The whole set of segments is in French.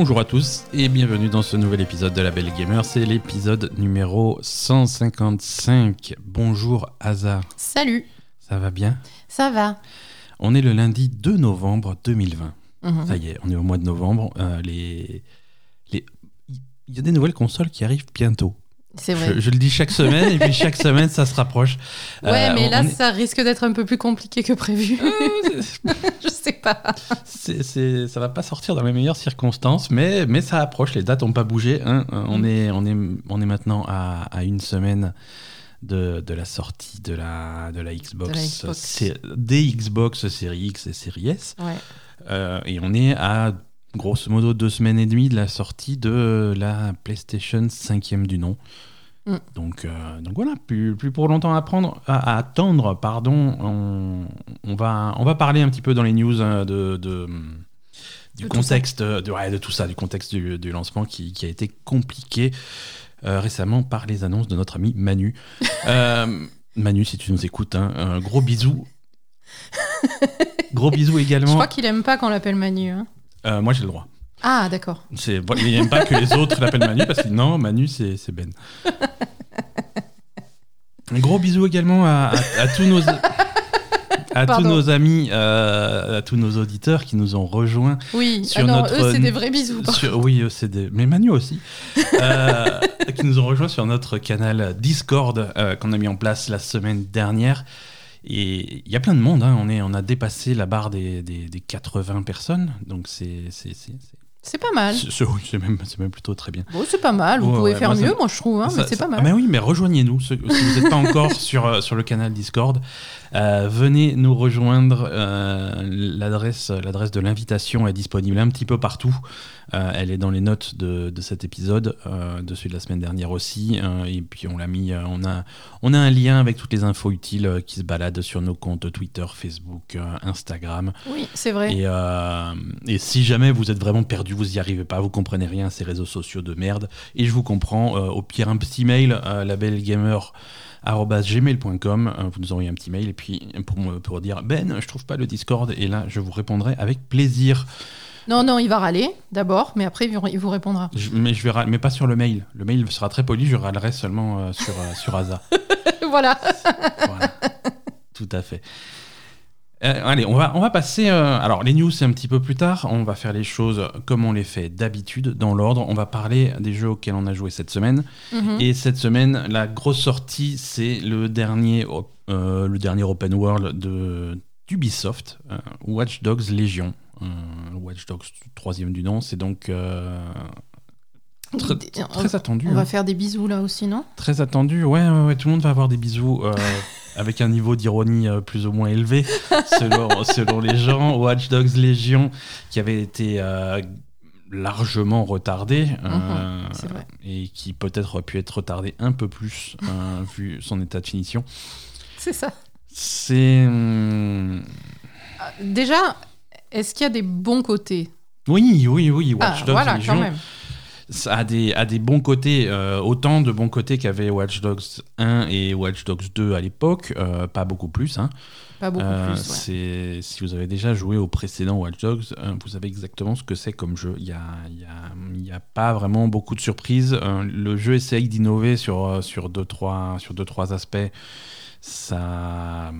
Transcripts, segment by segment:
Bonjour à tous et bienvenue dans ce nouvel épisode de La Belle Gamer. C'est l'épisode numéro 155. Bonjour Asa. Salut. Ça va bien? Ça va. On est le lundi 2 novembre 2020. Mhm. Ça y est, on est au mois de novembre. Euh, les, les... Il y a des nouvelles consoles qui arrivent bientôt. C'est vrai. Je, je le dis chaque semaine et puis chaque semaine ça se rapproche. Ouais, Euh, mais on- là, on est- ça risque d'être un peu plus compliqué que prévu. Je sais pas. c'est, c'est- ça va pas sortir dans les meilleures circonstances, mais, mais ça approche. Les dates n'ont pas bougé. hein. Euh, On, Mm. est, on, est, on est maintenant à, à une semaine de, de la sortie de la, de la Xbox, De la Xbox. sé- des Xbox Series X et Series S. Ouais. Euh, et on est à grosso modo deux semaines et demie de la sortie de la PlayStation 5e du nom. Mm. Donc, euh, donc voilà, plus, plus pour longtemps à, prendre, à, à attendre. Pardon, on, on va, on va parler un petit peu dans les news euh, de, de- du De contexte de, ouais, de tout ça, du contexte du, du lancement qui, qui a été compliqué euh, récemment par les annonces de notre ami Manu. Euh, Manu, si tu nous écoutes, hein, un gros bisou. Gros bisou Je également. crois qu'il aime pas qu'on l'appelle Manu. hein. Euh, moi, j'ai le droit. Ah, d'accord. C'est, il n'aime pas que les autres l'appellent Manu parce que non, Manu, c'est, c'est Ben. Un gros bisou également à, à- à tous nos. À tous nos amis, euh, à tous nos auditeurs qui nous ont rejoints. Oui. Sur ah non, notre- eux, c'est des vrais bisous. Sur- oui, eux, c'est des. Mais Manu aussi. Euh, qui nous ont rejoints sur notre canal Discord euh, qu'on a mis en place la semaine dernière. Et il y a plein de monde. hein. On, est, on a dépassé la barre des, des, des 80 personnes. Donc c'est. c'est, pas mal. c'est- même, même plutôt très bien. Bon, c'est pas mal. Vous Ouais, pouvez ouais, faire moi, mieux, moi, je trouve. hein, Ça- mais c'est pas Ah, mal. mais oui, mais rejoignez-nous. Si vous n'êtes pas encore sur, euh, sur le canal Discord, euh, venez nous rejoindre. euh, l'adresse, l'adresse de l'invitation est disponible un petit peu partout. Euh, elle est dans les notes de, de cet épisode, de celui de la semaine dernière aussi. et puis on l'a mis. on, a, on a un lien avec toutes les infos utiles qui se baladent sur nos comptes Twitter, Facebook, Instagram. Oui, c'est vrai. Et, et si jamais vous êtes vraiment perdu, vous n'y arrivez pas, vous comprenez rien à ces réseaux sociaux de merde, et je vous comprends, au pire un petit mail, euh, labelgamer@gmail.com, euh, vous nous envoyez un petit mail et puis pour me pour dire Ben, je trouve pas le Discord et là je vous répondrai avec plaisir. Non, non, il va râler d'abord, mais après, il vous- il vous répondra. Je- mais je vais râler- mais pas sur le mail. Le mail sera très poli, je râlerai seulement euh, sur euh, sur Asa. voilà. Voilà. Tout à fait. Euh, allez, on va, on va passer. euh, alors, les news, c'est un petit peu plus tard. On va faire les choses comme on les fait d'habitude, dans l'ordre. On va parler des jeux auxquels on a joué cette semaine. Mhm. Et cette semaine, la grosse sortie, c'est le dernier, euh, le dernier open world de d'Ubisoft, Watch Dogs Légion. Euh, Watch Dogs, troisième du nom. C'est donc très, très attendu. On hein. va faire des bisous là aussi, non? Très attendu, ouais, ouais, ouais, tout le monde va avoir des bisous euh, avec un niveau d'ironie euh, plus ou moins élevé selon, selon les gens. Watch Dogs Légion qui avait été euh, largement retardé Mhm, vrai. et qui peut-être aurait pu être retardé un peu plus vu son état de finition. C'est ça. C'est. Ah, Déjà, est-ce qu'il y a des bons côtés? Oui, oui, oui, Watch Ah, Dogs voilà, Légion. quand même. Ça a des, a des bons côtés, euh, autant de bons côtés qu'avait Watch Dogs 1 et Watch Dogs 2 à l'époque, euh, pas beaucoup plus. Hein. Pas beaucoup Euh, plus. ouais. c'est- Si vous avez déjà joué au précédent Watch Dogs, vous savez exactement ce que c'est comme jeu. Il n'y a, y a- y a pas vraiment beaucoup de surprises. Le jeu essaye d'innover sur, sur, deux, trois, sur deux, trois aspects. Ça,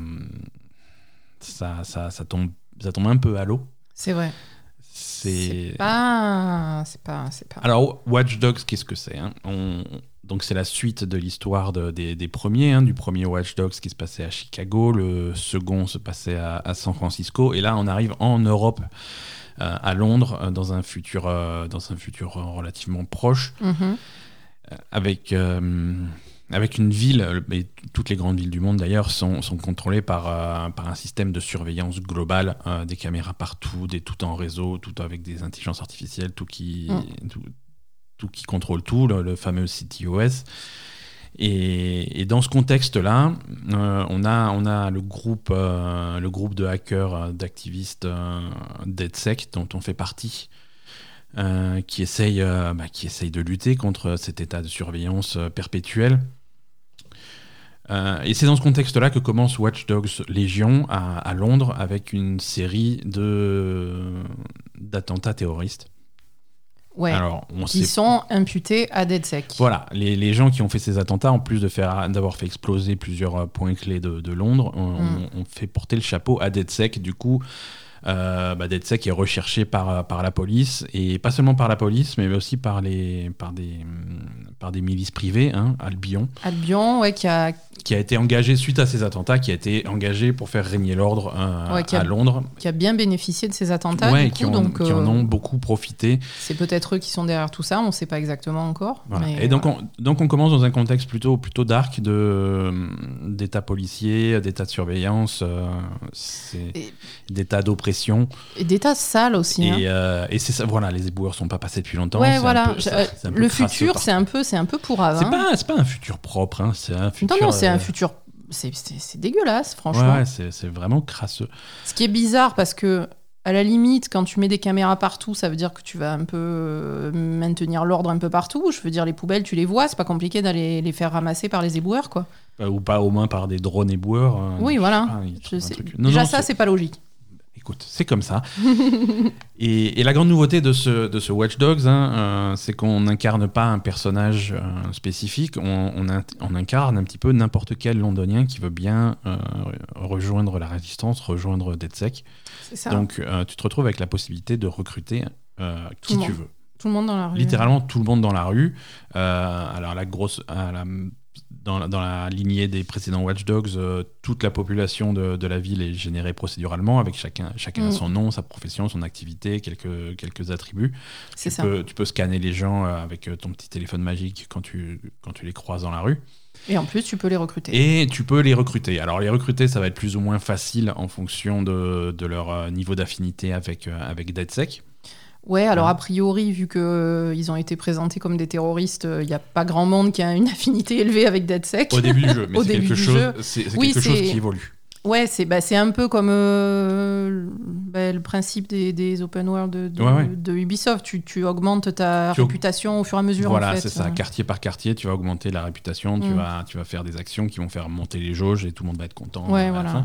ça, ça, ça, tombe, ça tombe un peu à l'eau. C'est vrai. C'est. Pas. C'est pas. C'est pas. Alors, Watch Dogs, qu'est-ce que c'est hein? On- Donc, c'est la suite de l'histoire de- des, des premiers, hein, du premier Watch Dogs qui se passait à Chicago, le second se passait à, à San Francisco, et là, on arrive en Europe, euh, à Londres, euh, dans un futur, euh, dans un futur relativement proche, Mhm. avec, avec une ville, et toutes les grandes villes du monde d'ailleurs, sont, sont contrôlées par, euh, par un système de surveillance globale, euh, des caméras partout, des tout en réseau, tout avec des intelligences artificielles, tout qui, tout, tout qui contrôle tout, le, le fameux CTOS. Et, et dans ce contexte-là, euh, on, a, on a le groupe, le groupe de hackers, d'activistes DeadSec dont on fait partie, qui, essaye, bah, qui essaye de lutter contre cet état de surveillance euh, perpétuel. Euh, et c'est dans ce contexte-là que commence Watch Dogs Légion à, à Londres avec une série de d'attentats terroristes. Ouais. Alors, on qui sont imputés à DedSec. Voilà, les, les gens qui ont fait ces attentats, en plus de faire d'avoir fait exploser plusieurs euh, points clés de, de Londres, on, Mm. on- on fait porter le chapeau à DedSec. Du coup, euh, bah, DedSec est recherché par, par la police, et pas seulement par la police, mais aussi par, les, par, des, hum, par des milices privées, hein, Albion, Albion, ouais, qui a, qui a été engagé suite à ces attentats, qui a été engagé pour faire régner l'ordre euh, Ouais, qui a- à Londres. qui a bien bénéficié de ces attentats. Ouais, du qui, en, donc, qui en euh, ont beaucoup profité. c'est peut-être eux qui sont derrière tout ça, on ne sait pas exactement encore. Voilà. mais, Et donc euh, on, donc on commence dans un contexte plutôt, plutôt dark de, euh, d'état policier, d'état de surveillance, euh, d'état d'oppression. Et des tas sales aussi. hein. Et, euh, et c'est ça, voilà, les éboueurs sont pas passés depuis longtemps. Ouais, voilà. peu- le futur, c'est un peu, c'est un peu pourrave. C'est hein. pas, c'est pas un futur propre, hein, c'est un futur. Non, non, c'est euh, un futur. C'est, dégueulasse, franchement. ouais, c'est, vraiment crasseux. Ce qui est bizarre parce que, à la limite, quand tu mets des caméras partout, ça veut dire que tu vas un peu euh, maintenir l'ordre un peu partout. Je veux dire, les poubelles, tu les vois, c'est pas compliqué d'aller les faire ramasser par les éboueurs, quoi. Euh, Ou pas au moins par des drones éboueurs. euh, Oui, voilà. sais pas, il y a Je tout un sais. truc. Non, Déjà, non, ça, c'est pas logique. Écoute, c'est comme ça. et, et la grande nouveauté de ce, de ce Watch Dogs, hein, euh, c'est qu'on n'incarne pas un personnage euh, spécifique, on, on, in- on incarne un petit peu n'importe quel londonien qui veut bien euh, rejoindre la résistance, rejoindre DedSec. Donc tu te retrouves avec la possibilité de recruter qui tu veux. Tout le monde dans la rue. Littéralement tout le monde dans la rue. Euh, alors la grosse, à la- dans, la- dans la lignée des précédents Watch Dogs, euh, toute la population de, de la ville est générée procéduralement, avec chacun, chacun Mm. son nom, sa profession, son activité, quelques, quelques attributs. C'est Tu ça. peux, tu peux scanner les gens euh, avec euh, ton petit téléphone magique quand tu, quand tu les croises dans la rue. Et en plus, tu peux les recruter. Et tu peux les recruter. Alors les recruter, ça va être plus ou moins facile en fonction de, de leur euh, niveau d'affinité avec, avec DedSec. Ouais, alors Ouais. a priori, vu qu'ils ont été présentés comme des terroristes, il n'y a pas grand monde qui a une affinité élevée avec DedSec. Au début du jeu, mais Au c'est début quelque, du chose, jeu. c'est, Oui, quelque chose qui évolue. Ouais, c'est bah, un peu comme euh, bah, le principe des, des open world de, de- Ouais, ouais. de Ubisoft. Tu, tu augmentes ta Tu réputation au fur et à mesure. Voilà, en fait. c'est ça. Quartier par quartier, tu vas augmenter la réputation, tu, Mm. vas, tu vas faire des actions qui vont faire monter les jauges et tout le monde va être content. Ouais, à la voilà. fin.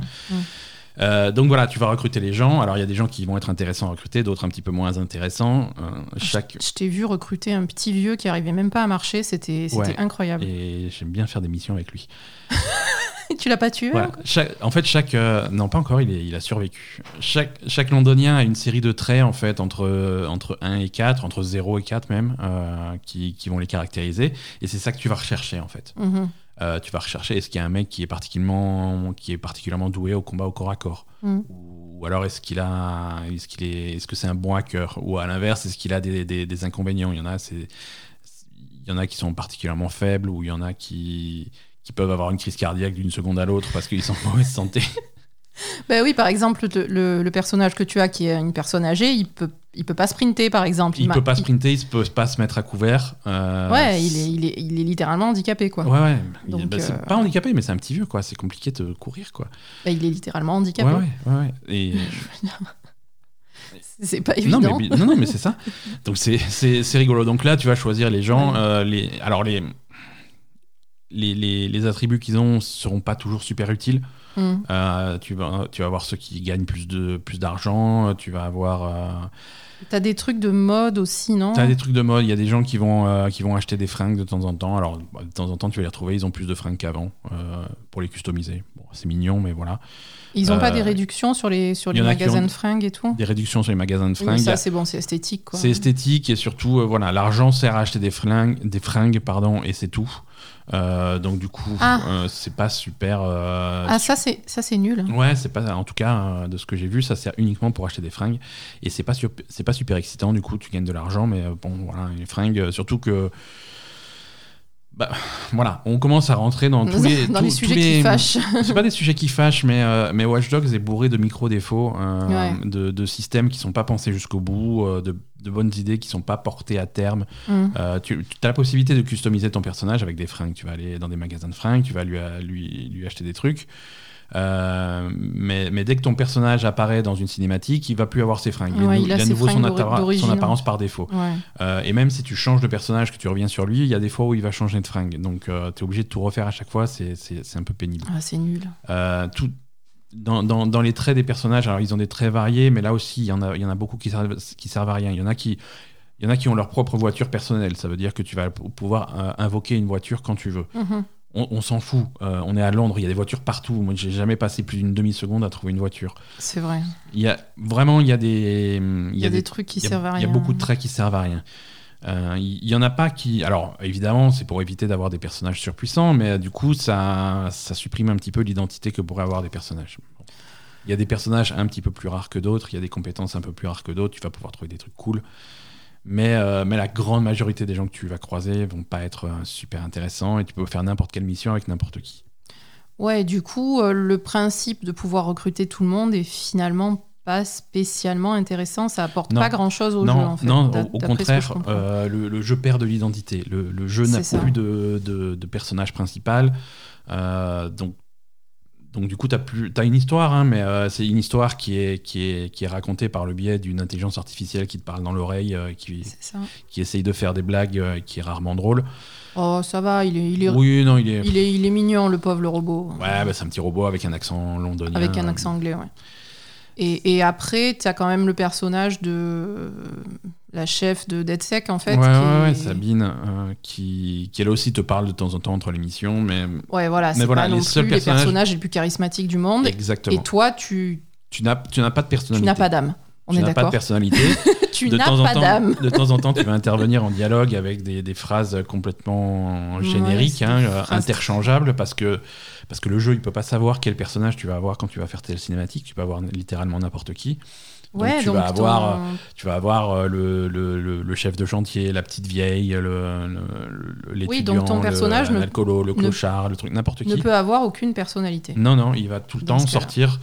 Euh, donc voilà, tu vas recruter les gens. Alors il y a des gens qui vont être intéressants à recruter, d'autres un petit peu moins intéressants. Euh, chaque... Je t'ai vu recruter un petit vieux qui arrivait même pas à marcher. C'était Ouais. incroyable. Et j'aime bien faire des missions avec lui. tu l'as pas tué Voilà. Chaque- en fait, chaque. euh, non, pas encore, il, est- il a survécu. Chaque, chaque londonien a une série de traits, en fait, entre, entre 1 et 4, entre 0 et 4 même, qui, qui vont les caractériser. Et c'est ça que tu vas rechercher, en fait. Mhm. Euh, tu vas rechercher est-ce qu'il y a un mec qui est particulièrement, qui est particulièrement doué au combat au corps à corps Mm. Ou alors est-ce qu'il a. Est-ce qu'il est, est-ce que c'est un bon hacker Ou à l'inverse, est-ce qu'il a des, des- des inconvénients Il y en a, c'est. Il y en a qui sont particulièrement faibles, ou il y en a qui, qui peuvent avoir une crise cardiaque d'une seconde à l'autre parce qu'ils sont en mauvaise santé. Ben oui, par exemple, le, le- le personnage que tu as, qui est une personne âgée, il peut, il peut pas sprinter, par exemple. Il m'a- peut pas sprinter, il peut pas se mettre à couvert. euh, Ouais, il est, il, est, il est littéralement handicapé, quoi. Ouais, ouais. Il- Donc, bah, c'est euh, pas handicapé, mais c'est un petit vieux, quoi. C'est compliqué de courir, quoi. Ben, il est littéralement handicapé. ouais, ouais, ouais. Et C'est pas évident. Non, mais, non, non, mais c'est ça. Donc c'est- c'est c'est rigolo. Donc là, tu vas choisir les gens. Ouais. euh, les, alors les, les, les, les attributs qu'ils ont seront pas toujours super utiles. Mm. Euh, tu, vas, tu vas avoir ceux qui gagnent plus de plus d'argent. Tu vas avoir. Euh, T'as des trucs de mode aussi, non tu as des trucs de mode. Il y a des gens qui vont, euh, qui vont acheter des fringues de temps en temps. Alors bah, de temps en temps, tu vas les retrouver. Ils ont plus de fringues qu'avant euh, pour les customiser. Bon, c'est mignon, mais voilà. Ils ont pas Euh, des réductions sur les, sur les magasins de fringues et tout Des réductions sur les magasins de fringues. Ça, c'est bon, c'est esthétique. C'est esthétique et surtout, euh, voilà, l'argent sert à acheter des fringues, des fringues pardon, et c'est tout. Euh, donc du coup, Ah. euh, c'est pas super. euh, Ah, ça, c'est ça, c'est nul. Ouais, c'est pas. En tout cas, de ce que j'ai vu, ça sert uniquement pour acheter des fringues et c'est pas c'est pas super excitant. Du coup, tu gagnes de l'argent, mais bon, voilà, les fringues, surtout que. Bah, voilà, on commence à rentrer dans tous les, Dans les sujets les- qui fâchent. c'est pas des sujets qui fâchent, mais, euh, mais Watch Dogs est bourré de micro-défauts, euh, Ouais. de, de systèmes qui sont pas pensés jusqu'au bout, euh, de, de bonnes idées qui sont pas portées à terme. Mm. Tu as la possibilité de customiser ton personnage avec des fringues. Tu vas aller dans des magasins de fringues, tu vas lui, lui, lui acheter des trucs. Euh, mais, mais dès que ton personnage apparaît dans une cinématique, il va plus avoir ses fringues. Ouais, nou- il a à ses nouveau son, apparence par défaut. Ouais. Euh, et même si tu changes de personnage, que tu reviens sur lui, il y a des fois où il va changer de fringue. Donc tu es obligé de tout refaire à chaque fois, c'est un peu pénible. Ah, c'est nul. Euh, tout, dans, dans- dans les traits des personnages, alors ils ont des traits variés, mais là aussi, il y en a, il y en a beaucoup qui servent, qui servent à rien. Il y en a qui. Il y en a qui ont leur propre voiture personnelle. Ça veut dire que tu vas pouvoir euh, invoquer une voiture quand tu veux. Mhm. On, s'en fout. Euh, on est à Londres, il y a des voitures partout. Moi, j'ai jamais passé plus d'une demi-seconde à trouver une voiture. C'est vrai. Il y a vraiment, il y a des, il y a des, trucs qui servent à rien. Il y a beaucoup de traits qui servent à rien. Euh, il y, en a pas qui. Alors, évidemment, c'est pour éviter d'avoir des personnages surpuissants, mais du coup, ça, ça supprime un petit peu l'identité que pourraient avoir des personnages. Il y a des personnages un petit peu plus rares que d'autres, il y a des compétences un peu plus rares que d'autres, tu vas pouvoir trouver des trucs cool. Mais, euh, mais la grande majorité des gens que tu vas croiser vont pas être euh, super intéressants et tu peux faire n'importe quelle mission avec n'importe qui. Ouais, du coup, euh, le principe de pouvoir recruter tout le monde est finalement pas spécialement intéressant. Ça apporte pas grand chose au jeu, en fait. Non, au, contraire, le, jeu perd de l'identité. Le, jeu n'a plus de, de, de, personnage principal. donc donc du coup, tu as, as, une histoire, hein, mais euh, c'est une histoire qui est, qui, est, qui est racontée par le biais d'une intelligence artificielle qui te parle dans l'oreille, euh, qui, qui essaye de faire des blagues, euh, qui est rarement drôle. Oh, ça va, il est, il est, oui, non, il est... Il, est, il est mignon, le pauvre, le robot. Ouais, bah, c'est un petit robot avec un accent londonien. Avec un accent anglais, ouais. Et, et après, tu as quand même le personnage de la chef de DeadSec, en fait. Ouais, ouais, ouais, Sabine, euh, qui, qui elle aussi te parle de temps en temps entre l'émission. Mais, ouais, voilà, c'est pas non les plus les personnages les plus charismatiques du monde. Exactement. Et toi, tu. Tu n'as pas de personnalité. Tu n'as pas d'âme. On tu n'as pas de personnalité. tu n'as pas d'âme. De temps en temps, tu vas intervenir en dialogue avec des, des phrases complètement génériques, hein, interchangeables, parce que, parce que le jeu, il peut pas savoir quel personnage tu vas avoir quand tu vas faire telle cinématique. Tu peux avoir littéralement n'importe qui. Ouais, tu, vas avoir, tu vas avoir euh, le, le, le, chef de chantier, la petite vieille, l'étudiant, oui, donc ton personnage le, le clochard, le truc, n'importe qui. Ne peut avoir aucune personnalité. Non, non, il va tout le temps sortir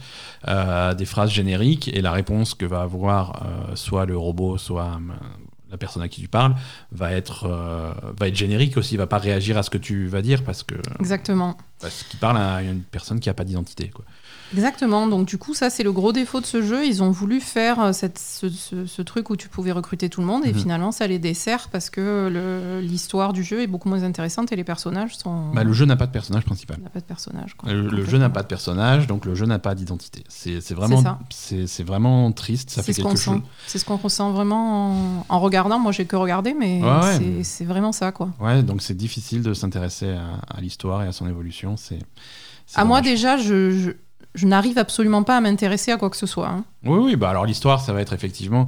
euh, des phrases génériques et la réponse que va avoir euh, soit le robot, soit la personne à qui tu parles va être, va être générique aussi, va pas réagir à ce que tu vas dire parce que. Exactement. Parce qu'il parle à une personne qui a pas d'identité. Exactement. Donc du coup, ça c'est le gros défaut de ce jeu. Ils ont voulu faire euh, cette, ce, truc où tu pouvais recruter tout le monde et mhm. finalement ça les dessert parce que l'histoire du jeu est beaucoup moins intéressante et les personnages sont. Bah, le jeu n'a pas de personnage principal. N'a pas de personnage. Le, jeu n'a pas de personnage, donc le jeu n'a pas d'identité. C'est vraiment, c'est vraiment triste. Ça fait quelque chose. C'est ce qu'on ressent vraiment en, regardant. Moi, j'ai que regardé, mais c'est vraiment ça, quoi. Ouais, donc c'est difficile de s'intéresser à, l'histoire et à son évolution. C'est. À moi déjà, je je n'arrive absolument pas à m'intéresser à quoi que ce soit. Hein. Oui, oui, bah alors l'histoire, ça va être effectivement.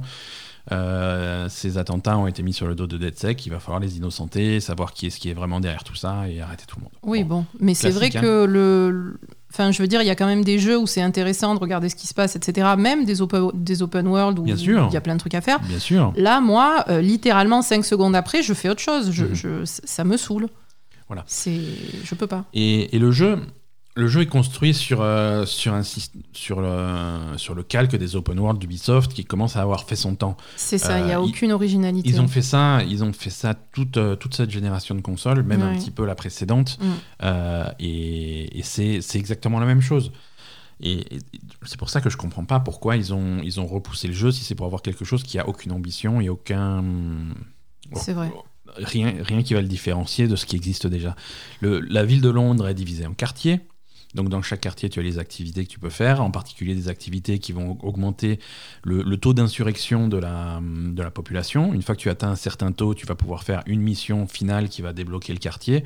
Euh, ces attentats ont été mis sur le dos de DeadSec, il va falloir les innocenter, savoir qui est ce qui est vraiment derrière tout ça et arrêter tout le monde. Oui, bon, mais c'est vrai hein. que le. Enfin, je veux dire, il y a quand même des jeux où c'est intéressant de regarder ce qui se passe, etc. Même des open, des open world où il y a plein de trucs à faire. Bien sûr. Là, moi, euh, littéralement, 5 secondes après, je fais autre chose. Je, mhm. je, ça me saoule. Voilà. Je peux pas. Et, et le jeu, le jeu est construit sur, euh, sur, un, sur, le, sur le calque des open world d'Ubisoft qui commence à avoir fait son temps. C'est ça, il n'y a euh, aucune originalité. Ils ont fait ça, ils ont fait ça toute, euh, toute cette génération de consoles, même un petit peu la précédente. Mm. et, et c'est exactement la même chose. Et, c'est pour ça que je comprends pas pourquoi ils ont, ils ont repoussé le jeu si c'est pour avoir quelque chose qui a aucune ambition et aucun. C'est vrai. Rien, rien qui va le différencier de ce qui existe déjà. Le, la ville de Londres est divisée en quartiers. Donc dans chaque quartier, tu as les activités que tu peux faire, en particulier des activités qui vont augmenter le, taux d'insurrection de la, de la population. Une fois que tu atteins un certain taux, tu vas pouvoir faire une mission finale qui va débloquer le quartier.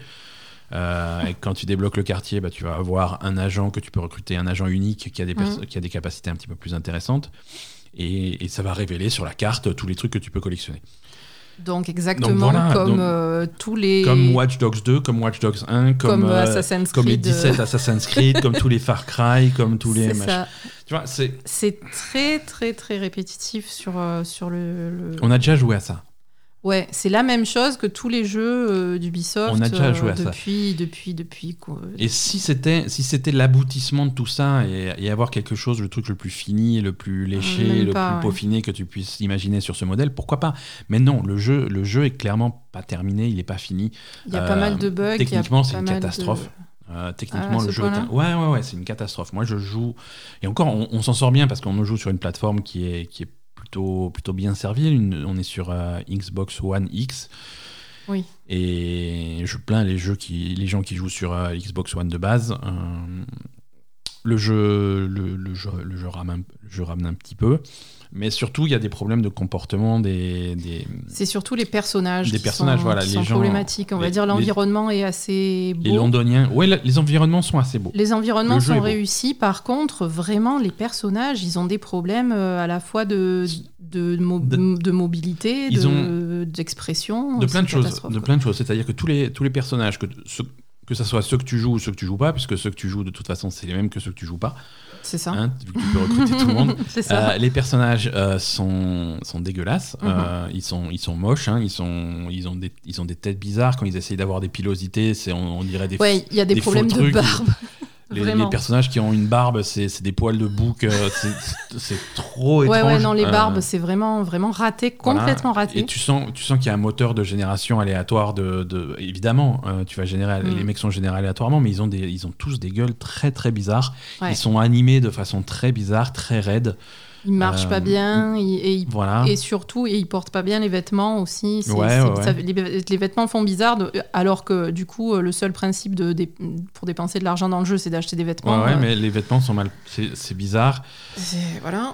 Euh, et quand tu débloques le quartier, bah, tu vas avoir un agent que tu peux recruter, un agent unique qui a des, mmh. qui a des capacités un petit peu plus intéressantes. Et, et, ça va révéler sur la carte tous les trucs que tu peux collectionner. Donc exactement comme euh, tous les... Comme Watch Dogs 2, comme Watch Dogs 1, comme, comme, euh, comme les 17 Assassin's Creed, comme tous les Far Cry, comme tous les... Ça. Tu vois, c'est... C'est très très très répétitif sur, euh, sur le, On a déjà joué à ça. Ouais, c'est la même chose que tous les jeux euh, d'Ubisoft. On a déjà joué à euh, depuis, ça. Depuis, depuis, quoi. Et si c'était, si c'était l'aboutissement de tout ça et, avoir quelque chose, le truc le plus fini, le plus léché, le plus peaufiné que tu puisses imaginer sur ce modèle, pourquoi pas? Mais non, le jeu, le jeu est clairement pas terminé, il n'est pas fini. Il y a pas mal de bugs. Techniquement, c'est une catastrophe. Euh, techniquement, ah, le jeu est ouais, ouais, ouais, c'est une catastrophe. Moi, je joue et encore, on, on s'en sort bien parce qu'on joue sur une plateforme qui est qui est plutôt, plutôt bien servi. on est sur euh, Xbox One X. Oui. Et je plains les, jeux qui, les gens qui jouent sur euh, Xbox One de base. Euh, le jeu, le, le jeu, le jeu rame, un, le jeu rame un petit peu. Mais surtout, il y a des problèmes de comportement des. des... C'est surtout les personnages. Des qui personnages, sont, voilà, qui les sont gens- problématiques. On va dire l'environnement est assez beau. Les Londoniens. La- les environnements sont assez beaux. Les environnements sont réussis. Par contre, vraiment, les personnages, ils ont des problèmes euh, à la fois de, de, mo- De- de mobilité, de- d'expression. de plein de choses. De plein de choses. C'est-à-dire que tous les, tous les personnages, que, ceux- que ce soit ceux que tu joues ou ceux que tu joues pas, puisque ceux que tu joues, de toute façon, c'est les mêmes que ceux que tu joues pas, C'est ça. hein, tu peux recruter tout le monde. ça. Euh, les personnages euh, sont, sont dégueulasses, Mhm. Euh, ils, sont, ils sont moches, hein, ils, sont, ils, ont des, ils ont des têtes bizarres. Quand ils essayent d'avoir des pilosités, on, on dirait des, Ouais, il y a des, problèmes de barbe. les, personnages qui ont une barbe, c'est, c'est des poils de bouc, euh, c'est, c'est trop Ouais, étrange. ouais, non, les Euh, barbes, c'est vraiment, vraiment raté, voilà. complètement raté. Et tu sens, tu sens qu'il y a un moteur de génération aléatoire. De, de- évidemment, euh, tu vas générer, Mm. les mecs sont générés aléatoirement, mais ils ont, des, ils ont tous des gueules très très bizarres. Ouais. Ils sont animés de façon très bizarre, très raide. Ils marchent Euh, pas bien et, ils- Voilà. et surtout, et ils portent pas bien les vêtements aussi. Ouais, ouais, ça- les, les vêtements font bizarre, de- alors que du coup, le seul principe de, pour dépenser de l'argent dans le jeu, c'est d'acheter des vêtements. ouais, euh, mais les vêtements sont mal. C'est bizarre. Voilà.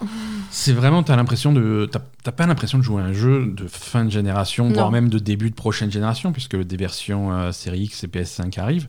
C'est vraiment, t'as l'impression de. T'as pas l'impression de jouer à un jeu de fin de génération, voire même de début de prochaine génération, puisque des versions euh, série X et PS5 arrivent.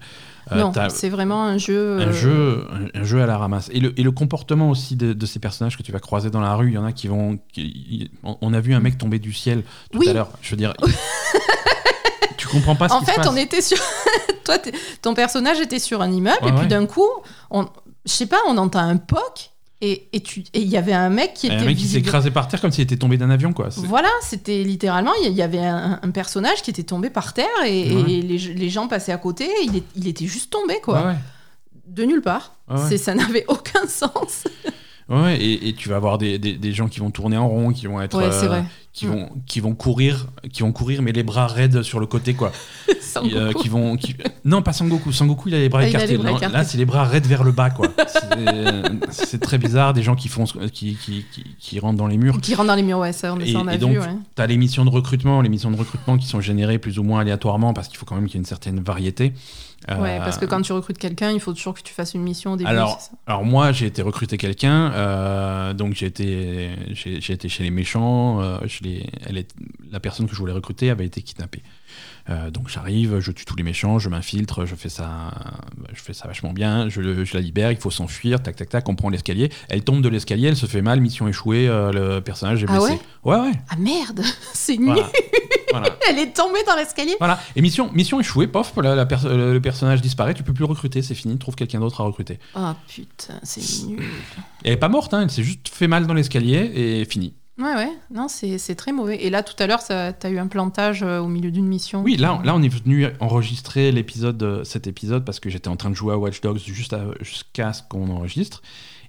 Euh, non, c'est vraiment un jeu. un euh, jeu, un, un jeu à la ramasse. Et le, et le comportement aussi de, de ces personnages que tu vas croiser dans la rue, il y en a qui vont. qui- on, on a vu un mec tomber du ciel tout Oui. à l'heure. Je veux dire. tu comprends pas ce En qui se fait, passe. on était sur. Toi, ton personnage était sur un immeuble, Ouais, et puis ouais. d'un coup, on... je sais pas, on entend un poc, et et tu- et il y avait un mec qui était. un mec qui s'est écrasé par terre comme s'il était tombé d'un avion, quoi. Voilà, c'était littéralement, il y- il y avait un, un personnage qui était tombé par terre, et, Ouais. et les, les gens passaient à côté, et il, est- il était juste tombé, quoi. Ouais, ouais. De nulle part. Ça n'avait aucun sens. Ouais, et, et tu vas avoir des, des, des gens qui vont tourner en rond, qui vont être. Ouais, euh, vrai. Qui vont, qui vont courir, qui vont courir, mais les bras raides sur le côté, quoi. Et, euh, qui vont, qui- Non, pas Sangoku. Sangoku, il a les bras Ah, il a écartés. les bras Non, écartés. Là, c'est les bras raides vers le bas, quoi. C'est- C'est très bizarre. Des gens qui font, qui, qui, qui, rentrent dans les murs. Qui rentre dans les murs, ouais, ça, on, Et, ça, on a et vu, donc, ouais. tu as les missions de recrutement, les missions de recrutement qui sont générées plus ou moins aléatoirement parce qu'il faut quand même qu'il y ait une certaine variété. Euh, Ouais, parce que quand tu recrutes quelqu'un, il faut toujours que tu fasses une mission au début. Alors, ça alors moi, j'ai été recruter quelqu'un, euh, donc j'ai été, j'ai, été chez les méchants. euh, je l'ai- elle est, la personne que je voulais recruter avait été kidnappée. Euh, donc j'arrive, je tue tous les méchants, je m'infiltre, je fais ça, je fais ça vachement bien, je, la libère, il faut s'enfuir, tac tac tac, on prend l'escalier, elle tombe de l'escalier, elle se fait mal, mission échouée, euh, le personnage est Ah blessé. ouais ouais. Ah merde, c'est nul. Voilà. voilà. Elle est tombée dans l'escalier. Voilà. Et mission, mission échouée, pof, la- la pers- le, personnage disparaît, tu peux plus recruter, c'est fini, trouve quelqu'un d'autre à recruter. Oh putain, c'est nul. Elle est pas morte, hein, elle s'est juste fait mal dans l'escalier et fini. Ouais, ouais, non, c'est très mauvais. Et là, tout à l'heure, ça- t'as eu un plantage euh, au milieu d'une mission. Oui, là, on est venu enregistrer l'épisode, euh, cet épisode parce que j'étais en train de jouer à Watch Dogs jusqu'à ce qu'on enregistre.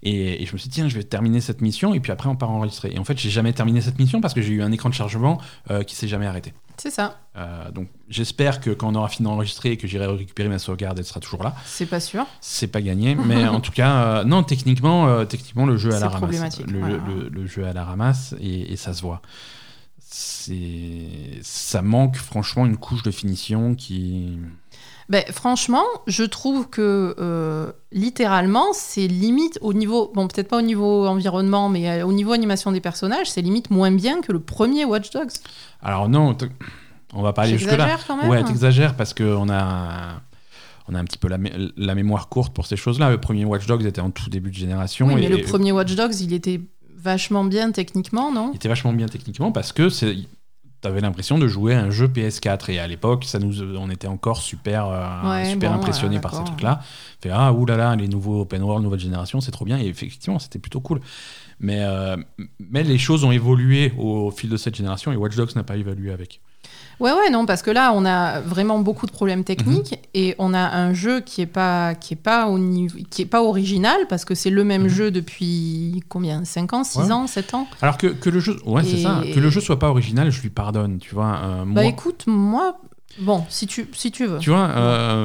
Et, et je me suis dit, tiens, je vais terminer cette mission et puis après on part enregistrer. Et en fait, j'ai jamais terminé cette mission parce que j'ai eu un écran de chargement euh, qui s'est jamais arrêté. C'est ça, Euh, donc j'espère que quand on aura fini d'enregistrer et que j'irai récupérer ma sauvegarde, elle sera toujours là. c'est pas sûr. C'est pas gagné, mais en tout cas, euh, non, techniquement, euh, techniquement, le jeu à la ramasse. Le, voilà. le- le jeu à la ramasse et, et ça se voit. C'est, ça manque franchement une couche de finition qui. Ben, franchement, je trouve que euh, littéralement, c'est limite au niveau, bon, peut-être pas au niveau environnement, mais euh, au niveau animation des personnages, c'est limite moins bien que le premier Watch Dogs. Alors non, on va pas aller jusque là. J'exagère quand même. Ouais, t'exagères parce qu'on a. On a un petit peu la, mé- la mémoire courte pour ces choses-là. Le premier Watch Dogs était en tout début de génération. oui, mais et, le premier Watch Dogs, il était vachement bien techniquement, non? Il était vachement bien techniquement parce que c'est. T'avais l'impression de jouer à un jeu PS4 et à l'époque, ça nous, on était encore super, euh, Ouais, super bon, impressionnés ouais, par ces d'accord. trucs-là. Fait ah oulala, les nouveaux open world, nouvelle génération, c'est trop bien. Et effectivement, c'était plutôt cool. Mais, euh, mais les choses ont évolué au fil de cette génération et Watch Dogs n'a pas évolué avec. Ouais, ouais, non, parce que là, on a vraiment beaucoup de problèmes techniques Mhm. et on a un jeu qui est pas, qui est pas au niveau, qui est pas original parce que c'est le même Mhm. jeu depuis combien? 5 ans, 6 Ouais. ans, 7 ans? Alors que, que le jeu, ouais, c'est ça, que le jeu soit pas original, je lui pardonne, tu vois. euh, Bah moi- écoute, moi, bon, si tu, si tu veux. Tu vois,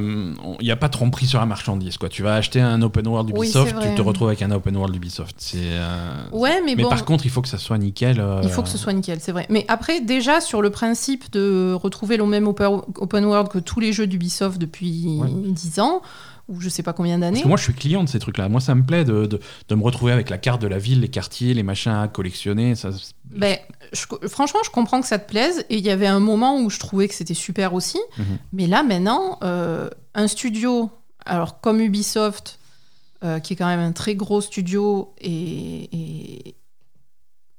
il n'y a pas de tromperie sur la marchandise. Quoi. Tu vas acheter un open world Ubisoft, tu te retrouves avec un open world Ubisoft. C'est, euh, Ouais, mais, mais bon, par contre, il faut que ça soit nickel. euh, il faut que ce soit nickel, c'est vrai. Mais après, déjà, sur le principe de retrouver le même open open world que tous les jeux d'Ubisoft depuis Ouais. 10 ans, ou je sais pas combien d'années. Moi, je suis client de ces trucs-là. Moi, ça me plaît de, de, de me retrouver avec la carte de la ville, les quartiers, les machins à collectionner. Ça, Ben, je- franchement, je comprends que ça te plaise. Et il y avait un moment où je trouvais que c'était super aussi. Mhm. Mais là, maintenant, euh, un studio, alors comme Ubisoft, euh, qui est quand même un très gros studio, et, et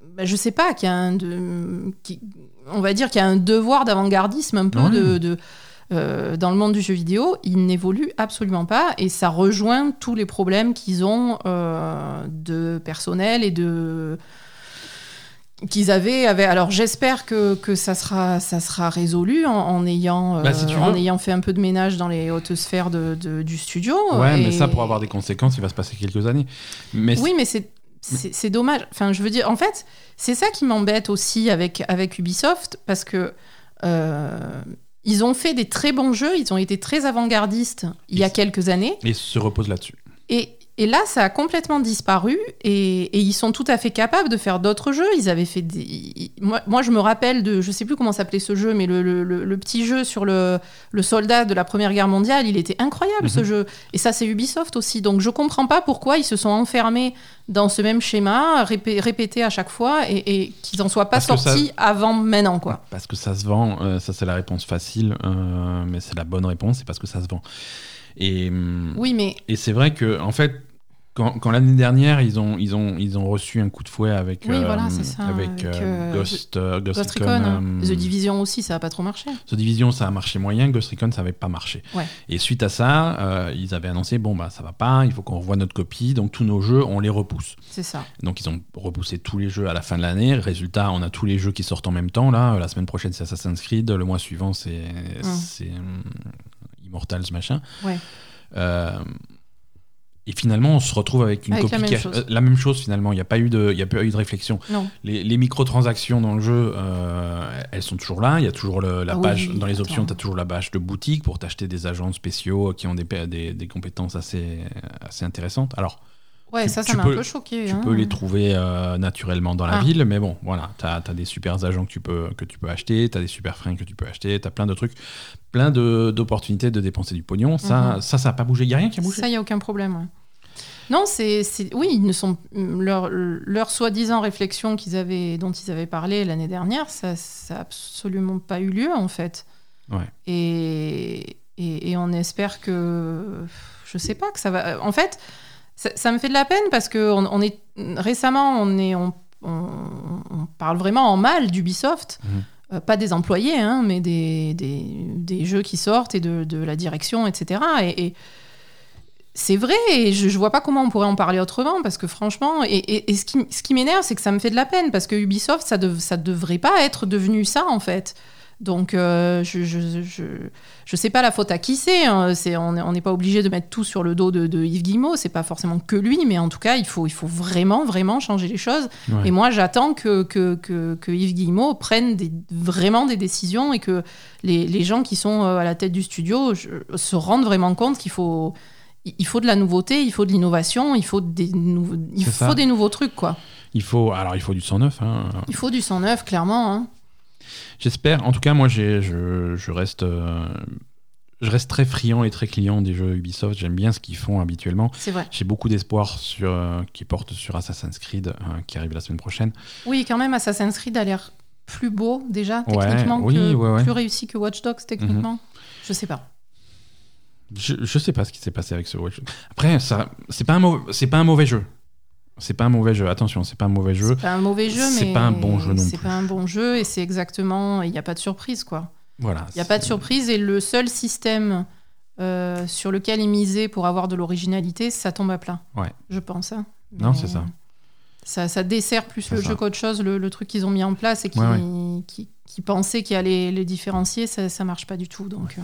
ben, je sais pas, qui a un de, qui- on va dire qu'il y a un devoir d'avant-gardisme un peu Ouais. de, de, euh, dans le monde du jeu vidéo, il n'évolue absolument pas et ça rejoint tous les problèmes qu'ils ont euh, de personnel et de qu'ils avaient, avaient- alors j'espère que, que ça sera ça sera résolu en, en ayant euh, Bah, si tu en ayant fait un peu de ménage dans les hautes sphères de, de- du studio Ouais, mais ça, pour avoir des conséquences, il va se passer quelques années. Mais oui, mais c'est c'est c'est dommage. Enfin, je veux dire, en fait, c'est ça qui m'embête aussi avec, avec Ubisoft, parce que euh, ils ont fait des très bons jeux, ils ont été très avant-gardistes il y a quelques années, et se repose là-dessus. et, et là, ça a complètement disparu, et, et ils sont tout à fait capables de faire d'autres jeux. Ils avaient fait des... Moi, moi, je me rappelle de... Je sais plus comment s'appelait ce jeu, mais le, le- le- le petit jeu sur le, soldat de la Première Guerre mondiale, il était incroyable, ce Mhm. jeu. Et ça, c'est Ubisoft aussi. Donc, je comprends pas pourquoi ils se sont enfermés dans ce même schéma, répé- répété à chaque fois, et, et qu'ils en soient pas Parce que ça- sortis avant maintenant, quoi. Parce que ça se vend, euh, ça c'est la réponse facile, euh, mais c'est la bonne réponse, c'est parce que ça se vend. Et, hum, Oui, mais... et c'est vrai que, en fait, quand, quand l'année dernière, ils ont, ils, ont, ils ont reçu un coup de fouet avec, Oui, euh, voilà, c'est ça, avec, avec, euh, euh, Ghost, euh, Ghost Ghost Recon, Recon, The Division aussi, ça a pas trop marché. The Division, ça a marché moyen, Ghost Recon, ça n'avait pas marché. Ouais. Et suite à ça, ils avaient annoncé bon, bah, ça va pas, il faut qu'on revoie notre copie, donc tous nos jeux, on les repousse. C'est ça. Donc ils ont repoussé tous les jeux à la fin de l'année. Résultat, on a tous les jeux qui sortent en même temps. Là, la semaine prochaine, c'est Assassin's Creed. Le mois suivant, c'est c'est, hum, Immortals, machin. Ouais. Euh, et finalement, on se retrouve avec une Avec copie la même chose. euh, la même chose finalement. Il n'y a pas eu de, il y a pas eu de réflexion. Non. Les, les microtransactions dans le jeu, euh, elles sont toujours là. Il y a toujours le- la Ah page oui, dans les options. Tu as toujours la page de boutique pour t'acheter des agents spéciaux qui ont des, des, des compétences assez, assez intéressantes. Alors. Ouais, Tu- ça, ça m'a un peu choqué. Tu hein. peux les trouver euh, naturellement dans la Ah. ville, mais bon, voilà, tu as, des super agents que tu peux, que tu peux acheter, tu as des super fringues que tu peux acheter, tu as plein de trucs, plein d'opportunités de dépenser du pognon. Ça, Mhm. ça, ça n'a pas bougé. Il n'y a rien qui a bougé. Ça, il n'y a aucun problème. ouais. Non, c'est, oui, ils ne sont leur, leur soi-disant réflexion qu'ils avaient, dont ils avaient parlé l'année dernière, ça, ça a absolument pas eu lieu en fait. Ouais. Et, et, et on espère que, je sais pas que ça va. En fait, ça, ça me fait de la peine parce que on, on est récemment, on est, on, parle vraiment en mal d'Ubisoft. Mhm. Euh, pas des employés, hein, mais des, des, des jeux qui sortent et de, de la direction, etc. Et, et c'est vrai, et je, je vois pas comment on pourrait en parler autrement, parce que franchement, et, et- et ce qui, ce qui m'énerve, c'est que ça me fait de la peine, parce que Ubisoft, ça, dev- ça devrait pas être devenu ça, en fait. Donc, euh, je, je, je, je sais pas la faute à qui c'est. hein. C'est- on n'est pas obligé de mettre tout sur le dos de, de Yves Guillemot. C'est pas forcément que lui, mais en tout cas, il faut, il faut vraiment, vraiment changer les choses. Ouais. Et moi, j'attends que, que, que, que Yves Guillemot prenne des, vraiment des décisions et que les, les gens qui sont euh, à la tête du studio se rendent vraiment compte qu'il faut, il faut de la nouveauté, il faut de l'innovation, il faut des, nouveaux- il faut ça. des nouveaux trucs, quoi. Il faut, alors il faut du 109. Hein. Il faut du sang neuf, clairement. hein. J'espère. En tout cas, moi, j'ai, je, je reste, euh, je reste très friand et très client des jeux Ubisoft. J'aime bien ce qu'ils font habituellement. C'est vrai. J'ai beaucoup d'espoir sur, euh, qui portent sur Assassin's Creed, euh, qui arrive la semaine prochaine. Oui, quand même, Assassin's Creed a l'air plus beau, déjà, Ouais, techniquement, oui, que, ouais, ouais. plus réussi que Watch Dogs, techniquement. Je sais pas. Je, je sais pas ce qui s'est passé avec ce Watch Dogs. Après, ça, c'est pas un c'est pas un mauvais jeu. C'est pas un mauvais jeu. Attention, c'est pas un mauvais jeu. C'est pas un mauvais jeu, c'est mais pas un bon jeu non C'est plus. pas un bon jeu et c'est exactement. Il n'y a pas de surprise, quoi. Voilà. Il n'y a pas de c'est- surprise et le seul système euh, sur lequel ils misaient pour avoir de l'originalité, ça tombe à plat. Ouais. Je pense. hein. Non, Mais c'est ça. ça. Ça dessert plus C'est le ça. jeu qu'autre chose, le, le truc qu'ils ont mis en place et qui, Ouais, qui, qui pensaient qu'il allait les différencier, ça, ça marche pas du tout. Donc, euh,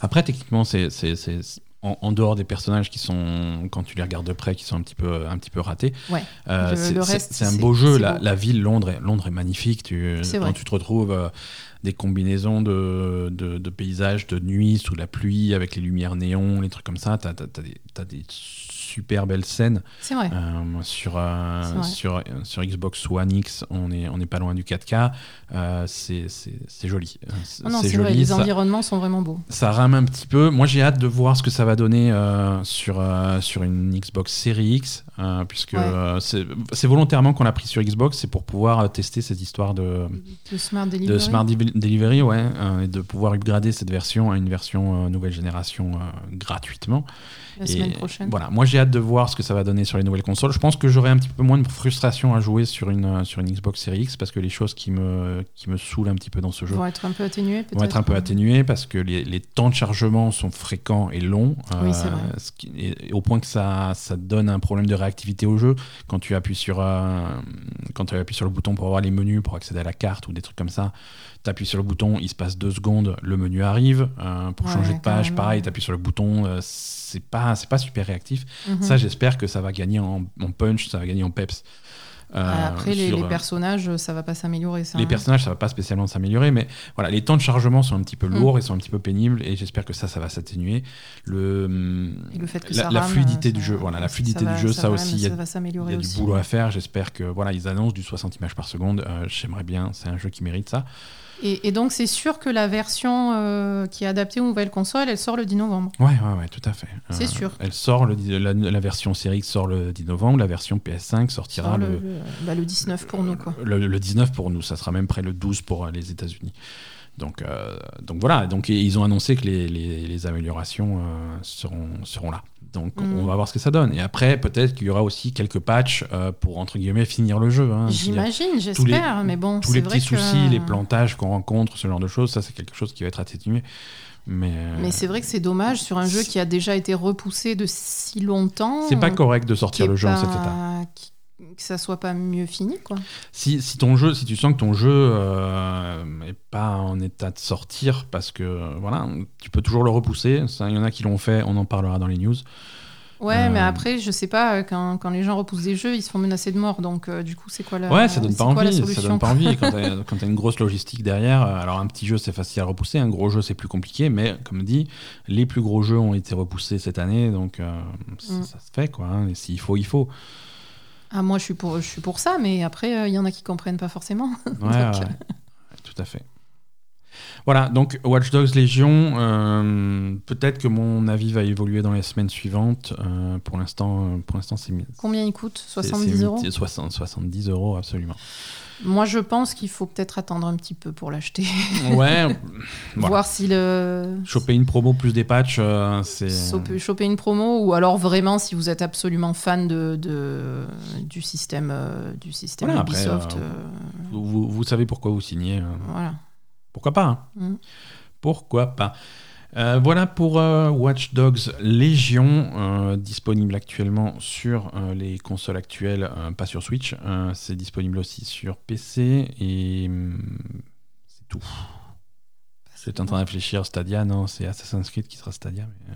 Après, techniquement, c'est c'est- c'est- en, en dehors des personnages qui sont, quand tu les regardes de près, qui sont un petit peu, un petit peu ratés. Ouais. euh, c'est- un beau jeu. La, ville, Londres, est, Londres est magnifique. Tu, quand vrai. tu te retrouves euh, des combinaisons de, de, de paysages de nuit sous la pluie avec les lumières néons, les trucs comme ça, t'as as, des, t'as des super belles scènes. C'est vrai. Euh, sur, euh, C'est vrai. sur, sur Xbox One X, on est, on est pas loin du 4K. Euh, c'est joli. Euh, c'est Non, vrai, les ça- environnements sont vraiment beaux. ça rame un petit peu. Moi, j'ai hâte de voir ce que ça va donner euh, sur, euh, sur une Xbox Series X, euh, puisque Ouais. euh, c'est volontairement qu'on l'a pris sur Xbox, c'est pour pouvoir euh, tester cette histoire de, De Smart Delivery. de Smart Deli- Delivery, ouais, euh, et de pouvoir upgrader cette version à une version euh, nouvelle génération euh, gratuitement. la Et semaine prochaine. Voilà, moi j'ai hâte de voir ce que ça va donner sur les nouvelles consoles. Je pense que j'aurai un petit peu moins de frustration à jouer sur une, euh, sur une Xbox Series X parce que les choses qui me, qui me saoulent un petit peu dans ce jeu Vont être un peu atténués, peut-être. vont être un peu atténuées parce que les, les temps de chargement sont fréquents et longs. Oui, c'est vrai. ce qui- et- et au point que ça, ça donne un problème de réactivité au jeu. Quand tu appuies sur, euh, quand tu appuies sur le bouton pour avoir les menus, pour accéder à la carte ou des trucs comme ça, tu appuies sur le bouton, il se passe deux secondes, le menu arrive. Euh, pour Ouais, changer de page, carrément. pareil, tu appuies sur le bouton, euh, c'est pas, c'est pas super réactif. Mhm. Ça, j'espère que ça va gagner en, en punch, ça va gagner en peps. Euh, Après, les, sur, les euh, personnages, ça va pas s'améliorer. Ça, les hein. personnages, ça va pas spécialement s'améliorer, mais voilà, les temps de chargement sont un petit peu Mm. lourds, ils sont un petit peu pénibles, et j'espère que ça, ça va s'atténuer. Le, Et le fait que la, ça la rame, fluidité ça- du jeu, voilà, la ça fluidité va- du jeu, ça, va- aussi, il y a, y du boulot à faire. J'espère que voilà, ils annoncent du 60 images par seconde. euh, J'aimerais bien, c'est un jeu qui mérite ça. Et, et donc, c'est sûr que la version euh, qui est adaptée aux nouvelles consoles, elle sort le 10 novembre. Ouais, ouais, ouais, tout à fait. Euh, C'est sûr. Elle sort le, la, la version Series X sort le 10 novembre, la version PS5 sortira Sort le, le, le- bah, le 19 pour nous, quoi. le, le 19 pour nous, ça sera même près le 12 pour euh, les États-Unis. Donc, donc voilà, donc ils ont annoncé que les, les- les améliorations seront, seront là. Donc Mm. on va voir ce que ça donne. Et après, peut-être qu'il y aura aussi quelques patchs euh, pour entre guillemets finir le jeu. hein. J'imagine, j'espère, mais bon, tous les vrai petits que- soucis, les plantages qu'on rencontre, ce genre de choses, ça c'est quelque chose qui va être atténué. Mais, euh, Mais c'est vrai que c'est dommage sur un jeu qui a déjà été repoussé de si longtemps. c'est pas correct de sortir le jeu en cet état. qui- Que ça soit pas mieux fini, quoi. Si, si ton jeu, si tu sens que ton jeu euh, est pas en état de sortir, parce que euh, voilà, tu peux toujours le repousser. Il y en a qui l'ont fait, on en parlera dans les news. Ouais, Euh, mais après, je sais pas, quand, quand les gens repoussent des jeux, ils se font menacer de mort. Donc, euh, du coup, c'est quoi la ouais, ça donne pas envie. Ça donne pas envie quand t'as une grosse logistique derrière. euh, Alors un petit jeu c'est facile à repousser, un gros jeu c'est plus compliqué. Mais comme dit, les plus gros jeux ont été repoussés cette année, donc euh, ça, Mm. ça se fait quoi. hein. Et s'il faut, il faut. Ah, moi, je suis pour, je suis pour ça, mais après, euh, il y en a qui comprennent pas forcément. Ouais, Donc, ouais, euh, tout à fait. Voilà, donc Watch Dogs Légion, euh, peut-être que mon avis va évoluer dans les semaines suivantes. Euh, pour l'instant, pour l'instant, c'est Combien il coûte? c'est- 70 c'est euros? mi- 60, 70 euros, absolument. Moi, je pense qu'il faut peut-être attendre un petit peu pour l'acheter. Ouais, voilà. Voir si le. choper une promo plus des patchs, euh, c'est. Choper, une promo ou alors vraiment si vous êtes absolument fan de, de- du système euh, du système Voilà, Ubisoft euh, euh, Vous, vous- vous savez pourquoi vous signez. voilà Pourquoi pas hein Mm. Pourquoi pas Euh, voilà pour euh, Watch Dogs Légion, euh, disponible actuellement sur les consoles actuelles, pas sur Switch. C'est disponible aussi sur PC et hum, c'est tout. J'étais en train de réfléchir, Stadia, non, c'est Assassin's Creed qui sera Stadia, mais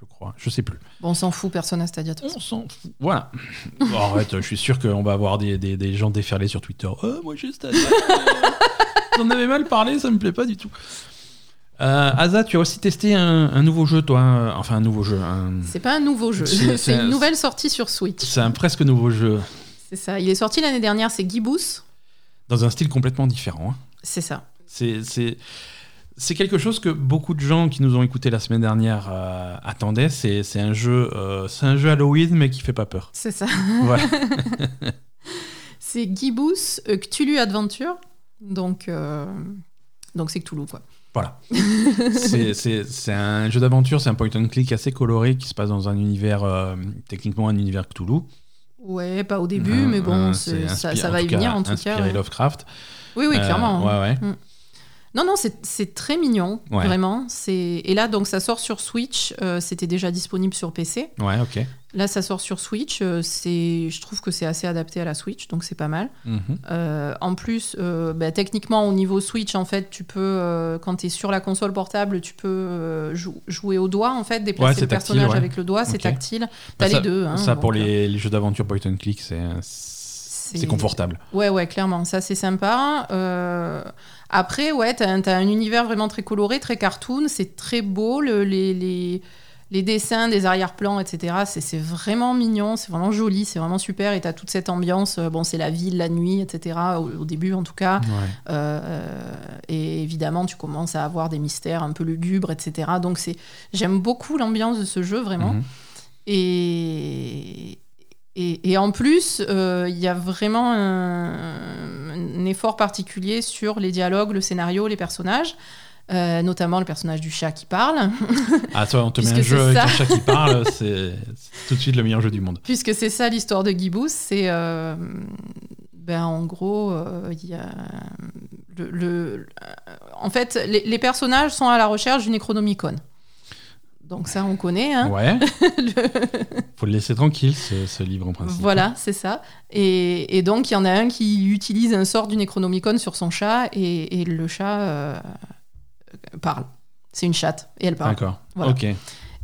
je crois, je sais plus. bon on s'en fout personne à Stadia On s'en fout. Voilà. Bon, arrête, je suis sûr qu'on va avoir des, des- des gens déferler sur Twitter. Oh, moi j'ai Stadia. T'en avais mal parlé, ça me plaît pas du tout. Euh, Asa, tu as aussi testé un, un nouveau jeu, toi. Enfin, un nouveau jeu. un- c'est pas un nouveau jeu C'est- une nouvelle sortie sur Switch C'est un presque nouveau jeu. c'est ça il est sorti l'année dernière c'est Gibbous Dans un style complètement différent. hein. c'est ça C'est. c'est- quelque chose que beaucoup de gens qui nous ont écouté la semaine dernière euh, attendaient. C'est un jeu, euh, c'est un jeu Halloween mais qui fait pas peur. c'est ça Voilà. c'est Gibbous euh, Cthulhu Adventure donc euh, donc c'est Cthulhu quoi Voilà. c'est- un jeu d'aventure, c'est un point and click assez coloré qui se passe dans un univers, euh, techniquement un univers Cthulhu. ouais pas au début Euh, mais bon c'est- ça, inspiré- ça va y venir en tout inspiré cas ouais. Lovecraft. oui oui Euh, clairement ouais, ouais. Non, non, c'est très mignon, vraiment. Et là, donc, ça sort sur Switch. euh, C'était déjà disponible sur PC. Ouais, ok. Là, ça sort sur Switch. euh, c'est, je trouve que c'est assez adapté à la Switch, donc c'est pas mal. Mhm. Euh, en plus, euh, bah, techniquement, au niveau Switch, en fait, tu peux, euh, quand tu es sur la console portable, tu peux jou- jouer au doigt, en fait, déplacer le tactile, personnage ouais. avec le doigt, c'est tactile. Bah, T'as les deux. hein, ça, pour donc, les, les jeux d'aventure point and click, c'est c'est confortable. Ouais, ouais, clairement, ça c'est sympa. Euh, Après, ouais, t'as un, t'as un univers vraiment très coloré, très cartoon, c'est très beau. le- les, les, les dessins des arrière-plans, etc. C'est vraiment mignon, c'est vraiment joli, c'est vraiment super. Et tu as toute cette ambiance. euh, Bon, c'est la ville, la nuit, etc. Au, au début, en tout cas. Ouais. Euh, et évidemment, tu commences à avoir des mystères un peu lugubres, etc. Donc, c'est, j'aime beaucoup l'ambiance de ce jeu, vraiment. Mhm. Et, et, et en plus, euh, il y a vraiment un, un effort particulier sur les dialogues, le scénario, les personnages. Euh, notamment le personnage du chat qui parle, Ah, toi, on te met un jeu avec ça. un chat qui parle, c'est tout de suite le meilleur jeu du monde. puisque c'est ça l'histoire de Gibbous. C'est euh, ben, en gros, euh, il y a le, le- en fait, les, les personnages sont à la recherche du Necronomicon. Donc ça, on connaît. Hein. Ouais. Le- Faut le laisser tranquille, ce, ce livre en principe. Voilà, c'est ça. Et, et donc, il y en a un qui utilise un sort du Necronomicon sur son chat et, et le chat euh, parle. C'est une chatte et elle parle. D'accord. Voilà. Ok. Et,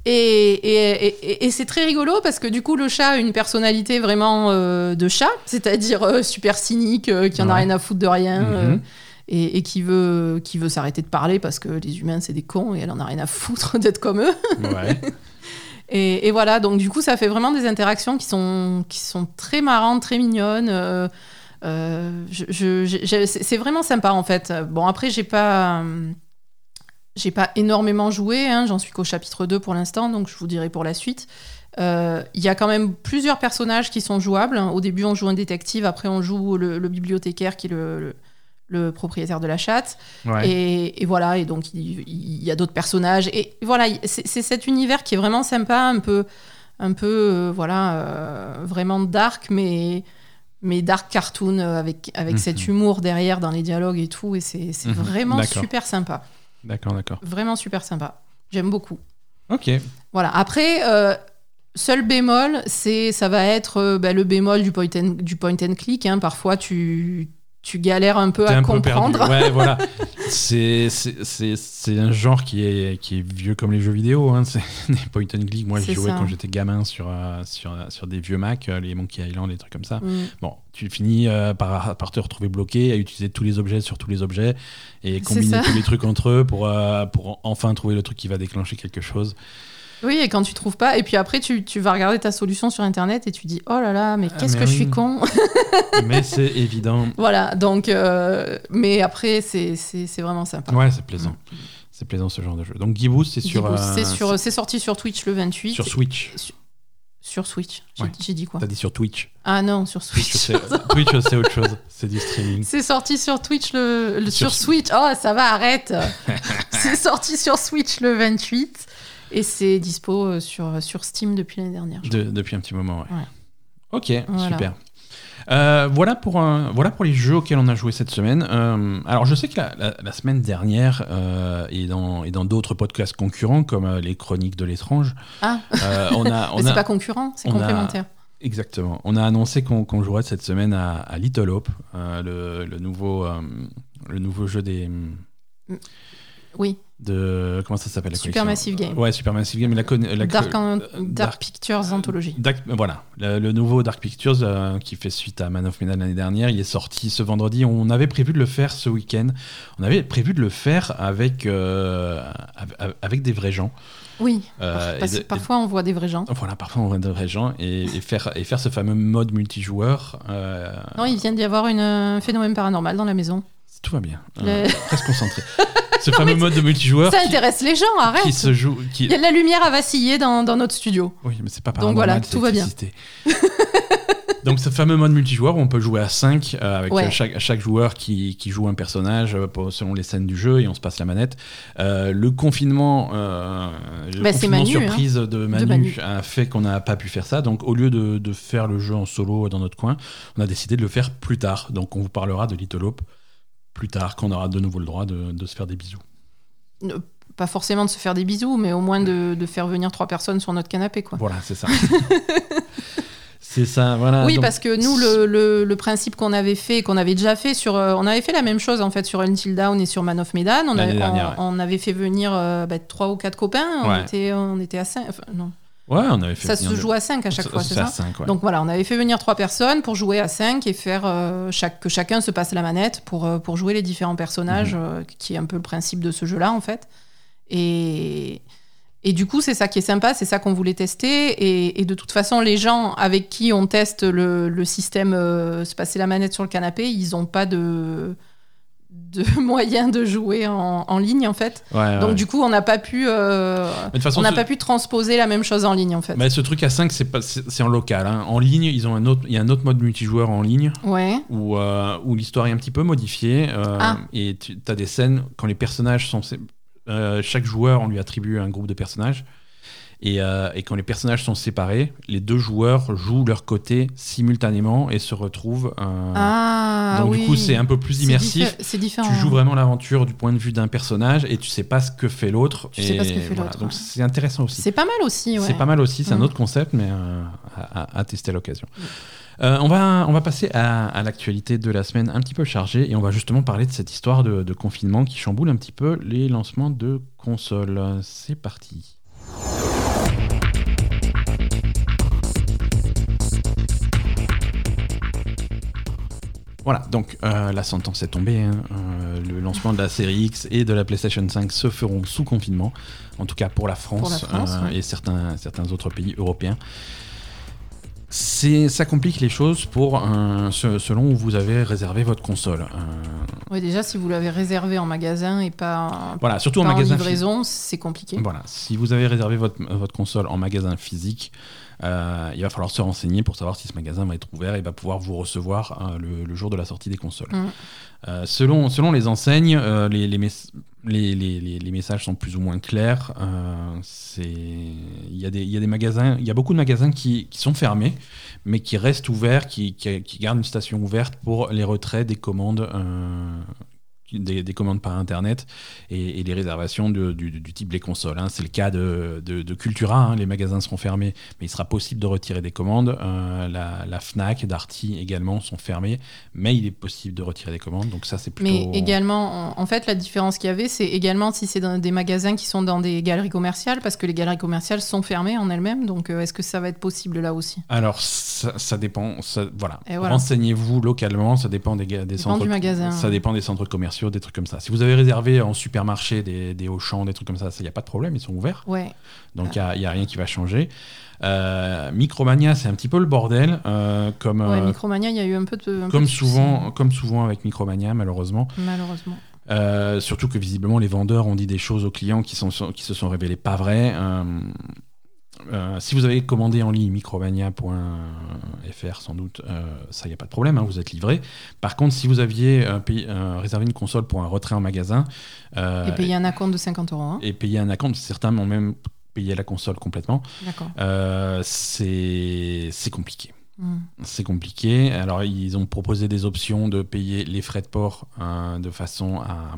et- et- et c'est très rigolo parce que du coup, le chat a une personnalité vraiment euh, de chat, c'est-à-dire euh, super cynique, euh, qui en a rien à foutre de rien. Mhm. et, qui veut, qui veut s'arrêter de parler parce que les humains, c'est des cons et elle en a rien à foutre d'être comme eux. Ouais. Et, et voilà, donc du coup, ça fait vraiment des interactions qui sont, qui sont très marrantes, très mignonnes. je- je- c'est vraiment sympa en fait. Bon, après, j'ai pas. euh, J'ai pas énormément joué, hein, j'en suis qu'au chapitre 2 pour l'instant, donc je vous dirai pour la suite. Euh, Il y a quand même plusieurs personnages qui sont jouables. Au début, on joue un détective, après, on joue le, le bibliothécaire qui est le, le- le propriétaire de la chatte. Ouais. Et, et voilà, et donc il, il y a d'autres personnages. Et voilà, c'est cet univers qui est vraiment sympa, un peu, un peu euh, voilà, euh, vraiment dark, mais, mais dark cartoon avec, avec Mhm. cet humour derrière dans les dialogues et tout. Et c'est Mhm. vraiment super sympa. D'accord, d'accord. Vraiment super sympa. J'aime beaucoup. Ok. Voilà. Après, euh, seul bémol, c'est ça va être euh, bah, le bémol du point and, du point and click. hein. Parfois, tu, tu galères un peu à un comprendre. Ouais, voilà. C'est un genre qui est, qui est vieux comme les jeux vidéo. Hein. C'est des point and click. Moi, je jouais ça. quand j'étais gamin sur, euh, sur, euh, sur des vieux Mac, euh, les Monkey Island, des trucs comme ça. Mm. Bon, tu finis euh, par, par te retrouver bloqué, à utiliser tous les objets sur tous les objets et combiner tous les trucs entre eux pour, euh, pour enfin trouver le truc qui va déclencher quelque chose. Oui, et quand tu trouves pas, et puis après tu, tu vas regarder ta solution sur internet et tu dis oh là là, mais Ah, qu'est-ce que je suis con. Mais c'est évident. voilà, donc, euh, mais après c'est vraiment sympa. Ouais, c'est plaisant. C'est plaisant ce genre de jeu. Donc Gibbous, c'est sur, euh, c'est sur, c'est sorti sur Twitch le 28. sur Switch. Sur Switch. J'ai Ouais. dit quoi? T'as dit sur Twitch. Ah non, sur Twitch, Switch. Twitch, c'est autre chose. C'est du streaming. C'est sorti sur Twitch le, le- Sur- sur Switch. Oh, ça va, arrête. c'est sorti sur Switch le 28 et c'est dispo euh, sur, sur Steam depuis l'année dernière. De- depuis un petit moment, ouais. Ouais. Ok, Voilà. super. Euh, voilà, pour, voilà pour les jeux auxquels on a joué cette semaine. Euh, alors, je sais que la, la- la semaine dernière, et dans et dans d'autres podcasts concurrents, comme les Chroniques de l'étrange, Ah, on a, mais c'est pas concurrent, c'est a- complémentaire. exactement, on a annoncé qu'on qu'on jouerait cette semaine à, à Little Hope, le, le nouveau, le nouveau jeu des Oui, de comment ça s'appelle la Supermassive Game. Ouais, Supermassive Game. La, la Dark, co- en- euh, Dark Dark- Pictures Anthology. Dark- voilà, le, le nouveau Dark Pictures euh, qui fait suite à Man of Medan l'année dernière, il est sorti ce vendredi. On avait prévu de le faire ce week-end. On avait prévu de le faire avec, euh, av- avec des vrais gens. Oui, Euh, parce que parfois on voit des vrais gens. voilà, parfois on voit de vrais gens et, et faire, et faire ce fameux mode multijoueur. euh, Non, il vient d'y avoir un phénomène paranormal dans la maison. Tout va bien. Euh, Reste concentré. ce fameux mode de multijoueur Ça qui, intéresse les gens, arrête qui se joue. Qui... La lumière a vacillé dans, dans notre studio. Oui, mais c'est pas Donc paranormal, voilà, c'est tout va bien. Donc ce fameux mode multijoueur où on peut jouer à 5 avec Ouais. euh, chaque, chaque joueur qui, qui joue un personnage euh, selon les scènes du jeu et on se passe la manette. Euh, le confinement, euh, le Bah, confinement Manu, surprise de, Manu Manu. a fait qu'on n'a pas pu faire ça. Donc au lieu de, de faire le jeu en solo dans notre coin, on a décidé de le faire plus tard. Donc on vous parlera de Little Hope plus tard quand on aura de nouveau le droit de, de se faire des bisous. Pas forcément de se faire des bisous, mais au moins de, de faire venir trois personnes sur notre canapé, quoi. Voilà, c'est ça. c'est ça, voilà. oui, Donc, parce que nous, le, le- le principe qu'on avait fait, qu'on avait déjà fait sur. euh, on avait fait la même chose, en fait, sur Until Dawn et sur Man of Medan. On, avait, dernière, on, on avait fait venir euh, bah, trois ou quatre copains. On, Ouais. était, on était à cinq. enfin, non. Ouais, on avait fait Ça venir se joue à cinq à chaque fois, c'est ça 5, ouais. Donc voilà, on avait fait venir trois personnes pour jouer à cinq et faire euh, chaque, que chacun se passe la manette pour, euh, pour jouer les différents personnages, Mhm. euh, qui est un peu le principe de ce jeu-là en fait. Et, Et du coup, c'est ça qui est sympa, c'est ça qu'on voulait tester. Et, et de toute façon, les gens avec qui on teste le, le système euh, se passer la manette sur le canapé, ils n'ont pas de, de moyens de jouer en, en ligne, en fait. Ouais, Donc ouais. du coup, on n'a pas pu, euh, façon, on n'a ce- pas pu transposer la même chose en ligne, en fait. Mais ce truc à 5, c'est pas- c'est en local. hein. En ligne, ils ont un autre, il y a un autre mode multijoueur en ligne Ouais. où, euh, où l'histoire est un petit peu modifiée. euh, Ah. Et tu as des scènes quand les personnages sont. chaque joueur, on lui attribue un groupe de personnages. Et, euh, et quand les personnages sont séparés, les deux joueurs jouent leur côté simultanément et se retrouvent. euh, Ah donc oui. du coup, c'est un peu plus C'est immersif. diffé- C'est différent. Tu joues vraiment l'aventure du point de vue d'un personnage et tu sais pas ce que fait l'autre. Tu sais pas ce que Et fait voilà. l'autre, Donc ouais. c'est intéressant aussi. C'est pas mal aussi, ouais. C'est pas mal aussi, c'est un Mm. autre concept, mais euh, à, tester à l'occasion. Euh, on, va, on va passer à, à l'actualité de la semaine un petit peu chargée et on va justement parler de cette histoire de, de confinement qui chamboule un petit peu les lancements de consoles. C'est parti. Voilà, donc euh, la sentence est tombée. hein. Euh, le lancement de la série X et de la PlayStation 5 se feront sous confinement, en tout cas pour la France, Pour la France, euh, ouais. et certains, certains autres pays européens. Ça complique les choses pour euh, ce- selon où vous avez réservé votre console. Euh, Ouais, déjà, si vous l'avez réservé en magasin et pas, voilà, surtout pas en en magasin. livraison, c'est compliqué. Voilà, si vous avez réservé votre, votre console en magasin physique, euh, il va falloir se renseigner pour savoir si ce magasin va être ouvert et va pouvoir vous recevoir euh, le, le jour de la sortie des consoles. Mm. Euh, selon, selon les enseignes, euh, les, les, mes- les, messages sont plus ou moins clairs. Il y, a des- y a des magasins, il y a beaucoup de magasins qui, qui sont fermés, mais qui restent ouverts, qui, qui, qui gardent une station ouverte pour les retraits des commandes. Des, des commandes par internet et, et les réservations de- du, du type les consoles. hein. C'est le cas de, de- de Cultura, hein. les magasins seront fermés, mais il sera possible de retirer des commandes. Euh, la, la Fnac, Darty également sont fermés, mais il est possible de retirer des commandes, donc ça c'est plutôt... Mais également, en, en fait, la différence qu'il y avait, c'est également si c'est dans des magasins qui sont dans des galeries commerciales, parce que les galeries commerciales sont fermées en elles-mêmes. Donc, euh, est-ce que ça va être possible là aussi? Alors, ça, ça dépend. ça- voilà. Et voilà. Renseignez-vous localement. Ça dépend des, ga- des Dépend centres. du magasin. Ça dépend des centres commerciaux, des trucs comme ça. Si vous avez réservé en supermarché des, des Auchan, des trucs comme ça, il n'y a pas de problème. Ils sont ouverts. Ouais. Donc, il n'y a, rien qui va changer. Euh, Micromania, c'est un petit peu le bordel. euh, comme, Ouais, euh, Micromania, il y a eu un peu de. un peu comme, soucis, souvent, comme souvent avec Micromania, malheureusement. Malheureusement. Euh, surtout que visiblement les vendeurs ont dit des choses aux clients qui, sont, qui se sont révélées pas vraies. Euh, euh, si vous avez commandé en ligne micromania.fr sans doute, euh, ça y a pas de problème, hein, vous êtes livré. Par contre, si vous aviez euh, payé- réservé une console pour un retrait en magasin Et payer un acompte de 50 euros. hein. et payé un account, certains ont même payé la console complètement, D'accord. c'est compliqué. Mm. C'est compliqué. Alors, ils ont proposé des options de payer les frais de port euh, de, façon à,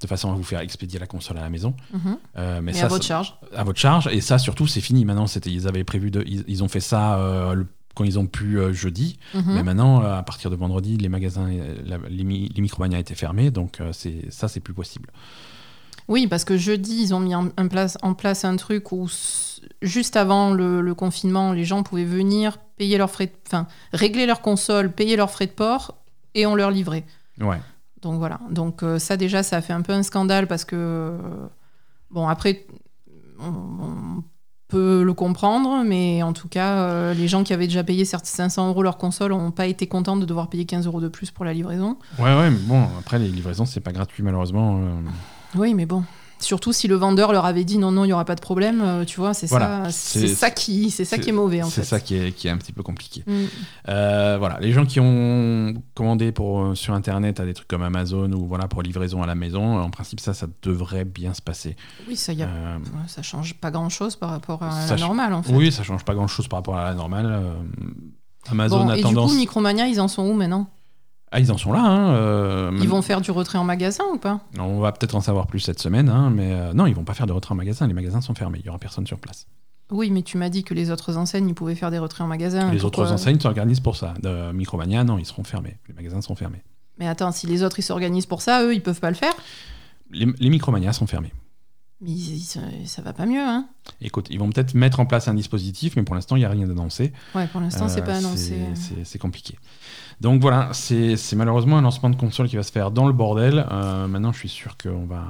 de façon à vous faire expédier la console à la maison. Mhm. Euh, mais Mais ça, à votre charge. à votre charge. Et ça, surtout, c'est fini. Maintenant, ils avaient prévu de. Ils, ils ont fait ça euh, le- quand ils ont pu euh, jeudi. Mhm. Mais maintenant, euh, à partir de vendredi, les magasins, la- les, mi- les Micromania étaient fermés. Donc, euh, c'est, ça, c'est plus possible. Oui, parce que jeudi, ils ont mis en, en place, en place un truc où, juste avant le, le confinement, les gens pouvaient venir, payer leurs frais, de- enfin, régler leur console, payer leurs frais de port, et on leur livrait. Ouais. Donc voilà. Donc euh, ça, déjà, ça a fait un peu un scandale parce que, euh, bon, après, on, on peut le comprendre, mais en tout cas, euh, les gens qui avaient déjà payé certes 500 euros leur console n'ont pas été contents de devoir payer 15 euros de plus pour la livraison. Ouais, ouais. Mais bon, après, les livraisons, c'est pas gratuit, malheureusement. euh. Oui, mais bon. Surtout si le vendeur leur avait dit non, non, il n'y aura pas de problème, euh, tu vois, c'est Voilà, ça, c'est- c'est ça qui, c'est ça c'est- qui est mauvais en c'est fait. ça qui est, qui est un petit peu compliqué. Mm. Euh, voilà, les gens qui ont commandé pour, euh, sur Internet à des trucs comme Amazon ou voilà pour livraison à la maison, en principe ça, ça devrait bien se passer. Oui, ça y a, Euh, ça change pas grand chose par rapport à la normale en fait. oui, ça change pas grand-chose par rapport à la normale. euh, Amazon Bon, a et tendance. du coup, Micromania, ils en sont où maintenant? Ah, ils en sont là. Hein, euh, Ils vont faire du retrait en magasin ou pas? On va peut-être en savoir plus cette semaine, hein, mais euh, non, ils vont pas faire de retrait en magasin. Les magasins sont fermés. Il y aura personne sur place. Oui, mais tu m'as dit que les autres enseignes, ils pouvaient faire des retraits en magasin. les autres enseignes s'organisent pour ça. De Micromania, non, ils seront fermés. Les magasins sont fermés. Mais attends, si les autres ils s'organisent pour ça, eux, ils peuvent pas le faire? Les, les Micromania sont fermés. Mais ça, ça va pas mieux, hein Écoute, ils vont peut-être mettre en place un dispositif, mais pour l'instant, il n'y a rien d'annoncé. Ouais, pour l'instant, c'est Euh, pas annoncé. c'est- C'est compliqué. Donc voilà, c'est malheureusement un lancement de console qui va se faire dans le bordel. Euh, maintenant, je suis sûr qu'on va,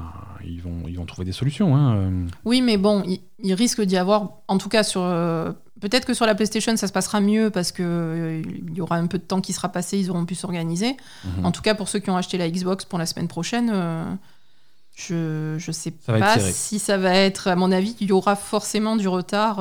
ils vont, ils vont trouver des solutions. hein. Oui, mais bon, il, il risque d'y avoir, en tout cas sur. euh, Peut-être que sur la PlayStation, ça se passera mieux parce que euh, il y aura un peu de temps qui sera passé, ils auront pu s'organiser. mhm. En tout cas, pour ceux qui ont acheté la Xbox pour la semaine prochaine, je je sais Ça pas si ça va être. À mon avis, il y aura forcément du retard.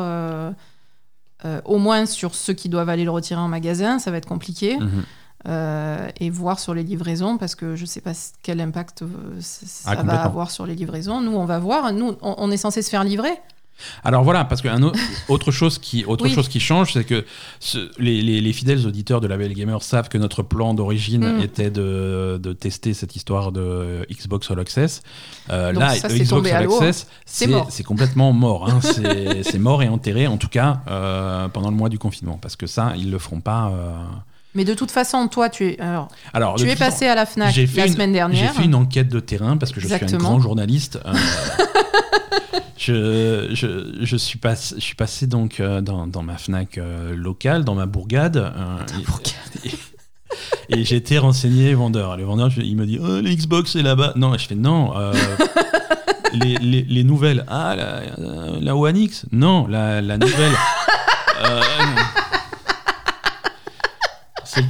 Euh, au moins sur ceux qui doivent aller le retirer en magasin, ça va être compliqué. Mhm. Euh, et voir sur les livraisons parce que je sais pas quel impact euh, ça Ah, va avoir sur les livraisons. Nous, on va voir. Nous, on, on est censé se faire livrer. Alors voilà, parce que un au- autre chose qui, autre Oui. chose qui change, c'est que ce- les, les- les fidèles auditeurs de la Belle Gamer savent que notre plan d'origine Mm. était de, de tester cette histoire de Xbox All Access. Euh, là, ça, Xbox All l'eau, Access, C'est complètement mort. hein. C'est c'est mort et enterré, en tout cas, euh, pendant le mois du confinement. Parce que ça, ils le feront pas. euh. Mais de toute façon, toi, tu es, alors, Alors, tu es passé à la Fnac J'ai la une- semaine J'ai dernière. fait une enquête de terrain parce que je suis un grand journaliste. euh, je, je, je, suis pass- je suis passé donc euh, dans, dans ma Fnac euh, locale, dans ma bourgade. et- et j'ai été renseigné vendeur. Le vendeur, je- il me dit oh, les Xbox c'est là-bas. Non, je fais non. euh, les, les, les nouvelles. Ah, la, la One X Non, la, la nouvelle. Euh,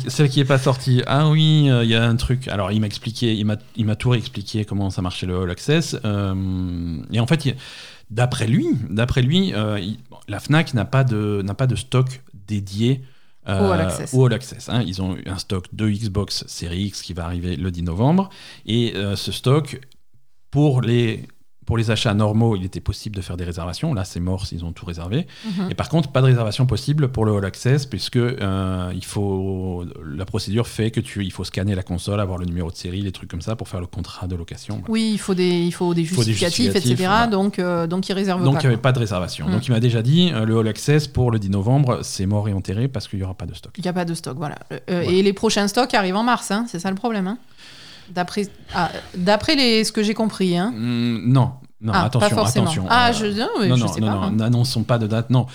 celle, qui est pas sortie. Ah oui, euh, il y a un truc. Alors il m'a expliqué, il m'a, tout réexpliqué comment ça marchait le All Access. Euh, et en fait, d'après lui, d'après lui, euh, il- la Fnac n'a pas de n'a pas de stock dédié. Au All Access. au All Access, hein. Ils ont un stock de Xbox Series X qui va arriver le 10 novembre. Et ce stock, pour les, pour les achats normaux, il était possible de faire des réservations. Là, c'est mort s'ils ont tout réservé. Mhm. Et par contre, pas de réservation possible pour le All Access, puisque euh, il faut, la procédure fait que tu, il faut scanner la console, avoir le numéro de série, les trucs comme ça, pour faire le contrat de location. Voilà. Oui, il faut des, il faut des faut des justificatifs, etc. voilà. Donc, euh, donc, ils réservent Donc pas. il n'y avait quoi. pas de réservation. Mm. Donc il m'a déjà dit, euh, le All Access pour le 10 novembre, c'est mort et enterré parce qu'il n'y aura pas de stock. Il n'y a pas de stock, voilà. Euh, Voilà. Et les prochains stocks arrivent en mars, hein, c'est ça le problème. Hein D'après ah, les- ce que j'ai compris. Hein. Mm, non, non, Ah, attention, pas forcément. attention. Ah, Euh, je, non, mais non, je non, sais non, pas. non, hein. n'annonçons pas de date, non.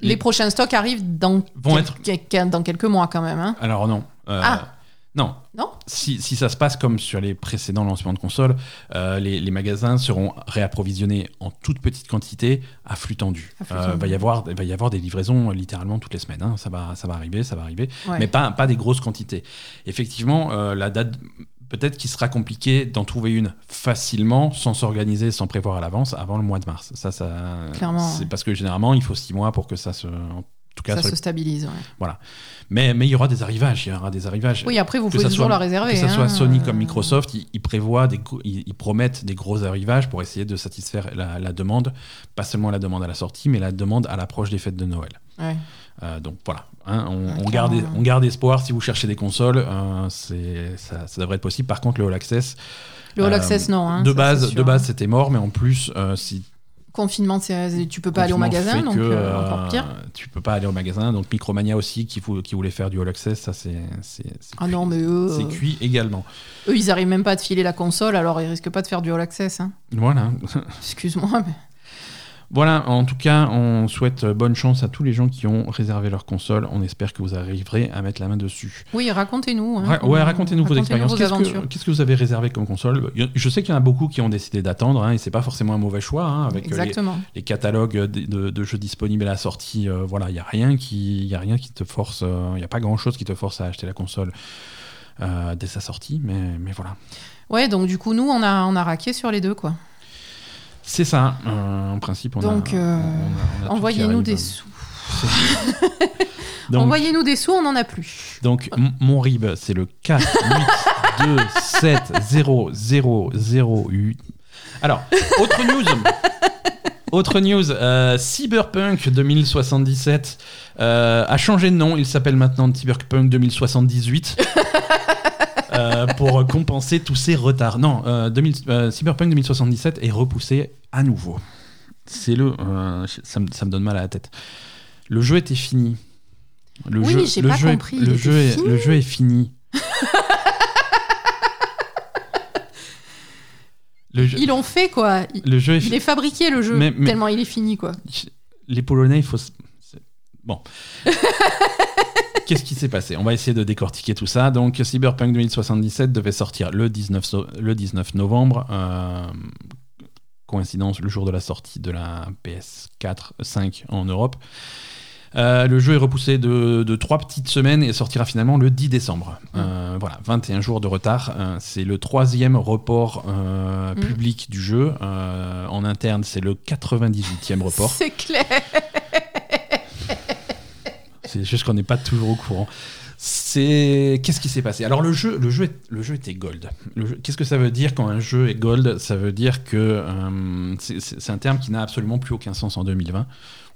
Les, Les- prochains stocks arrivent dans, Vont quel- quel- dans quelques mois quand même. Hein. Alors non. Euh, Ah. Non. Non si, si ça se passe comme sur les précédents lancements de consoles, euh, les, les magasins seront réapprovisionnés en toute petite quantité à flux tendu. À flux Euh, va y avoir, va y avoir des livraisons littéralement toutes les semaines. hein. Ça, va, ça va arriver, ça va arriver. Ouais. Mais pas, pas des grosses quantités. Effectivement, euh, la date, peut-être qu'il sera compliqué d'en trouver une facilement, sans s'organiser, sans prévoir à l'avance, avant le mois de mars. Ça, ça, Clairement, C'est ouais. parce que généralement, il faut six mois pour que ça se. En tout cas, ça se les- stabilise. ouais. mais, mais il y aura des arrivages. Il y aura des arrivages. Oui, après, vous Que pouvez toujours soit- la réserver. Que ce hein. soit Sony comme Microsoft, ils, ils prévoient des, ils, ils promettent des gros arrivages pour essayer de satisfaire la, la demande, pas seulement la demande à la sortie, mais la demande à l'approche des fêtes de Noël. ouais. Euh, donc voilà, hein, on, garde, on garde espoir si vous cherchez des consoles, euh, c'est, ça, ça devrait être possible. Par contre, le All Access, Le All Euh, Access, non. hein, de, ça, base, de base, c'était mort, mais en plus, euh, si Confinement, tu peux pas aller au magasin, donc que, euh, encore pire. Tu peux pas aller au magasin. Donc Micromania aussi, qui, vou- qui voulait faire du All Access, ça c'est, Ah cuit. non, mais eux, C'est euh, cuit également. eux, ils arrivent même pas à te filer la console, alors ils risquent pas de faire du All Access. hein. Voilà. Excuse-moi, mais. Voilà, en tout cas, on souhaite bonne chance à tous les gens qui ont réservé leur console. On espère que vous arriverez à mettre la main dessus. Oui, racontez-nous. hein, Ouais, racontez-nous vos expériences. Qu'est-ce que, vous avez réservé comme console? Je sais qu'il y en a beaucoup qui ont décidé d'attendre, hein, et c'est pas forcément un mauvais choix. hein, avec euh, les, catalogues de, de- de jeux disponibles à la sortie, euh, voilà, il y a rien qui, y a rien qui te force, euh, il y a pas grand-chose qui te force à acheter la console euh, dès sa sortie, mais, mais voilà. Ouais, donc du coup, nous, on a, on a raqué sur les deux, quoi. C'est ça, en principe. On Donc, euh, Envoyez-nous des sous. Donc, Envoyez-nous des sous, on n'en a plus. Donc, mon RIB, c'est le 4 8 2 7 0 0 0 8. Alors, autre news. Autre news, euh, Cyberpunk 2077 euh, a changé de nom. Il s'appelle maintenant Cyberpunk 2078 euh, pour compenser tous ces retards. Non, euh, 2000 euh, Cyberpunk 2077 est repoussé à nouveau. C'est le, ça, me, ça me donne mal à la tête. Le jeu était fini. Le Oui, jeu, j'ai le pas jeu est- compris, il le, jeu est, fini le jeu est fini. Le jeu, Ils l'ont fait, quoi. Il, le jeu est il est fabriqué, le jeu. Mais- mais- Tellement il est fini, quoi. les Polonais, il faut. Bon. Qu'est-ce qui s'est passé? On va essayer de décortiquer tout ça. Donc, Cyberpunk 2077 devait sortir le 19, so- le 19 novembre. euh, coïncidence, le jour de la sortie de la PS4 5 en Europe. Euh, le jeu est repoussé de, de trois petites semaines et sortira finalement le 10 décembre. Euh, voilà, 21 jours de retard. Euh, c'est le troisième report Mm. public du jeu. En interne, c'est le 98e report. C'est clair. C'est juste qu'on n'est pas toujours au courant. C'est qu'est-ce qui s'est passé? Alors le jeu, le jeu, le jeu était gold. Qu'est-ce que ça veut dire quand un jeu est gold? Ça veut dire que euh, c'est un terme qui n'a absolument plus aucun sens en 2020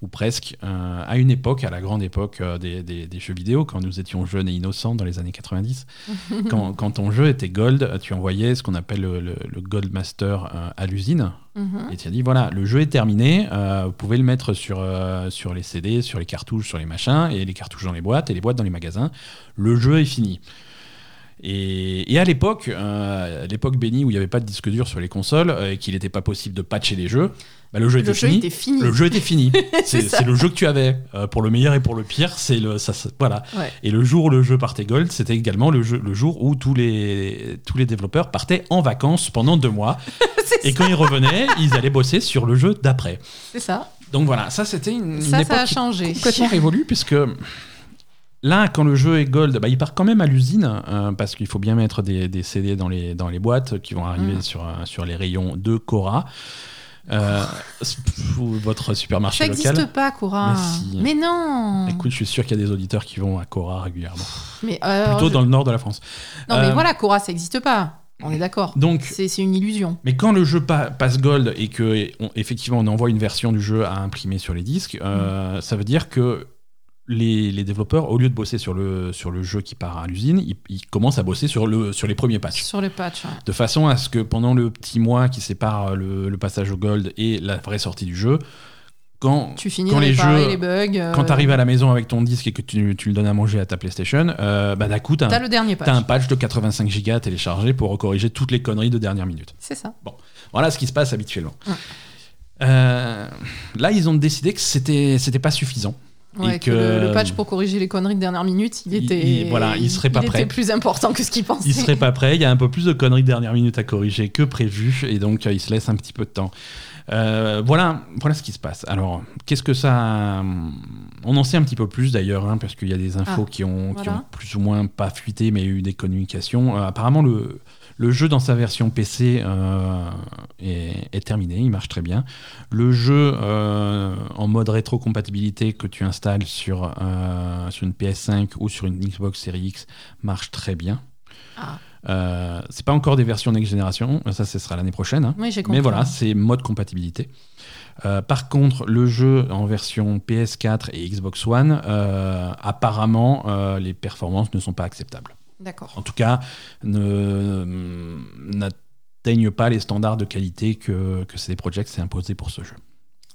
ou presque. Euh, à une époque, à la grande époque euh, des, des- des jeux vidéo, quand nous étions jeunes et innocents dans les années 90, quand, quand ton jeu était gold, tu envoyais ce qu'on appelle le, le- le gold master euh, à l'usine. Mhm. Et tu as dit voilà, le jeu est terminé, euh, vous pouvez le mettre sur, euh, sur les CD, sur les cartouches, sur les machins, et les cartouches dans les boîtes, et les boîtes dans les magasins. Le jeu est fini. Et, et à l'époque, euh, à l'époque bénie où il n'y avait pas de disque dur sur les consoles euh, et qu'il n'était pas possible de patcher les jeux, bah, le jeu Le était jeu fini. était fini. Le jeu était fini. C'est ça. le jeu que tu avais. Euh, pour le meilleur et pour le pire, c'est le ça, ça- voilà. Ouais. Et le jour où le jeu partait gold, c'était également le, jeu, le jour où tous les, tous les développeurs partaient en vacances pendant deux mois. Et quand ils revenaient, ils allaient bosser sur le jeu d'après. C'est ça. Donc voilà, ça c'était une, une Ça, époque ça a changé. complètement révolue puisque là, quand le jeu est gold, bah, il part quand même à l'usine euh, parce qu'il faut bien mettre des, des CD dans les, dans les boîtes qui vont arriver Mm. sur, euh, sur les rayons de Cora. Euh, votre supermarché Ça local. n'existe pas, Cora. Mais si. Mais non. Écoute, je suis sûr qu'il y a des auditeurs qui vont à Cora régulièrement. mais Plutôt je- dans le nord de la France. Non, mais voilà, Cora, ça n'existe pas. On est d'accord. Donc, C'est une illusion. Mais quand le jeu pa- passe gold et que on- effectivement on envoie une version du jeu à imprimer sur les disques, euh, ça veut dire que les, les développeurs, au lieu de bosser sur le, sur le jeu qui part à l'usine, ils, ils commencent à bosser sur, le, sur les premiers patchs. Sur le patch. ouais. De façon à ce que pendant le petit mois qui sépare le, le passage au gold et la vraie sortie du jeu, quand, Tu finis quand les jeux- les bugs. euh, quand tu arrives à la maison avec ton disque et que tu, tu le donnes à manger à ta PlayStation, euh, bah d'un coup, tu T'as as, le dernier patch. un patch de 85 Go à télécharger pour corriger toutes les conneries de dernière minute. C'est ça. Voilà ce qui se passe habituellement. Ouais. Euh, là, ils ont décidé que c'était c'était pas suffisant. Ouais, Et que le, que- le patch pour corriger les conneries de dernière minute, il Il- était. il- voilà, il serait pas était prêt. plus important que ce qu'il pensait. Ils seraient pas prêts. Il y a un peu plus de conneries de dernière minute à corriger que prévu, et donc euh, ils se laissent un petit peu de temps. Euh, voilà, voilà ce qui se passe. Alors, qu'est-ce que ça On en sait un petit peu plus d'ailleurs, hein, parce qu'il y a des infos Ah, qui, ont, qui ont plus ou moins pas fuité, mais eu des communications. Euh, apparemment, le, le jeu dans sa version PC euh, est, est terminé, il marche très bien. Le jeu euh, en mode rétrocompatibilité que tu installes sur, euh, sur une PS5 ou sur une Xbox Series X marche très bien. Ah. Euh, c'est pas encore des versions next génération, ça ce sera l'année prochaine. hein. Oui. Mais voilà, c'est mode compatibilité. Euh, par contre, le jeu en version PS4 et Xbox One, euh, apparemment, les performances ne sont pas acceptables. D'accord. En tout cas, ne- n'atteignent pas les standards de qualité que, que CD Projekt s'est imposé pour ce jeu.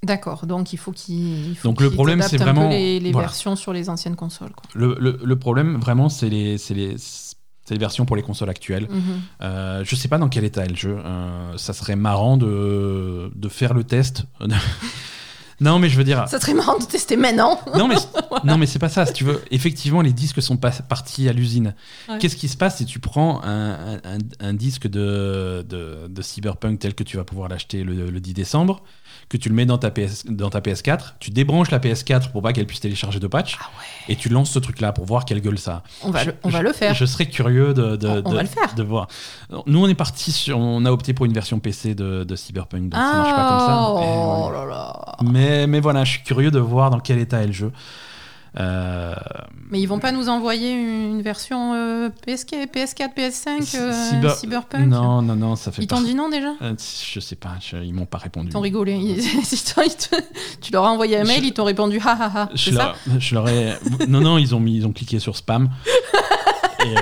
D'accord. Donc il faut qu'il. Donc, le problème, c'est vraiment- les, les voilà. versions sur les anciennes consoles. Quoi. Le, le- le problème, vraiment, c'est les, c'est les, c'est les versions pour les consoles actuelles. Mhm. Euh, je sais pas dans quel état est le jeu. Euh, ça serait marrant de, de faire le test. Non, mais je veux dire. Ça serait marrant de tester maintenant. Non, mais, non, mais c'est pas ça. Si tu veux, effectivement, les disques sont pas partis à l'usine. Ouais. Qu'est-ce qui se passe si tu prends un, un- un disque de, de, de Cyberpunk tel que tu vas pouvoir l'acheter le, le 10 décembre, que tu le mets dans ta, PS, dans ta PS4, tu débranches la PS4 pour pas qu'elle puisse télécharger de patch, Ah et tu lances ce truc-là pour voir quelle gueule ça a. On va, Je- on va le faire. Je serais curieux de, de, On- on de- va le faire. de voir. Nous, on est parti sur, on a opté pour une version PC de, de Cyberpunk, donc ça marche pas comme ça. Oh voilà. là là. Mais, mais voilà, je suis curieux de voir dans quel état est le jeu. Euh, Mais ils vont pas nous envoyer une version euh, PSK, PS4, PS5, euh, Cyber- Cyberpunk Non, non, non, ça fait Ils t'ont dit non déjà Euh, Je sais pas, je- ils m'ont pas répondu. Ils t'ont rigolé. Ils- tu leur as envoyé un mail, Je- ils t'ont répondu ha ha ha. Je C'est ça leur, je leur ai. Non, non, ils ont, mis, ils ont cliqué sur spam. et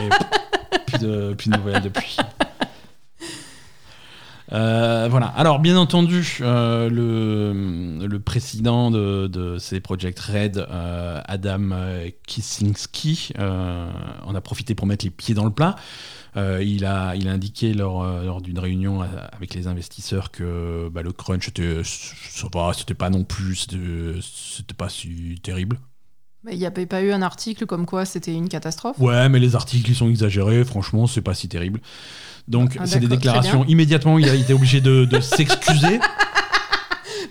plus de, plus de nouvelles depuis. Euh, voilà. Alors, bien entendu, euh, le, le président de, de ces Project Red, euh, Adam Kicinski, en a profité pour mettre les pieds dans le plat. il, a, il a indiqué lors, lors d'une réunion avec les investisseurs que bah, le crunch, c'était, c'était pas non plus, c'était, pas si terrible. Il n'y avait pas eu un article comme quoi c'était une catastrophe? Ouais, mais les articles, ils sont exagérés. Franchement, c'est pas si terrible. Donc, ah, c'est des déclarations. Immédiatement, il a été obligé de, s'excuser.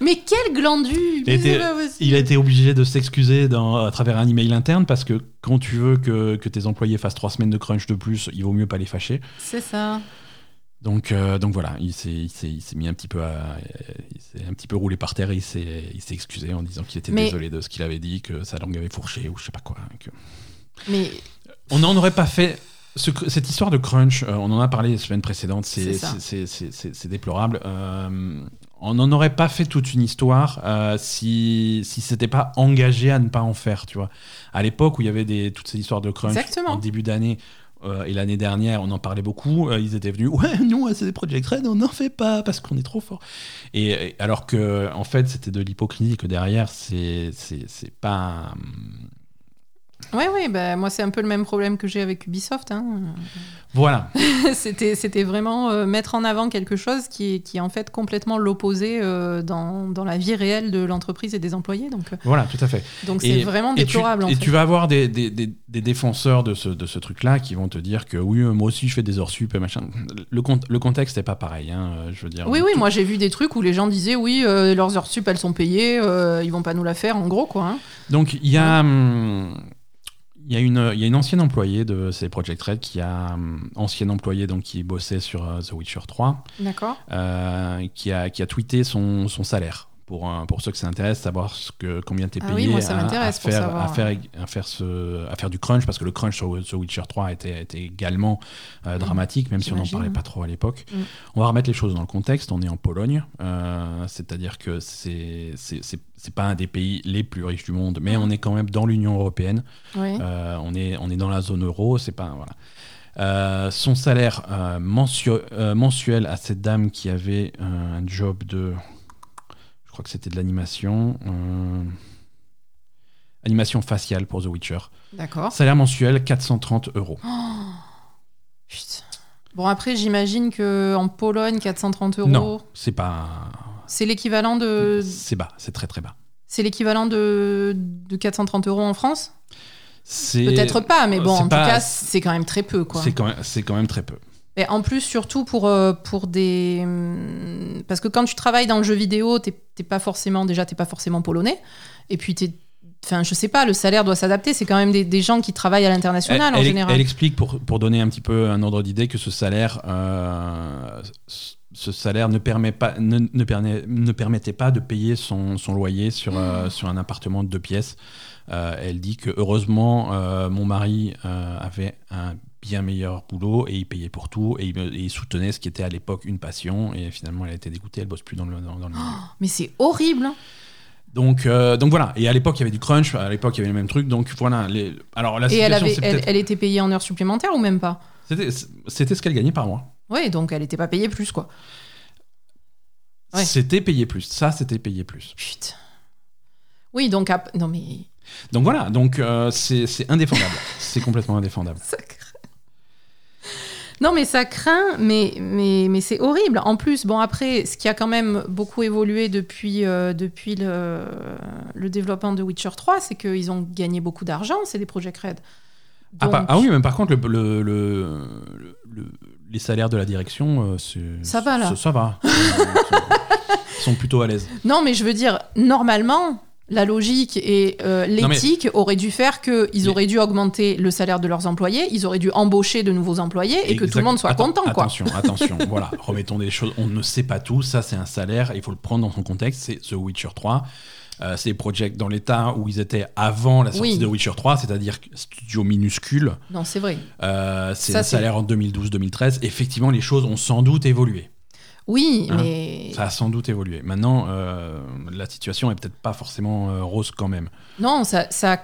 Mais quel glandu il, a été obligé de s'excuser à travers un email interne parce que quand tu veux que, tes employés fassent trois semaines de crunch de plus, il vaut mieux pas les fâcher. C'est ça. Donc, euh, donc voilà, il s'est mis un petit peu à, il s'est un petit peu roulé par terre et il s'est excusé en disant qu'il était désolé de ce qu'il avait dit, que sa langue avait fourché ou je sais pas quoi. Mais on n'en aurait pas fait cette histoire de crunch, euh, on en a parlé les semaines précédentes, c'est déplorable. Euh, on n'en aurait pas fait toute une histoire euh, si si c'était pas engagé à ne pas en faire, tu vois. À l'époque où il y avait des, toutes ces histoires de crunch en début d'année et l'année dernière, on en parlait beaucoup. ils étaient venus, ouais, nous, c'est des Project Red, on n'en fait pas parce qu'on est trop fort. Et, alors que, en fait, c'était de l'hypocrisie que derrière, c'est pas. Oui, oui, bah, moi c'est un peu le même problème que j'ai avec Ubisoft. Hein. Voilà. c'était, c'était vraiment euh, mettre en avant quelque chose qui est, qui est en fait complètement l'opposé euh, dans, dans, la vie réelle de l'entreprise et des employés. Donc, euh, voilà, tout à fait. Donc c'est vraiment déplorable. Et, tu, vas avoir des, des, des, défenseurs de ce, de ce truc-là qui vont te dire que oui, moi aussi je fais des heures sup et machin. Le, le contexte n'est pas pareil, hein, je veux dire. Oui, oui, moi j'ai vu des trucs où les gens disaient oui, leurs heures sup elles sont payées, ils vont pas nous la faire en gros, quoi. Hein. Donc il y a. Hum, y, a une, il y a une ancienne employée de ces Project Red qui a um, ancienne employée donc qui bossait sur uh, The Witcher 3. D'accord. Euh, qui a qui a tweeté son, son salaire pour, pour ceux que ça intéresse, savoir ce que, combien tu es payé à, faire, à, faire, à, faire ce, à faire du crunch, parce que le crunch sur The Witcher 3 était, était également euh, mm. dramatique, même si on n'en parlait pas trop à l'époque. Mm. On va remettre les choses dans le contexte. On est en Pologne, euh, c'est-à-dire que c'est c'est pas un des pays les plus riches du monde, mais mm. on est quand même dans l'Union européenne. Euh, on, est, on est dans la zone euro, c'est pas voilà. son salaire mensuel à cette dame qui avait un job de crois que c'était de l'animation. Euh, animation faciale pour The Witcher. D'accord. Salaire mensuel 430 euros. putain. Bon, après, j'imagine que en Pologne, 430 euros. Non, c'est pas. C'est l'équivalent de. C'est bas, c'est très très bas. C'est l'équivalent de... de 430 euros en France? Peut-être pas, mais bon, en tout cas, c'est quand même très peu. C'est quand, quand, même très peu. En plus, surtout pour, euh, pour des. Parce que quand tu travailles dans le jeu vidéo, t'es pas forcément. Déjà, t'es pas forcément polonais. Et puis, t'es. Enfin, je sais pas, le salaire doit s'adapter. C'est quand même des, des, gens qui travaillent à l'international en général. Elle explique, pour, pour donner un petit peu un ordre d'idée, que ce salaire. Euh, ce salaire ne, permet pas, ne, ne, permet, ne, permettait pas de payer son, son loyer sur, euh, mmh. sur un appartement de deux pièces. elle dit que heureusement, mon mari avait un bien meilleur boulot et il payait pour tout et il, soutenait ce qui était à l'époque une passion et finalement elle a été dégoûtée, elle bosse plus dans le, dans, le milieu. Oh, mais c'est horrible hein. donc, euh, donc voilà, et à l'époque il y avait du crunch, à l'époque il y avait le même truc, donc voilà. Les... Alors, la et elle, avait, elle, était payée en heures supplémentaires ou même pas? C'était ce qu'elle gagnait par mois. Oui, donc elle n'était pas payée plus quoi. C'était payé plus, ça c'était payé plus. Putain. Oui, donc non mais. Donc voilà, donc euh, c'est indéfendable, c'est complètement indéfendable. Non, mais ça craint, mais, mais, mais c'est horrible. En plus, bon, après, ce qui a quand même beaucoup évolué depuis, euh, depuis le, le, développement de Witcher 3, c'est qu'ils ont gagné beaucoup d'argent, c'est des projets Red. Ah, ah, oui, mais par contre, le, le, les salaires de la direction, euh, ça va là. Ça, va. Ils sont plutôt à l'aise. Non, mais je veux dire, normalement, la logique et euh, l'éthique auraient dû faire qu'ils auraient dû augmenter le salaire de leurs employés, ils auraient dû embaucher de nouveaux employés et que tout le monde soit content. Quoi. Attention, attention, voilà, remettons des choses, on ne sait pas tout, ça c'est un salaire, il faut le prendre dans son contexte, c'est The Witcher 3. Euh, c'est Project dans l'état où ils étaient avant la sortie de Witcher 3, c'est-à-dire studio minuscule. Non, c'est vrai. Euh, c'est un salaire en 2012-2013. Effectivement, les choses ont sans doute évolué. Oui, hein mais. Ça a sans doute évolué. Maintenant, euh, la situation est peut-être pas forcément euh, rose quand même. Non, ça, ça, a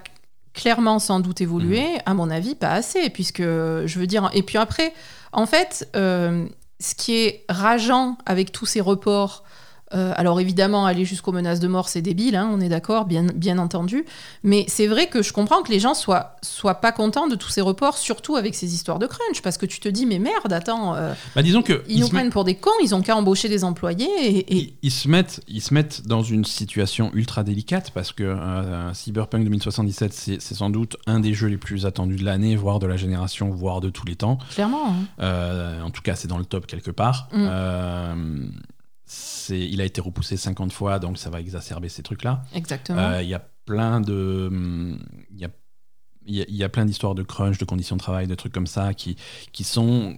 clairement sans doute évolué. Mmh. À mon avis, pas assez, puisque je veux dire. Et puis après, en fait. Euh, ce qui est rageant avec tous ces reports, euh, alors évidemment, aller jusqu'aux menaces de mort, c'est débile, hein, on est d'accord, bien, bien entendu. Mais c'est vrai que je comprends que les gens soient, soient pas contents de tous ces reports, surtout avec ces histoires de crunch, parce que tu te dis, mais merde, attends, euh, Bah, disons que ils nous prennent pour des cons, ils ont qu'à embaucher des employés. Et, et- ils, ils se mettent, ils se mettent dans une situation ultra délicate parce que euh, Cyberpunk 2077, c'est c'est sans doute un des jeux les plus attendus de l'année, voire de la génération, voire de tous les temps. clairement, hein. Euh, en tout cas, c'est dans le top quelque part. Mm. Il a été repoussé 50 fois, donc ça va exacerber ces trucs-là. exactement. Euh, Il y a plein de. Il y a, il y a- y a plein d'histoires de crunch, de conditions de travail, de trucs comme ça qui, qui sont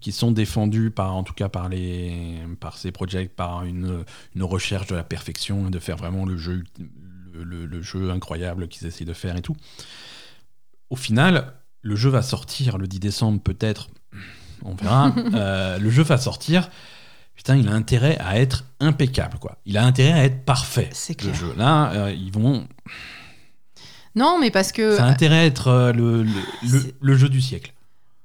qui sont défendus par en tout cas par les par ces projets par une, une recherche de la perfection de faire vraiment le jeu le, le- le jeu incroyable qu'ils essayent de faire et tout au final le jeu va sortir le 10 décembre peut-être on verra Euh, le jeu va sortir putain il a intérêt à être impeccable quoi il a intérêt à être parfait C'est le clair. jeu là euh, ils vont Non, mais parce que. ça a intérêt à être euh, le, le, le- le jeu du siècle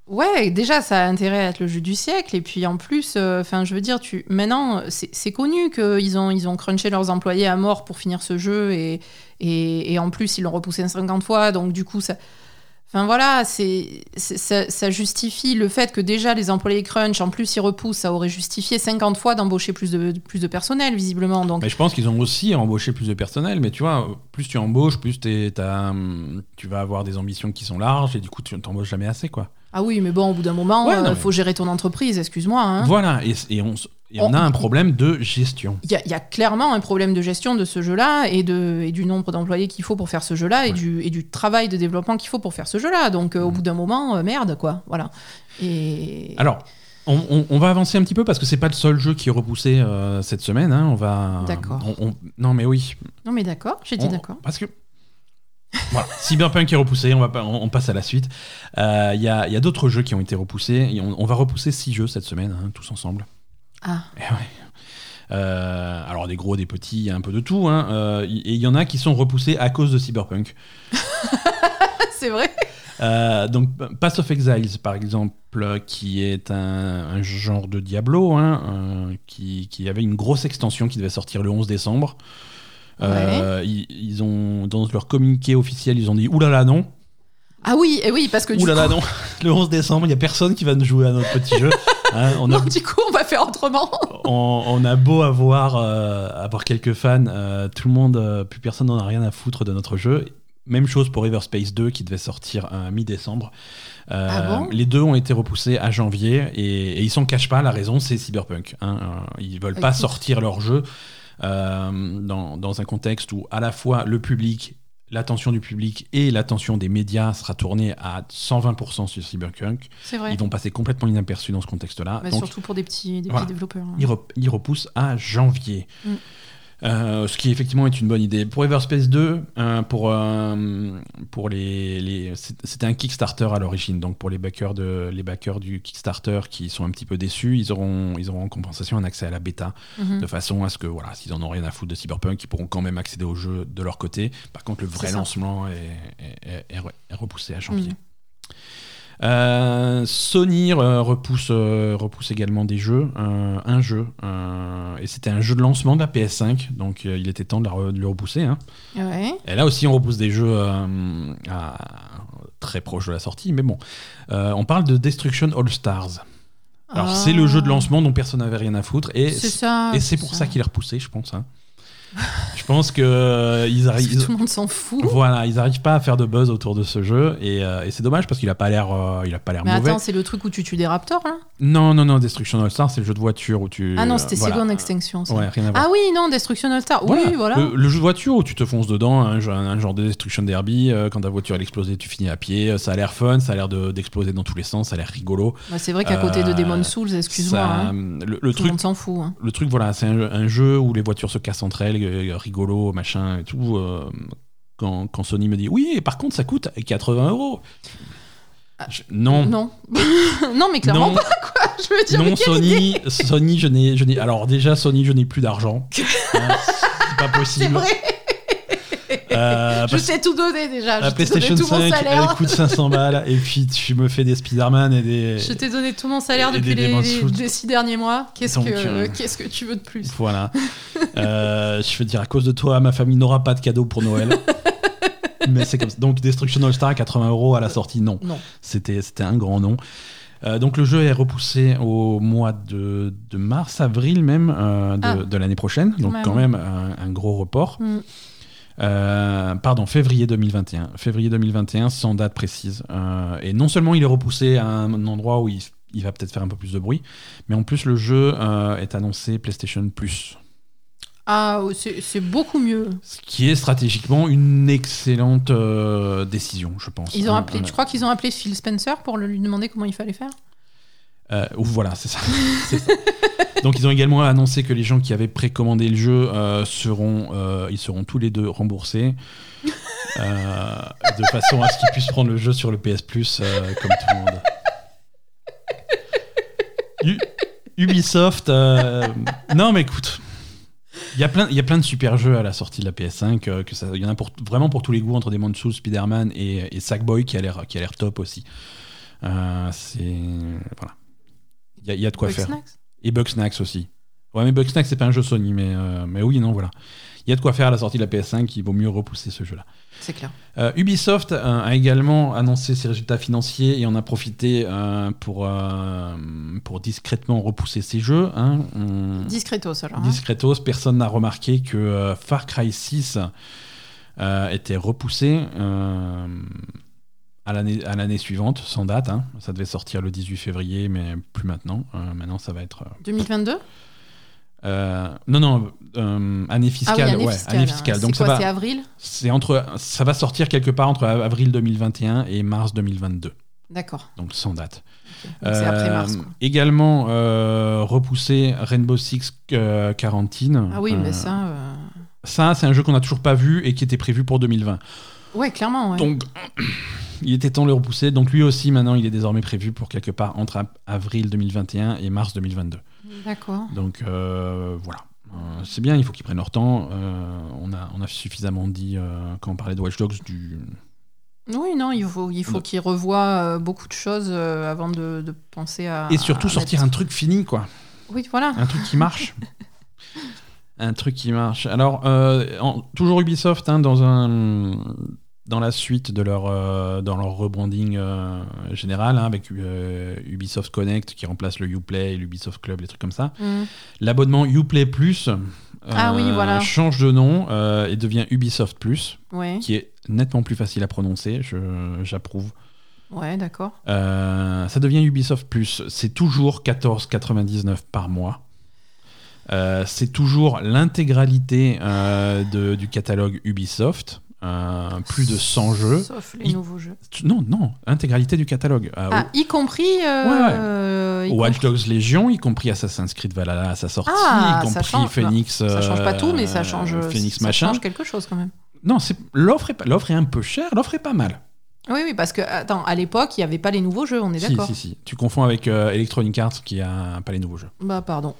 Ouais, déjà, ça a intérêt à être le jeu du siècle. Et puis en plus, enfin, je veux dire, tu maintenant, c'est c'est connu qu'ils ont, ils ont crunché leurs employés à mort pour finir ce jeu. Et, et, et en plus, ils l'ont repoussé 50 fois. Donc du coup, ça. Enfin voilà, c'est ça, justifie le fait que déjà les employés crunch, en plus ils repoussent, ça aurait justifié 50 fois d'embaucher plus de, plus de personnel, visiblement. Mais je pense qu'ils ont aussi embauché plus de personnel, mais tu vois, plus tu embauches, plus hum, tu vas avoir des ambitions qui sont larges, et du coup, tu t'embauches jamais assez, quoi. Ah oui, mais bon, au bout d'un moment, il Ouais, mais- faut gérer ton entreprise, excuse-moi. hein. Voilà, et, et on, s- et on On- a un problème de gestion. Il y, a- il y a clairement un problème de gestion de ce jeu-là et, de, et du nombre d'employés qu'il faut pour faire ce jeu-là et, du, et du travail de développement qu'il faut pour faire ce jeu-là. Donc euh, au bout d'un moment, euh, merde, quoi. Voilà. Et... Alors, on, on- on va avancer un petit peu parce que c'est pas le seul jeu qui est repoussé euh, cette semaine. hein, on va. D'accord. on- on- non, mais oui. Non mais d'accord, j'ai dit d'accord. Parce que. Voilà, Cyberpunk est repoussé, on, va pas, on, on passe à la suite. Euh, Il y a, y a d'autres jeux qui ont été repoussés. et on, on va repousser six jeux cette semaine, hein, tous ensemble. Ah, Eh ouais. Euh, alors des gros, des petits, il y a un peu de tout. Hein. Euh, et il y en a qui sont repoussés à cause de Cyberpunk. c'est vrai Euh, donc Pass of Exiles, par exemple, qui est un, un genre de Diablo, hein, euh, qui, qui avait une grosse extension qui devait sortir le 11 décembre. Euh, ils, ils ont dans leur communiqué officiel, ils ont dit oulala non, Ah oui, et oui, parce que oulala coup... non, le 11 décembre, il y a personne qui va nous jouer à notre petit jeu. Hein, on a Non, du coup, on va faire autrement. on, on a beau avoir, euh, avoir quelques fans, euh, tout le monde, plus personne n'en a rien à foutre de notre jeu. Même chose pour Everspace 2 qui devait sortir euh, mi-décembre. Euh, Ah bon? les deux ont été repoussés à janvier et, et ils s'en cachent pas. La raison, c'est Cyberpunk. hein. Euh, ils veulent pas sortir leur jeu dans, dans un contexte où à la fois le public, l'attention du public et l'attention des médias sera tournée à 120% sur Cyberpunk. Vrai. Ils vont passer complètement inaperçus dans ce contexte-là. Bah, surtout pour des petits, des Voilà. petits développeurs. hein. il, rep- il repousse à janvier. Mm. Euh, ce qui effectivement est une bonne idée. Pour Everspace 2, euh, pour, euh, pour les, les- c'est- c'était un Kickstarter à l'origine, donc pour les backers, de, les backers du Kickstarter qui sont un petit peu déçus, ils auront, ils auront en compensation un accès à la bêta, Mhm. de façon à ce que, voilà, s'ils en ont rien à foutre de Cyberpunk, ils pourront quand même accéder au jeu de leur côté. Par contre, le vrai lancement est, est- est- est re- est repoussé à janvier. Mhm. Euh, Sony euh, repousse, euh, repousse également des jeux, un jeu, et c'était un jeu de lancement de la PS5, donc il était temps de, la re- de le repousser. hein. Ouais. Et là aussi, on repousse des jeux à- très proches de la sortie, mais bon, on parle de Destruction All Stars. Alors Ah. c'est le jeu de lancement dont personne n'avait rien à foutre, et C'est ça. et c'est pour ça qu'il est repoussé, je pense. hein. Je pense que euh, ils Parce que arrivent. tout le monde s'en fout. Voilà, ils n'arrivent pas à faire de buzz autour de ce jeu et, euh, et c'est dommage parce qu'il a pas l'air, euh, il a pas l'air Mais mauvais. attends, c'est le truc où tu tues des raptors, là? Non, non, non, Destruction All Star, c'est le jeu de voiture où tu. Ah non, c'était euh, voilà. Second Extinction, ça. Ouais, rien à voir. Ah oui, non, Destruction All Star. Oui, voilà. Le, le jeu de voiture où tu te fonces dedans, un, genre de Destruction Derby, quand ta voiture elle explose, tu finis à pied, ça a l'air fun, ça a l'air de- d'exploser dans tous les sens, ça a l'air rigolo. Bah, c'est vrai qu'à côté de Demon Souls, excuse-moi, hein, le, le tout le monde s'en fout. hein. le truc, voilà, c'est un, jeu- un jeu où les voitures se cassent entre elles, rigolo, machin et tout. euh, quand, quand Sony me dit oui, et par contre ça coûte 80 euros. Je- Non, Non. non, mais clairement non, pas, quoi. Je veux dire, non, Sony, Sony, je n'ai, je n'ai, alors déjà Sony, je n'ai plus d'argent. Hein, c'est pas C'est possible. vrai. Euh, Je t'ai tout donné déjà. la Je PlayStation tout mon 5, salaire. elle coûte 500 balles, et puis tu me fais des Spider-Man et des. Je t'ai donné tout mon salaire depuis des les, les- six derniers mois. Qu'est-ce Donc, que euh, qu'est-ce que tu veux de plus? Voilà. Euh, je veux dire, à cause de toi, ma famille n'aura pas de cadeau pour Noël. Mais c'est comme ça. Donc, Destruction All Star à 80 euros à la sortie, non. Non. C'était c'était un grand nom. Euh, donc, le jeu est repoussé au mois de, de mars, avril même euh, de, Ah. de l'année prochaine. Donc, même. quand même un, un gros report. Mm. Euh, pardon, février 2021. Février 2021, sans date précise. Euh, et non seulement il est repoussé à un endroit où il, il va peut-être faire un peu plus de bruit, mais en plus le jeu euh, est annoncé PlayStation Plus. Ah, c'est c'est beaucoup mieux. Ce qui est stratégiquement une excellente décision, je pense. Ils ont appelé, tu crois qu'ils ont appelé Phil Spencer pour lui demander comment il fallait faire? Euh, voilà, c'est ça. Ça. Donc ils ont également annoncé que les gens qui avaient précommandé le jeu euh, seront, euh, ils seront tous les deux remboursés. de façon à ce qu'ils puissent prendre le jeu sur le PS Plus comme tout le monde. Ubisoft, non mais écoute, il y a plein, de super jeux à la sortie de la PS5 euh, que ça, il y en a pour, vraiment pour tous les goûts entre Demon's Souls, Spider-Man et, et Sackboy qui a l'air, top aussi. C'est voilà, il y, a- il y a de quoi faire. Bugsnax Et Bugsnax aussi. Ouais, mais Bugsnax, c'est pas un jeu Sony, mais, euh, mais oui, non, voilà. Il y a de quoi faire à la sortie de la PS5, il vaut mieux repousser ce jeu-là. C'est clair. Euh, Ubisoft euh, a également annoncé ses résultats financiers et en a profité pour, pour discrètement repousser ses jeux. hein. On- Discretos alors. hein. Discretos, personne n'a remarqué que Far Cry 6 euh, était repoussé à l'année suivante, sans date. hein. Ça devait sortir le 18 février, mais plus maintenant. Euh, maintenant, ça va être... euh, 2022 euh, non, non, euh, année Ah fiscale. oui, année ouais, fiscale. année fiscale. Donc ça quoi, va, C'est avril? C'est entre, ça va sortir quelque part entre avril 2021 et mars 2022. D'accord. Donc sans date. Donc c'est après Euh, mars. quoi. Également euh, repoussé Rainbow Six euh, Quarantine. Ah oui, Euh, mais ça. euh, Ça, c'est un jeu qu'on n'a toujours pas vu et qui était prévu pour 2020. Ouais, clairement. Ouais. Donc, il était temps de le repousser. Donc, lui aussi, maintenant, il est désormais prévu pour quelque part entre avril 2021 et mars 2022. D'accord. Donc, euh, voilà. Euh, c'est bien, il faut qu'ils prennent leur temps. Euh, on, a, on a suffisamment dit, quand on parlait de Watch Dogs, du... Oui, non, il faut, il faut qu'ils revoient beaucoup de choses avant de, de penser à. Et surtout à sortir un truc fini, quoi. Oui, voilà. Un truc qui marche. un truc qui marche. Alors, euh, en- toujours Ubisoft, hein, dans, un, dans la suite de leur, euh, dans leur rebranding euh, général, hein, avec euh, Ubisoft Connect qui remplace le Uplay, l'Ubisoft Club, les trucs comme ça. Mm. L'abonnement Uplay Plus Ah oui, voilà. change de nom et devient Ubisoft Plus, Ouais, qui est nettement plus facile à prononcer, j'approuve. ouais, d'accord. Ça devient Ubisoft Plus. C'est toujours 14,99 par mois. C'est toujours l'intégralité du catalogue Ubisoft. Euh, plus de 100 jeux. Sauf les nouveaux jeux. Non, non, intégralité du catalogue. Euh, Ah, y compris. euh, y Watch compris- Dogs Légion, y compris Assassin's Creed Valhalla à sa sortie, Ah, y ça compris change. Phoenix. Ça change pas tout, mais ça euh, change. Phoenix ça machin. change quelque chose quand même. Non, l'offre est, pas- l'offre est un peu chère, l'offre est pas mal. Oui, oui, parce que attends, à l'époque, il n'y avait pas les nouveaux jeux, on est Si, d'accord. si, si. Tu confonds avec euh, Electronic Arts qui a pas les nouveaux jeux. Bah pardon.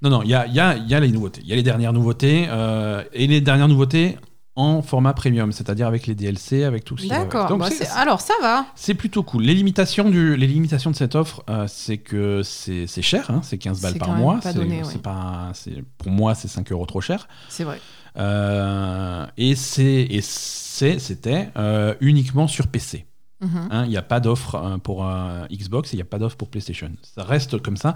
Non, non, il y a, il y, a, il y a les nouveautés. Il y a les dernières nouveautés. euh, et les dernières nouveautés en format premium, c'est-à-dire avec les DLC, avec tout ce. D'accord. Bah, alors ça va. c'est plutôt cool. Les limitations, du, les limitations de cette offre, euh, c'est que c'est cher, hein, c'est 15 balles par mois. pas donné, ouais. pas- pour moi, c'est 5 euros trop cher. C'est vrai. Euh, et c'était euh, uniquement sur PC. Mhm. hein. Il n'y a pas d'offre euh, pour Xbox et il n'y a pas d'offre pour PlayStation. Ça reste comme ça.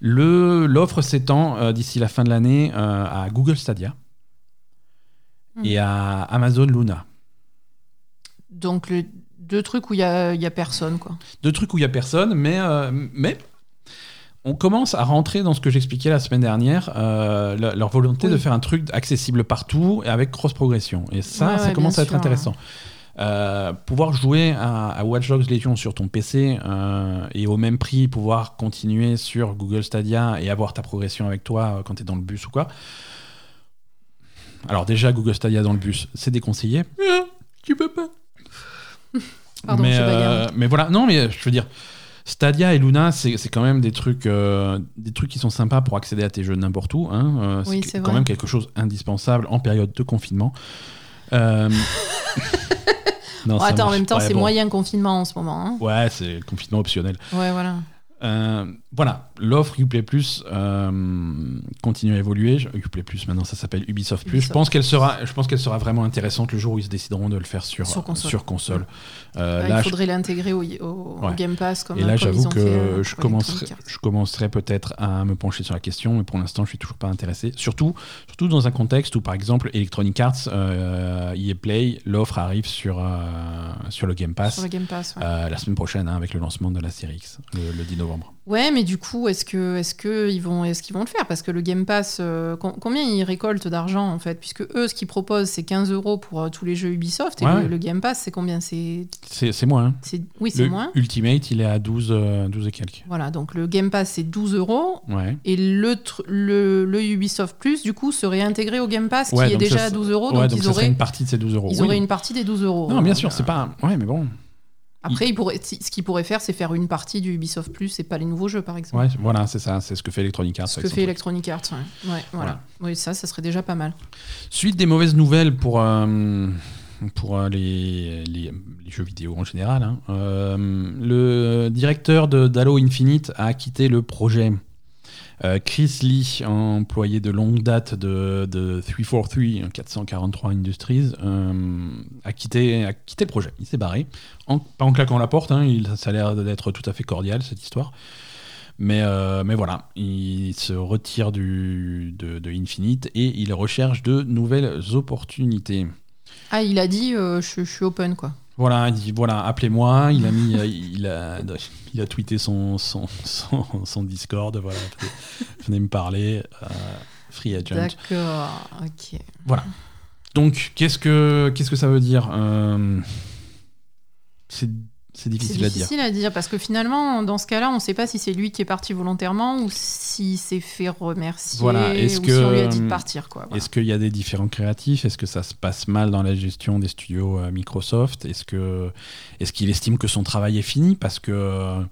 L'offre s'étend d'ici la fin de l'année à Google Stadia Et à Amazon Luna. Donc le deux trucs où il y a, y a personne quoi. Deux trucs où il n'y a personne, mais, euh, mais on commence à rentrer dans ce que j'expliquais la semaine dernière, euh, le- leur volonté Oui. de faire un truc accessible partout et avec cross-progression. Et ça, Ouais, ça ouais, commence à être sûr. intéressant. Euh, pouvoir jouer à, à Watch Dogs Legion sur ton PC euh, et au même prix pouvoir continuer sur Google Stadia et avoir ta progression avec toi quand tu es dans le bus ou quoi. Alors déjà Google Stadia dans le bus, c'est déconseillé. Ah, tu peux pas. Pardon, mais, je euh, mais voilà, non mais je veux dire Stadia et Luna, c'est quand même des trucs, euh, des trucs qui sont sympas pour accéder à tes jeux n'importe où. hein. Euh, Oui, c'est quand vrai. même quelque chose d'indispensable en période de confinement. Euh, non, attends, en même temps, c'est bon. moyen confinement en ce moment. hein. Ouais, c'est le confinement optionnel. Ouais, voilà. Voilà, l'offre Uplay Plus euh, continue à évoluer. Uplay Plus, maintenant, ça s'appelle Ubisoft Plus. Je pense qu'elle sera, je pense qu'elle sera vraiment intéressante le jour où ils se décideront de le faire sur Sur console. sur console. Euh, Ouais, là, il je- faudrait l'intégrer au, au- au Ouais. Game Pass. Comme, et là, j'avoue fait, euh, que je commencerai, je peut-être à me pencher sur la question, mais pour l'instant, je suis toujours pas intéressé. Surtout, surtout dans un contexte où, par exemple, Electronic Arts, euh, EA Play, l'offre arrive sur sur le Game Pass Sur le Game Pass, ouais. la semaine prochaine, hein, avec le lancement de la série X, le, le 10 novembre. Ouais, mais du coup, est-ce que est-ce que ils vont est-ce qu'ils vont le faire? Parce que le Game Pass, euh, com- combien ils récoltent d'argent en fait? Puisque eux, ce qu'ils proposent, c'est 15 euros pour euh, tous les jeux Ubisoft et Ouais, le, Game Pass, c'est combien? C'est moins. hein. c'est- oui, c'est moins. Ultimate, il est à 12, euh, 12 et quelques. Voilà, donc le Game Pass c'est 12 euros Ouais. et le, le, le Ubisoft Plus du coup serait intégré au Game Pass Ouais, qui est déjà ça- à 12 euros, donc, donc ils auraient une partie de ces 12 euros. ils Oui. auraient une partie des 12 euros. Non, bien sûr, c'est pas. Ouais, mais bon. Après, ce qu'ils pourraient faire, c'est faire une partie du Ubisoft Plus et pas les nouveaux jeux, par exemple. Ouais, voilà, c'est ça. C'est ce que fait Electronic Arts. Ce que fait. Electronic Arts. Ouais, Ouais, voilà. Oui, ça, ça serait déjà pas mal. Suite des mauvaises nouvelles pour, euh, pour euh, les, les, les jeux vidéo en général. hein. Euh, le directeur de d'Halo Infinite a quitté le projet. Euh, Chris Lee, employé de longue date de, de 343, 443 Industries, euh, a, quitté, a quitté le projet. Il s'est barré. En- pas en claquant la porte, hein, il, ça a l'air d'être tout à fait cordial cette histoire. Mais, euh, voilà, il se retire de, Infinite et il recherche de nouvelles opportunités. Ah, il a dit, je suis open, quoi. Voilà, il dit voilà, appelez-moi. Il a mis, euh, il a, il a tweeté son, son, son, son Discord. Voilà, venez me parler. euh, free agent. D'accord, ok. Voilà. Donc, qu'est-ce que, qu'est-ce que ça veut dire Euh, C'est c'est difficile à dire. difficile à dire parce que finalement, dans ce cas-là, on ne sait pas si c'est lui qui est parti volontairement ou s'il s'est fait remercier Voilà, est-ce ou que, si on lui a dit de partir. Quoi. Voilà. Est-ce qu'il y a des différents créatifs? Est-ce que ça se passe mal dans la gestion des studios euh, Microsoft? Est-ce que est-ce qu'il estime que son travail est fini? Parce que euh,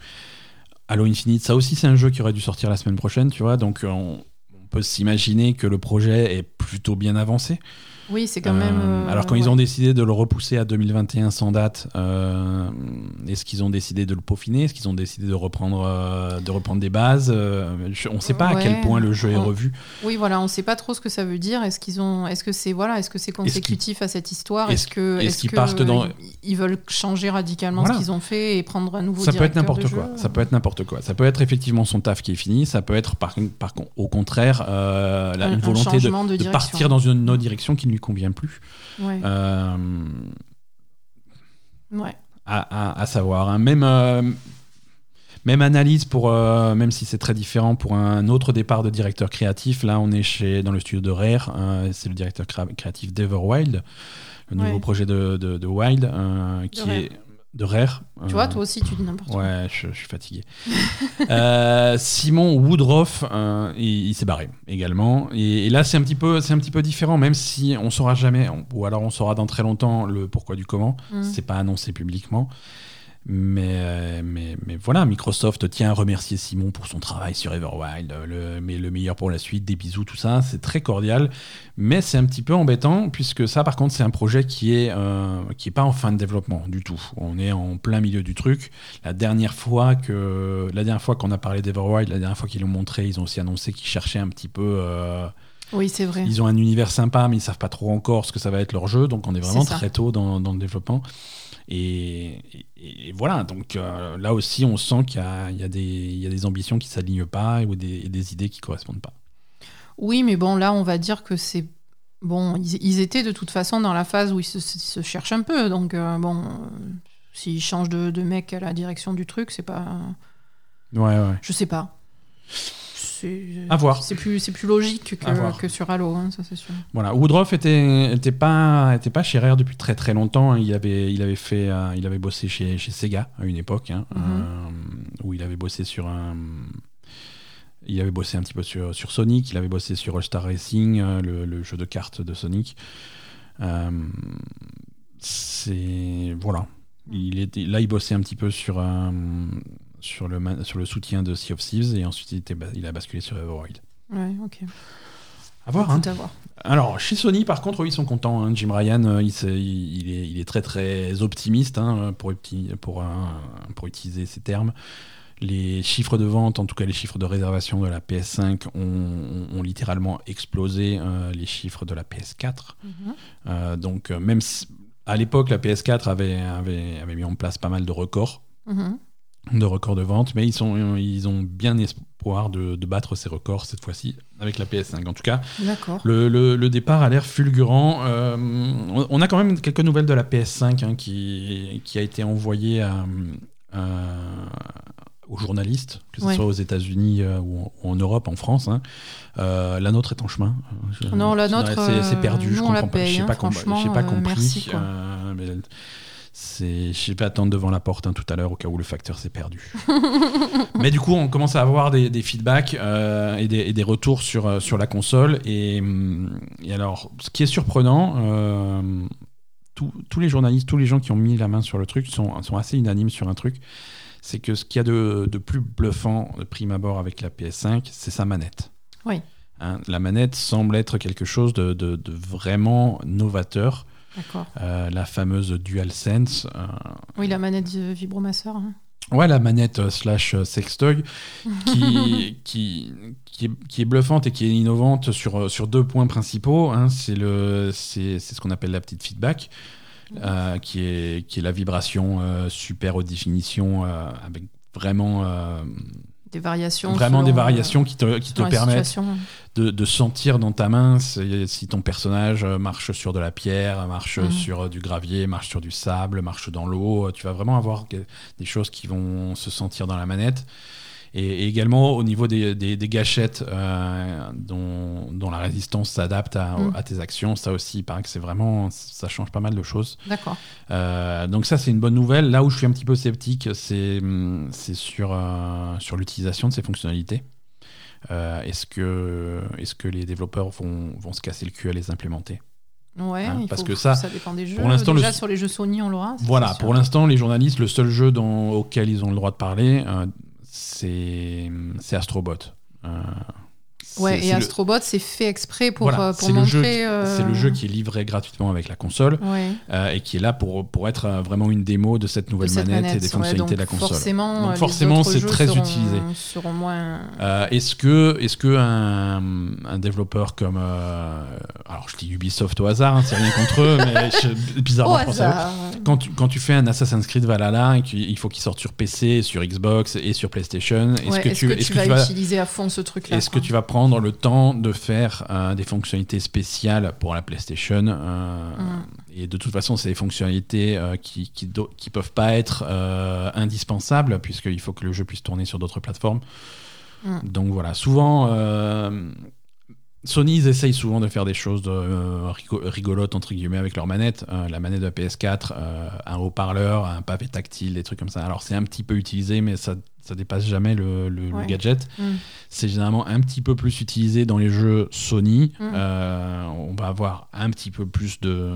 Halo Infinite, ça aussi, c'est un jeu qui aurait dû sortir la semaine prochaine, tu vois. Donc on, on peut s'imaginer que le projet est plutôt bien avancé. Oui, c'est quand Euh, même. euh, alors quand ouais. ils ont décidé de le repousser à 2021 sans date, euh, est-ce qu'ils ont décidé de le peaufiner? Est-ce qu'ils ont décidé de reprendre, euh, de reprendre des bases? Euh, je- On ne sait pas à quel point le jeu est revu. Oui, voilà, on ne sait pas trop ce que ça veut dire. Est-ce qu'ils ont, est-ce que c'est voilà, est-ce que c'est consécutif à cette histoire? est-ce- que, est-ce qu'ils partent dans- ils, veulent changer radicalement Voilà. ce qu'ils ont fait et prendre un nouveau Ça peut être n'importe quoi. jeu? Ça peut être n'importe quoi. Ça peut être effectivement son taf qui est fini. Ça peut être par, par au contraire euh, la- Un- une un volonté de, partir dans une autre direction qui ne lui convient plus. Ouais, Euh, ouais. à, à- à savoir. hein. Même, euh, même analyse pour, euh, même si c'est très différent pour un autre départ de directeur créatif. Là, on est chez, dans le studio de Rare. c'est le directeur créa- créatif d'Ever Wild, le nouveau Ouais. projet de, de, de Wild, qui est de Rare. Tu euh, vois, toi aussi, tu dis n'importe quoi. Ouais, je, je suis fatigué. Euh, Simon Woodruff, euh, il, il s'est barré également. Et, et là, c'est un petit peu, c'est un petit peu différent, même si on saura jamais, on- ou alors on saura dans très longtemps le pourquoi du comment. Mm. C'est pas annoncé publiquement. Mais, euh, mais, mais voilà, Microsoft tient à remercier Simon pour son travail sur Everwild, le, mais le meilleur pour la suite, des bisous, tout ça, c'est très cordial. Mais c'est un petit peu embêtant, puisque ça, par contre, c'est un projet qui est, euh, qui est pas en fin de développement du tout. On est en plein milieu du truc. La dernière fois que la dernière fois qu'on a parlé d'Everwild, la dernière fois qu'ils l'ont montré, ils ont aussi annoncé qu'ils cherchaient un petit peu. euh, Oui, c'est vrai. ils ont un univers sympa, mais ils savent pas trop encore ce que ça va être leur jeu. Donc on est vraiment très tôt dans, dans le développement. Et, et- et voilà, donc euh, là aussi, on sent qu'il y a, y des, il y a des ambitions qui s'alignent pas ou des, et des idées qui correspondent pas. Oui, mais bon, là, on va dire que c'est. Bon, ils, ils étaient de toute façon dans la phase où ils se, se cherchent un peu. Donc, euh, bon, euh, s'ils changent de, de mec à la direction du truc, c'est pas. Ouais, ouais. Je sais pas. C'est À voir. C'est plus, logique que, que sur Halo, hein, ça c'est sûr. Voilà, Woodruff était, était pas, était pas chez Rare depuis très très longtemps. hein. Il avait, il avait fait, euh, il avait bossé chez, chez Sega à une époque, hein, Mhm. euh, où il avait bossé sur un, il avait bossé un petit peu sur, sur Sonic. Il avait bossé sur All Star Racing, euh, le, le jeu de cartes de Sonic. Euh, c'est voilà. Il était, là, il bossait un petit peu sur un, sur le, sur le soutien de Sea of Thieves et ensuite il, était, ba- il a basculé sur Everwild. Ouais, ok. À voir. Hein. À voir. Alors, chez Sony, par contre, oui, ils sont contents. hein. Jim Ryan, euh, il, s'est- il est, il est très très optimiste hein, pour, utiliser ces termes. Les chiffres de vente, en tout cas les chiffres de réservation de la PS5, ont, ont littéralement explosé euh, les chiffres de la PS4. Mhm. Euh, donc, même si, à l'époque, la PS4 avait, avait, avait mis en place pas mal de records, Mhm. De records de vente, mais ils, sont, ils ont bien espoir de, de battre ces records cette fois-ci avec la PS5. En tout cas, le, le- le départ a l'air fulgurant. Euh, on, a quand même quelques nouvelles de la PS5 hein, qui, qui a été envoyée à, à- aux journalistes, que ce Ouais. soit aux États-Unis euh, ou, en, ou en Europe, en France. hein. Euh, la nôtre est en chemin. Je- Non, la nôtre, c'est- perdu. je paye, sais hein, pas, compris. C'est, je vais attendre devant la porte hein, tout à l'heure au cas où le facteur s'est perdu. Mais du coup, on commence à avoir des, des feedbacks euh, et, des, et des retours sur, euh, sur la console. Et, hum, et alors, ce qui est surprenant, euh, tous- tous les journalistes, tous les gens qui ont mis la main sur le truc sont, sont assez unanimes sur un truc. C'est que ce qu'il y a de, de plus bluffant de prime abord avec la PS5, c'est sa manette. Oui. Hein, la manette semble être quelque chose de, de- de vraiment novateur. Euh, la fameuse DualSense, euh, Oui, la manette de vibromasseur. hein. Ouais, la manette euh, slash euh, sextoy qui, qui, qui, est, qui est bluffante et qui est innovante sur, sur deux points principaux. hein. C'est le- c'est c'est ce qu'on appelle la petite feedback, euh, qui, est, qui est la vibration euh, super haute définition euh, avec vraiment, Des variations. vraiment selon, des euh, variations qui te, qui permettent de, de sentir dans ta main si, ton personnage euh, marche sur de la pierre, marche Mhm. sur euh, du gravier, marche sur du sable, marche dans l'eau. Tu vas vraiment avoir des choses qui vont se sentir dans la manette. Et, et également au niveau des, des- des gâchettes euh, dont, dont la résistance s'adapte à, Mhm. à tes actions, ça aussi, il paraît que c'est vraiment, ça change pas mal de choses. D'accord. Euh, donc ça, c'est une bonne nouvelle. Là où je suis un petit peu sceptique, c'est sur, euh, sur l'utilisation de ces fonctionnalités. Est-ce que, est que les développeurs vont, vont se casser le cul à les implémenter? Ouais, Hein, il parce faut- que ça, dépend des jeux. pour l'instant, Déjà, le- sur les jeux Sony, on l'aura. ça, Voilà, pour l'instant, les journalistes, le seul jeu auquel ils ont le droit de parler, euh, c'est Astrobot. Ouais, et le- Astrobot, c'est fait exprès pour, voilà, euh, pour montrer. euh, C'est le jeu qui est livré gratuitement avec la console Ouais, euh, et qui est là pour, pour être vraiment une démo de cette de nouvelle cette manette, et des fonctionnalités de la console. Forcément, Donc forcément, c'est très seront- utilisé. Seront moins. Est-ce que, est-ce que un, un développeur comme, alors je dis Ubisoft au hasard, hein, c'est rien contre eux, mais je- bizarrement je pense à eux. Quand tu, quand tu fais un Assassin's Creed Valhalla et qu'il faut qu'il sorte sur PC, sur Xbox et sur PlayStation, est-ce Ouais, que, tu, est-ce que vas tu vas, utiliser à fond ce truc-là est-ce que tu vas prendre le temps de faire euh, des fonctionnalités spéciales pour la PlayStation euh, Mm. Et de toute façon, c'est des fonctionnalités euh, qui, qui, peuvent pas être indispensables puisqu'il faut que le jeu puisse tourner sur d'autres plateformes. Mm. Donc voilà, souvent. Sony, ils essayent souvent de faire des choses de, euh, rigo- rigolotes entre guillemets avec leur manette. Euh, la manette de la PS4, euh, un haut-parleur, un pavé tactile, des trucs comme ça. Alors c'est un petit peu utilisé, mais ça, ça dépasse jamais le, le- le Ouais. gadget. Mm. C'est généralement un petit peu plus utilisé dans les jeux Sony. Mm. On va avoir un petit peu plus de,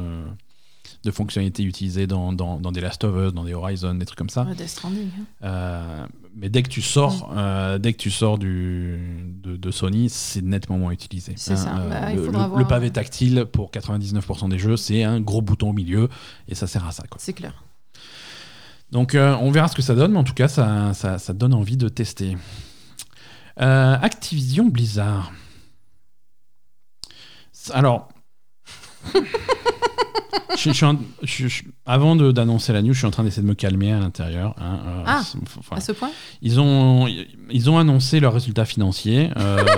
de fonctionnalités utilisées dans, dans, dans des Last of Us, dans des Horizon, des trucs comme ça. Ouais, Death Stranding. hein. Euh, mais dès que tu sors, Mm. euh, dès que tu sors du, de, de Sony, c'est nettement moins utilisé. Hein, C'est ça. Bah, il le, le- pavé tactile pour 99% des jeux, c'est un gros bouton au milieu et ça sert à ça. C'est clair. Donc euh, on verra ce que ça donne, mais en tout cas, ça, ça, ça donne envie de tester. Euh, Activision Blizzard. Alors. je, je suis en- je- je- avant d'annoncer la news, je suis en train d'essayer de me calmer à l'intérieur. hein, euh, Ah, enfin, À ce point ils, ont, ils ont annoncé leurs résultats financiers. euh,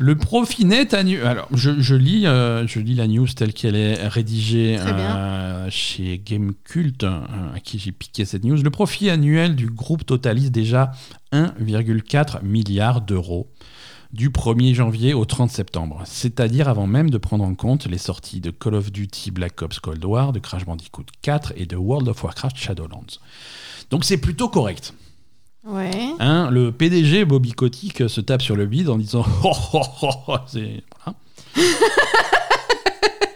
Le profit net annuel. Alors, je, je lis, euh, je lis la news telle qu'elle est rédigée euh, chez Gamecult, euh, à qui j'ai piqué cette news. Le profit annuel du groupe totalise déjà 1,4 milliard d'euros du 1er janvier au 30 septembre, c'est-à-dire avant même de prendre en compte les sorties de Call of Duty Black Ops Cold War, de Crash Bandicoot 4 et de World of Warcraft Shadowlands. Donc c'est plutôt correct. Ouais. Hein, le PDG Bobby Kotick se tape sur le bide en disant oh, oh, oh, oh, c'est voilà.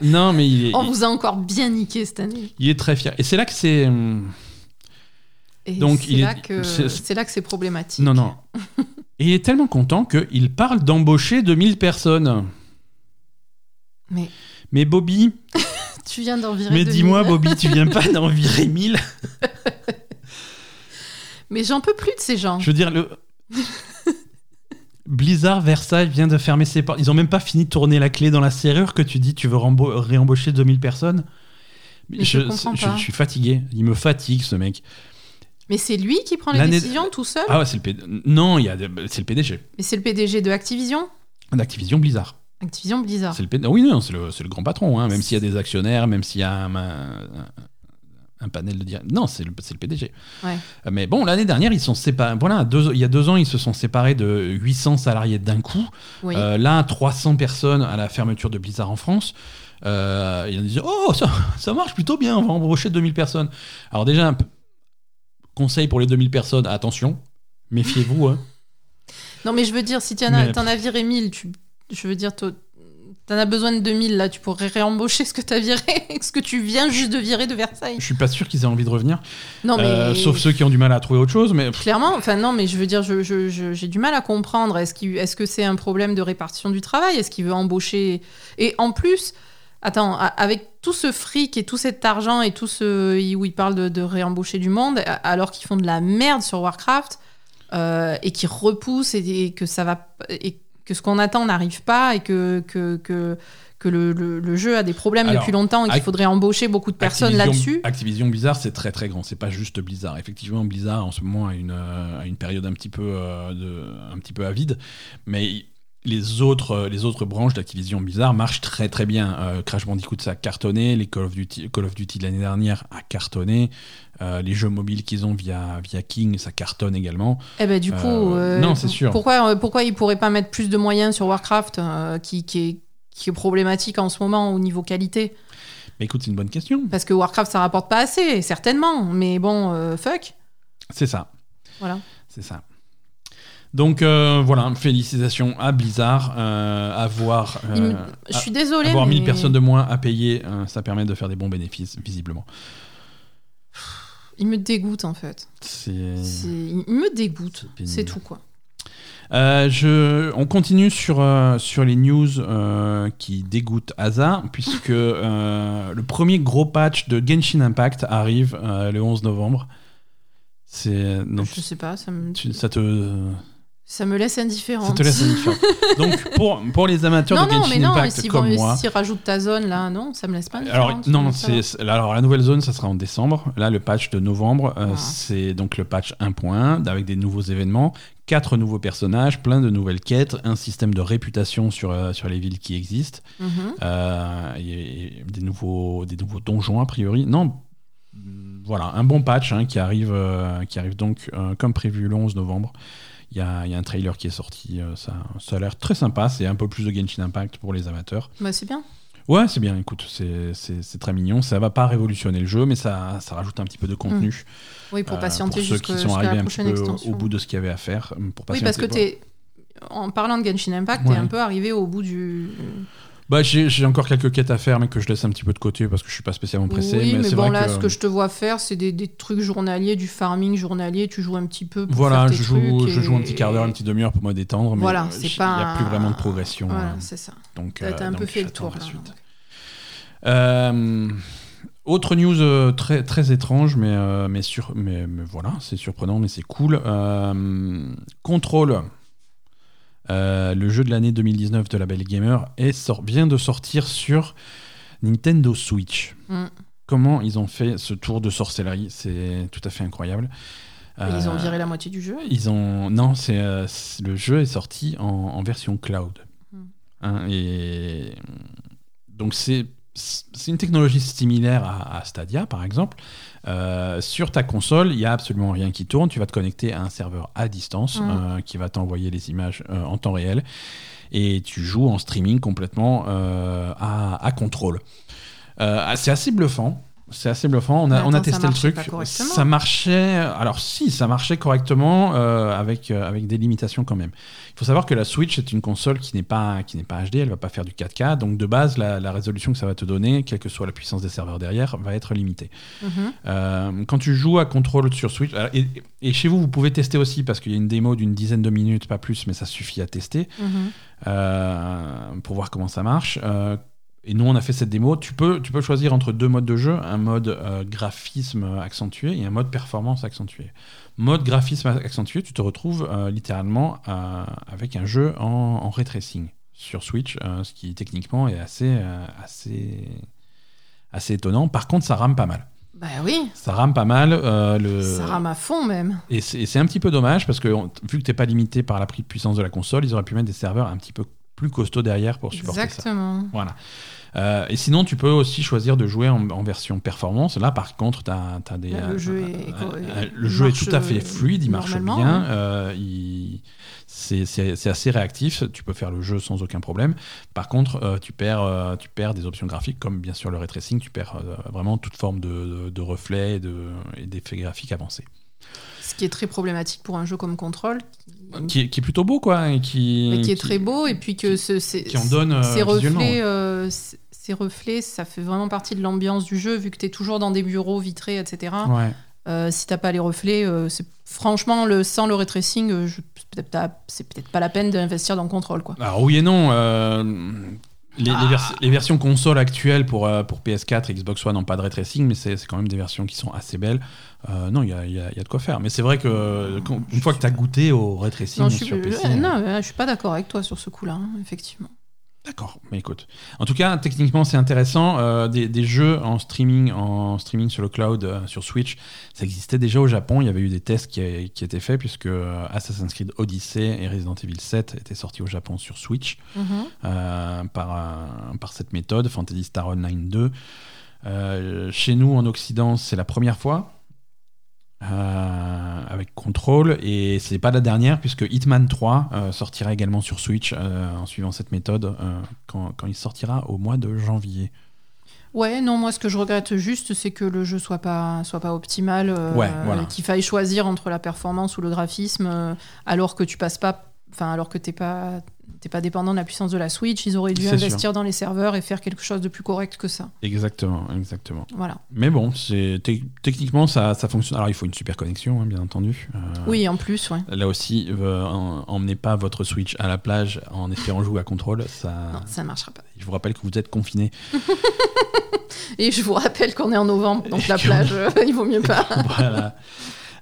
non mais il est, On vous a encore bien niqué cette année. il est très fier et c'est là que c'est hum, Donc, est- que c'est là que c'est problématique. non non Et il est tellement content qu'il parle d'embaucher 2000 personnes. Mais Mais Bobby, tu viens d'en virer mais 2000. dis-moi Bobby, tu viens pas d'en virer 1000 Mais j'en peux plus de ces gens. Je veux dire, le... Blizzard Versailles vient de fermer ses portes. Ils ont même pas fini de tourner la clé dans la serrure que tu dis tu veux réembaucher 2000 personnes? Je je suis fatigué. Il me fatigue ce mec. Mais c'est lui qui prend les décisions tout seul. Ah ouais, c'est le PD... Non, y a c'est le PDG Mais c'est le PDG de Activision. d'Activision Blizzard. Activision Blizzard. C'est le PD... Oui, non, c'est le, c'est le grand patron. hein, même s'il y a des actionnaires, même s'il y a un, un- un panel de direct. Non, c'est le, c'est le PDG. Ouais. Euh, Mais bon, l'année dernière, ils sont séparés. Voilà, deux- il y a deux ans, ils se sont séparés de 800 salariés d'un coup. Oui. Euh, là, 300 personnes à la fermeture de Blizzard en France. Euh, ils disaient Oh, ça, ça marche plutôt bien, on va embaucher 2000 personnes. Alors, déjà, p- conseil pour les 2000 personnes attention, méfiez-vous. hein. Non, mais je veux dire, si tu en as, Mais- as viré 1000, tu, je veux dire, t'en as besoin de 2000, là, tu pourrais réembaucher ce que tu as viré, ce que tu viens juste de virer de Versailles. Je suis pas sûr qu'ils aient envie de revenir, Non, mais. Euh, sauf ceux qui ont du mal à trouver autre chose. Mais Clairement, enfin non, mais je veux dire, je- je- je- j'ai du mal à comprendre. Est-ce qu'il- est-ce que c'est un problème de répartition du travail? Est-ce qu'il veut embaucher? Et en plus, attends, avec tout ce fric et tout cet argent et tout ce où il parle de, de réembaucher du monde, alors qu'ils font de la merde sur Warcraft euh, et qu'ils repoussent et, et que ça va et que ce qu'on attend n'arrive pas et que que, que, que le, le- le jeu a des problèmes Alors, depuis longtemps et qu'il faudrait embaucher beaucoup de personnes là-dessus. Activision Blizzard, c'est très très grand. C'est pas juste Blizzard. Effectivement, Blizzard en ce moment a une, euh, a une période un petit peu, euh, de, un petit peu avide, mais les autres, euh, les autres branches d'Activision Blizzard marchent très très bien. Euh, Crash Bandicoot, ça a cartonné. Les Call of Duty, Call of Duty de l'année dernière a cartonné. Euh, les jeux mobiles qu'ils ont via, via King, ça cartonne également. Eh ben du coup, Euh, non, c'est sûr. Pourquoi, pourquoi ils pourraient pas mettre plus de moyens sur Warcraft, qui, qui, est, qui est problématique en ce moment au niveau qualité? Mais écoute, c'est une bonne question. Parce que Warcraft, ça rapporte pas assez, certainement. Mais bon, fuck. C'est ça. Voilà. C'est ça. Donc euh, voilà, félicitations à Blizzard. Euh, avoir, euh, Je suis désolée. avoir mais... 1000 personnes de moins à payer, euh, ça permet de faire des bons bénéfices, visiblement. Il me dégoûte en fait. C'est. Il me dégoûte. C'est tout quoi. Euh, je, on continue sur, euh, sur les news euh, qui dégoûtent Asa, puisque euh, le premier gros patch de Genshin Impact arrive euh, le 11 novembre. C'est donc Je sais pas, ça me, tu- ça te ça me laisse indifférente. ça te laisse indifférent. donc pour pour les amateurs non, de non, Genshin mais non, Impact s'ils comme vont- moi. s'ils rajoutent ta zone là, non, ça me laisse pas Alors indifférente. non, c'est alors la nouvelle zone, ça sera en décembre. Là, le patch de novembre, euh, Ah. c'est donc le patch 1.1 avec des nouveaux événements, quatre nouveaux personnages, plein de nouvelles quêtes, un système de réputation sur euh, sur les villes qui existent, Mhm. euh, et, et des nouveaux des nouveaux donjons a priori. Non, voilà, un bon patch hein, qui arrive qui arrive donc comme prévu le 11 novembre. Il y, a, il y a un trailer qui est sorti, euh, ça, ça a l'air très sympa. C'est un peu plus de Genshin Impact pour les amateurs. Bah, c'est bien. Ouais, c'est bien, écoute, c'est- très mignon. Ça va pas révolutionner le jeu, mais ça, ça rajoute un petit peu de contenu. Oui, pour euh, patienter pour ceux jusqu'à qui sont arrivés un petit peu extension. au bout de ce qu'il y avait à faire. euh, Pour Oui, parce que t'es. En parlant de Genshin Impact, t'es Ouais. un peu arrivé au bout du. Bah, j'ai encore quelques quêtes à faire, mais que je laisse un petit peu de côté parce que je suis pas spécialement pressé. oui, mais, c'est bon, vrai là, que, ce que je te vois faire, c'est des, des trucs journaliers, du farming journalier. Tu joues un petit peu. Pour Voilà, faire tes je joue, trucs je joue un et- petit quart d'heure, une petite demi-heure pour me détendre. Mais Voilà, euh, c'est pas. Il n'y a plus vraiment de progression. Voilà, euh, c'est ça. donc, T'as t'as un peu fait le tour. là, suite. Euh, autre news euh, très, très étrange, mais, euh, mais, sur, mais, mais voilà, c'est surprenant, mais c'est cool. Euh, Control, euh, le jeu de l'année 2019 de la Belle Gamer, est sort, vient de sortir sur Nintendo Switch. Mm. Comment ils ont fait ce tour de sorcellerie C'est tout à fait incroyable. Ils ont Euh, viré la moitié du jeu. ils ont non, c'est euh, le jeu est sorti en, en version cloud. Hmm. Hein, et donc c'est c'est une technologie similaire à, à Stadia par exemple. Euh, sur ta console, il y a absolument rien qui tourne. Tu vas te connecter à un serveur à distance Hmm. euh, qui va t'envoyer les images euh, en temps réel et tu joues en streaming complètement à, à contrôle. Euh, c'est assez bluffant. C'est assez bluffant. On a, on a testé le truc. Ça marchait. Alors si, ça marchait correctement avec avec des limitations quand même. Il faut savoir que la Switch est une console qui n'est pas qui n'est pas HD. Elle va pas faire du 4K. Donc de base, la, la résolution que ça va te donner, quelle que soit la puissance des serveurs derrière, va être limitée. Mhm. Euh, quand tu joues à contrôle sur Switch, et, et chez vous, vous pouvez tester aussi parce qu'il y a une démo d'une dizaine de minutes, pas plus, mais ça suffit à tester Mhm. euh, pour voir comment ça marche. Euh, et nous, on a fait cette démo. Tu peux, tu peux choisir entre deux modes de jeu, un mode euh, graphisme accentué et un mode performance accentué. Mode graphisme accentué, tu te retrouves euh, littéralement euh, avec un jeu en, en ray tracing sur Switch, euh, ce qui techniquement est assez, assez, assez étonnant. Par contre, ça rame pas mal. Bah oui, Ça rame pas mal. euh, le... ça rame à fond même. Et c'est un petit peu dommage parce que on- vu que t'es pas limité par la prix de puissance de la console, ils auraient pu mettre des serveurs un petit peu plus costauds derrière pour supporter ça. Exactement. Voilà. Euh, et sinon, tu peux aussi choisir de jouer en, en version performance. Là, par contre, tu as, des. Là, le euh, jeu euh, est- le jeu est tout à fait fluide, il marche bien. euh, il- c'est assez réactif. Tu peux faire le jeu sans aucun problème. Par contre, euh, tu, perds, euh, tu perds des options graphiques, comme bien sûr le ray tracing. Tu perds euh, vraiment toute forme de, de, de reflets et de- et d'effets graphiques avancés. Ce qui est très problématique pour un jeu comme Control, qui, Qui est, qui est plutôt beau, quoi. Et qui, mais qui est qui- très beau, et puis que ce, qui en donne, euh, ces reflets, euh, ces reflets, ça fait vraiment partie de l'ambiance du jeu, vu que tu es toujours dans des bureaux vitrés, etc. Ouais. Euh, si t'as pas les reflets, euh, c'est franchement le sans le ray tracing, euh, je- c'est peut-être pas- c'est peut-être pas la peine d'investir dans Control, quoi. Alors oui et non. Les Ah. vers- les versions console actuelles pour, euh, pour PS4 et Xbox One n'ont pas de ray tracing, mais c'est quand même des versions qui sont assez belles. Euh, non, il y a, il y a- il y a de quoi faire. Mais c'est vrai que quand- une fois que tu as goûté au ray tracing Non, je suis, sur PC. euh, non, je suis pas d'accord avec toi sur ce coup-là, hein, effectivement. D'accord, mais écoute. En tout cas, techniquement, c'est intéressant. Euh, des, des jeux en streaming, en streaming sur le cloud, euh, sur Switch, ça existait déjà au Japon. Il y avait eu des tests qui, qui étaient faits, puisque euh, Assassin's Creed Odyssey et Resident Evil 7 étaient sortis au Japon sur Switch. Mhm. euh, par, par cette méthode, Fantasy Star Online 2. Euh, chez nous, en Occident, c'est la première fois. Euh, avec Control et c'est pas la dernière puisque Hitman 3 euh, sortira également sur Switch euh, en suivant cette méthode quand, quand il sortira au mois de janvier. Ouais, non, moi ce que je regrette juste, c'est que le jeu soit pas, soit pas optimal, Ouais, voilà. qu'il faille choisir entre la performance ou le graphisme, alors que tu passes pas, enfin alors que t'es pas, t'es pas dépendant de la puissance de la Switch, ils auraient dû investir dans les serveurs et faire quelque chose de plus correct que ça. Exactement, exactement. Voilà. Mais bon, c'est techniquement ça, ça fonctionne. Alors il faut une super connexion, hein, bien entendu. Euh, Oui, en plus, ouais. Là aussi, euh, en- emmenez pas votre Switch à la plage en espérant jouer à contrôle. Ça, Non, ça ne marchera pas. je vous rappelle que vous êtes confiné. Et je vous rappelle qu'on est en novembre, donc Et la plage, euh, il vaut mieux pas. voilà.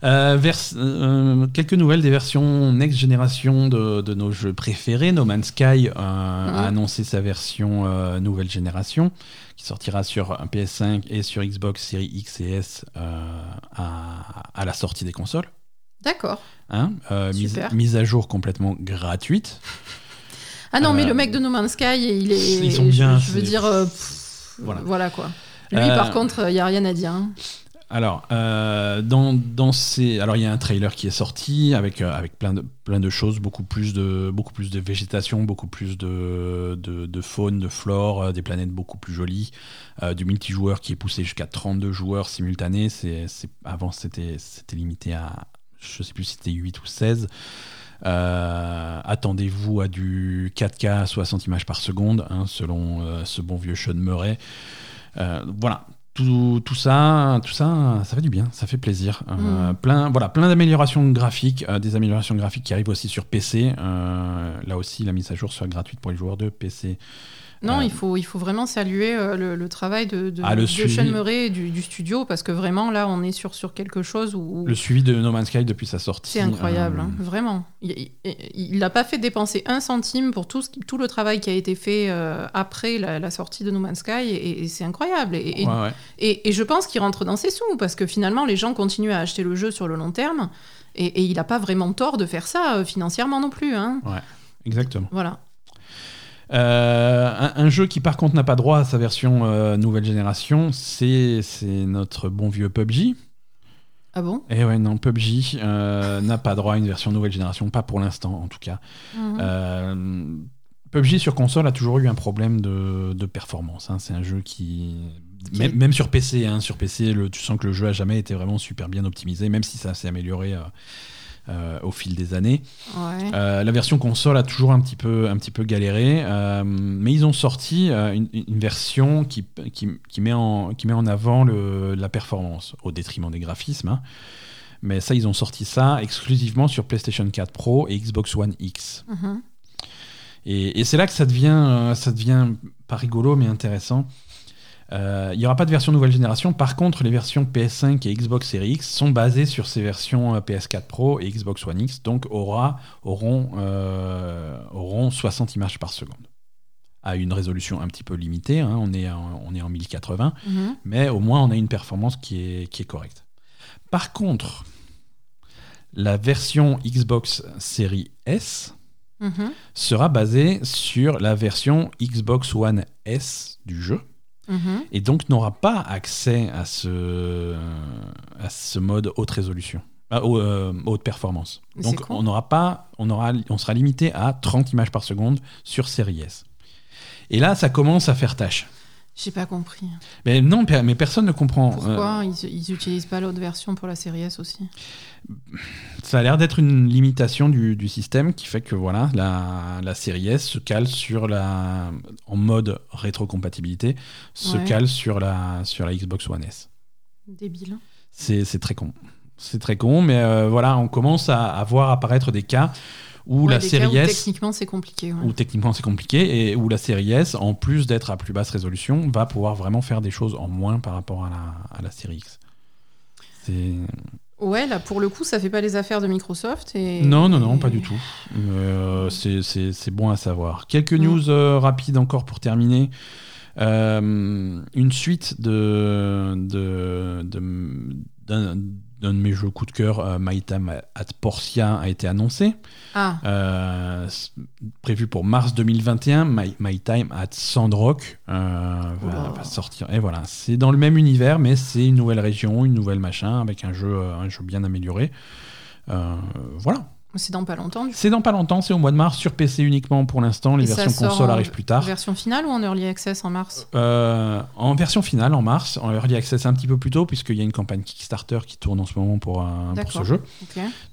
Euh, vers- euh, quelques nouvelles des versions next génération de, de nos jeux préférés. No Man's Sky euh, a annoncé sa version nouvelle génération qui sortira sur un PS5 et sur Xbox Series X et S à, à la sortie des consoles. D'accord. Hein mise, à jour complètement gratuite. Ah non, mais le mec de No Man's Sky, il est. ils sont bien, Je, je veux dire. pff, Voilà. voilà. quoi. Lui, par contre, il n'y a rien à dire. hein. Alors, euh, dans, dans ces, alors il y a un trailer qui est sorti avec, euh, avec plein, de, choses, beaucoup plus de, végétation, beaucoup plus de, faune, de flore, euh, des planètes beaucoup plus jolies, du multijoueur qui est poussé jusqu'à 32 joueurs simultanés. C'est, avant, c'était, limité à, je sais plus si c'était 8 ou 16. Euh, attendez-vous à du 4K à 60 images par seconde, hein, selon ce bon vieux Sean Murray. Voilà, tout, tout ça, tout ça, ça fait du bien, ça fait plaisir. Euh, Mm. plein, voilà, plein d'améliorations graphiques, euh, des améliorations graphiques qui arrivent aussi sur PC. Euh, là aussi, la mise à jour sera gratuite pour les joueurs de PC. Non, Euh, il, faut, il faut vraiment saluer euh, le, le travail de, de, Ah, le de suivi. Sean Murray et du, du studio, parce que vraiment, là, on est sur, sur quelque chose où. Le suivi de No Man's Sky depuis sa sortie. C'est incroyable, euh, hein, vraiment. Il n'a pas fait dépenser un centime pour tout, ce qui- tout le travail qui a été fait euh, après la, la sortie de No Man's Sky, et, et c'est incroyable. Et, et- ouais, ouais. je pense qu'il rentre dans ses sous, parce que finalement, les gens continuent à acheter le jeu sur le long terme, et, il n'a pas vraiment tort de faire ça financièrement non plus. Hein. Exactement. Voilà. Euh, un, un jeu qui par contre n'a pas droit à sa version euh, nouvelle génération, c'est c'est notre bon vieux PUBG. Ah bon? Et ouais, non, PUBG euh, n'a pas droit à une version nouvelle génération, pas pour l'instant en tout cas. Mhm. Euh, PUBG sur console a toujours eu un problème de, de performance. hein. C'est un jeu qui même, même sur PC, hein, sur PC, le, tu sens que le jeu a jamais été vraiment super bien optimisé, même si ça s'est amélioré. euh, euh, au fil des années. Ouais. Euh, la version console a toujours un petit peu, un petit peu galéré, euh, mais ils ont sorti une, une version qui, qui, qui met en, qui met en avant le- la performance au détriment des graphismes. hein. Mais ça, ils ont sorti ça exclusivement sur PlayStation 4 Pro et Xbox One X. Mhm. Et, et c'est là que ça devient, ça devient pas rigolo, mais intéressant. Euh, Il n'y aura pas de version nouvelle génération. Par contre, les versions PS5 et Xbox Series X sont basées sur ces versions euh, PS4 Pro et Xbox One X, donc aura, auront, euh, auront 60 images par seconde. À une résolution un petit peu limitée, hein, on, est en, on est en 1080, Mhm. mais au moins on a une performance qui est, qui est correcte. Par contre, la version Xbox Series S, Mhm. sera basé sur la version Xbox One S du jeu Mhm. et donc n'aura pas accès à ce, à ce mode haute résolution, à haut- euh, haute performance. Donc on n'aura pas, on aura, on sera limité à 30 images par seconde sur Series S. Et là, ça commence à faire tâche. J'ai pas compris. Mais non, mais personne ne comprend. Pourquoi Euh, ils, ils utilisent pas l'autre version pour la série S aussi? Ça a l'air d'être une limitation du, du système qui fait que voilà, la, la série S se cale sur la, en mode rétrocompatibilité, se Ouais. cale sur la, sur la Xbox One S. Débile. C'est c'est très con. C'est très con, mais euh, voilà, on commence à, à voir apparaître des cas où Ouais, la série où S, techniquement c'est compliqué. ouais. où techniquement c'est compliqué, et où la série S, en plus d'être à plus basse résolution, va pouvoir vraiment faire des choses en moins par rapport à la, à la série X. C'est... Ouais, là pour le coup, ça fait pas les affaires de Microsoft. Et... Non, non, non, pas du tout. Euh, c'est- bon à savoir. Quelques Mm. news euh, rapides encore pour terminer. Euh, une suite de, de, de- d'un de mes jeux coup de cœur, euh, My Time at Portia, a été annoncé. Ah, Euh, prévu pour mars 2021, My, My Time at Sandrock euh, va, sortir. Et voilà, c'est dans le même univers, mais c'est une nouvelle région, une nouvelle machin, avec un jeu, euh, un jeu bien amélioré. Voilà. C'est dans pas longtemps. C'est dans pas longtemps, c'est au mois de mars, sur PC uniquement pour l'instant. Les Et versions console en arrivent plus tard. Version finale ou en early access en mars Euh, en version finale, en mars, en early access un petit peu plus tôt, puisqu'il y a une campagne Kickstarter qui tourne en ce moment pour, euh, pour ce jeu.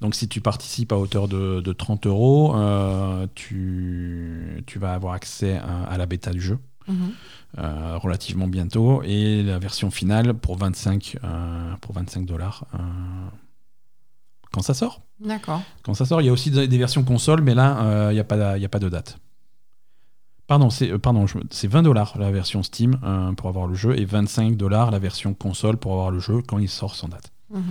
Donc si tu participes à hauteur de, de 30 euros, euh, tu, tu vas avoir accès à, à la bêta du jeu Mhm. euh, relativement bientôt et la version finale pour 25 euh, pour 25 dollars euh, quand ça sort. D'accord. Quand ça sort, il y a aussi des versions console, mais là euh, il n'y a pas y a pas de date. Pardon, c'est euh, pardon, c'est 20 dollars la version Steam euh, pour avoir le jeu et 25 dollars la version console pour avoir le jeu quand il sort sans date. Mhm.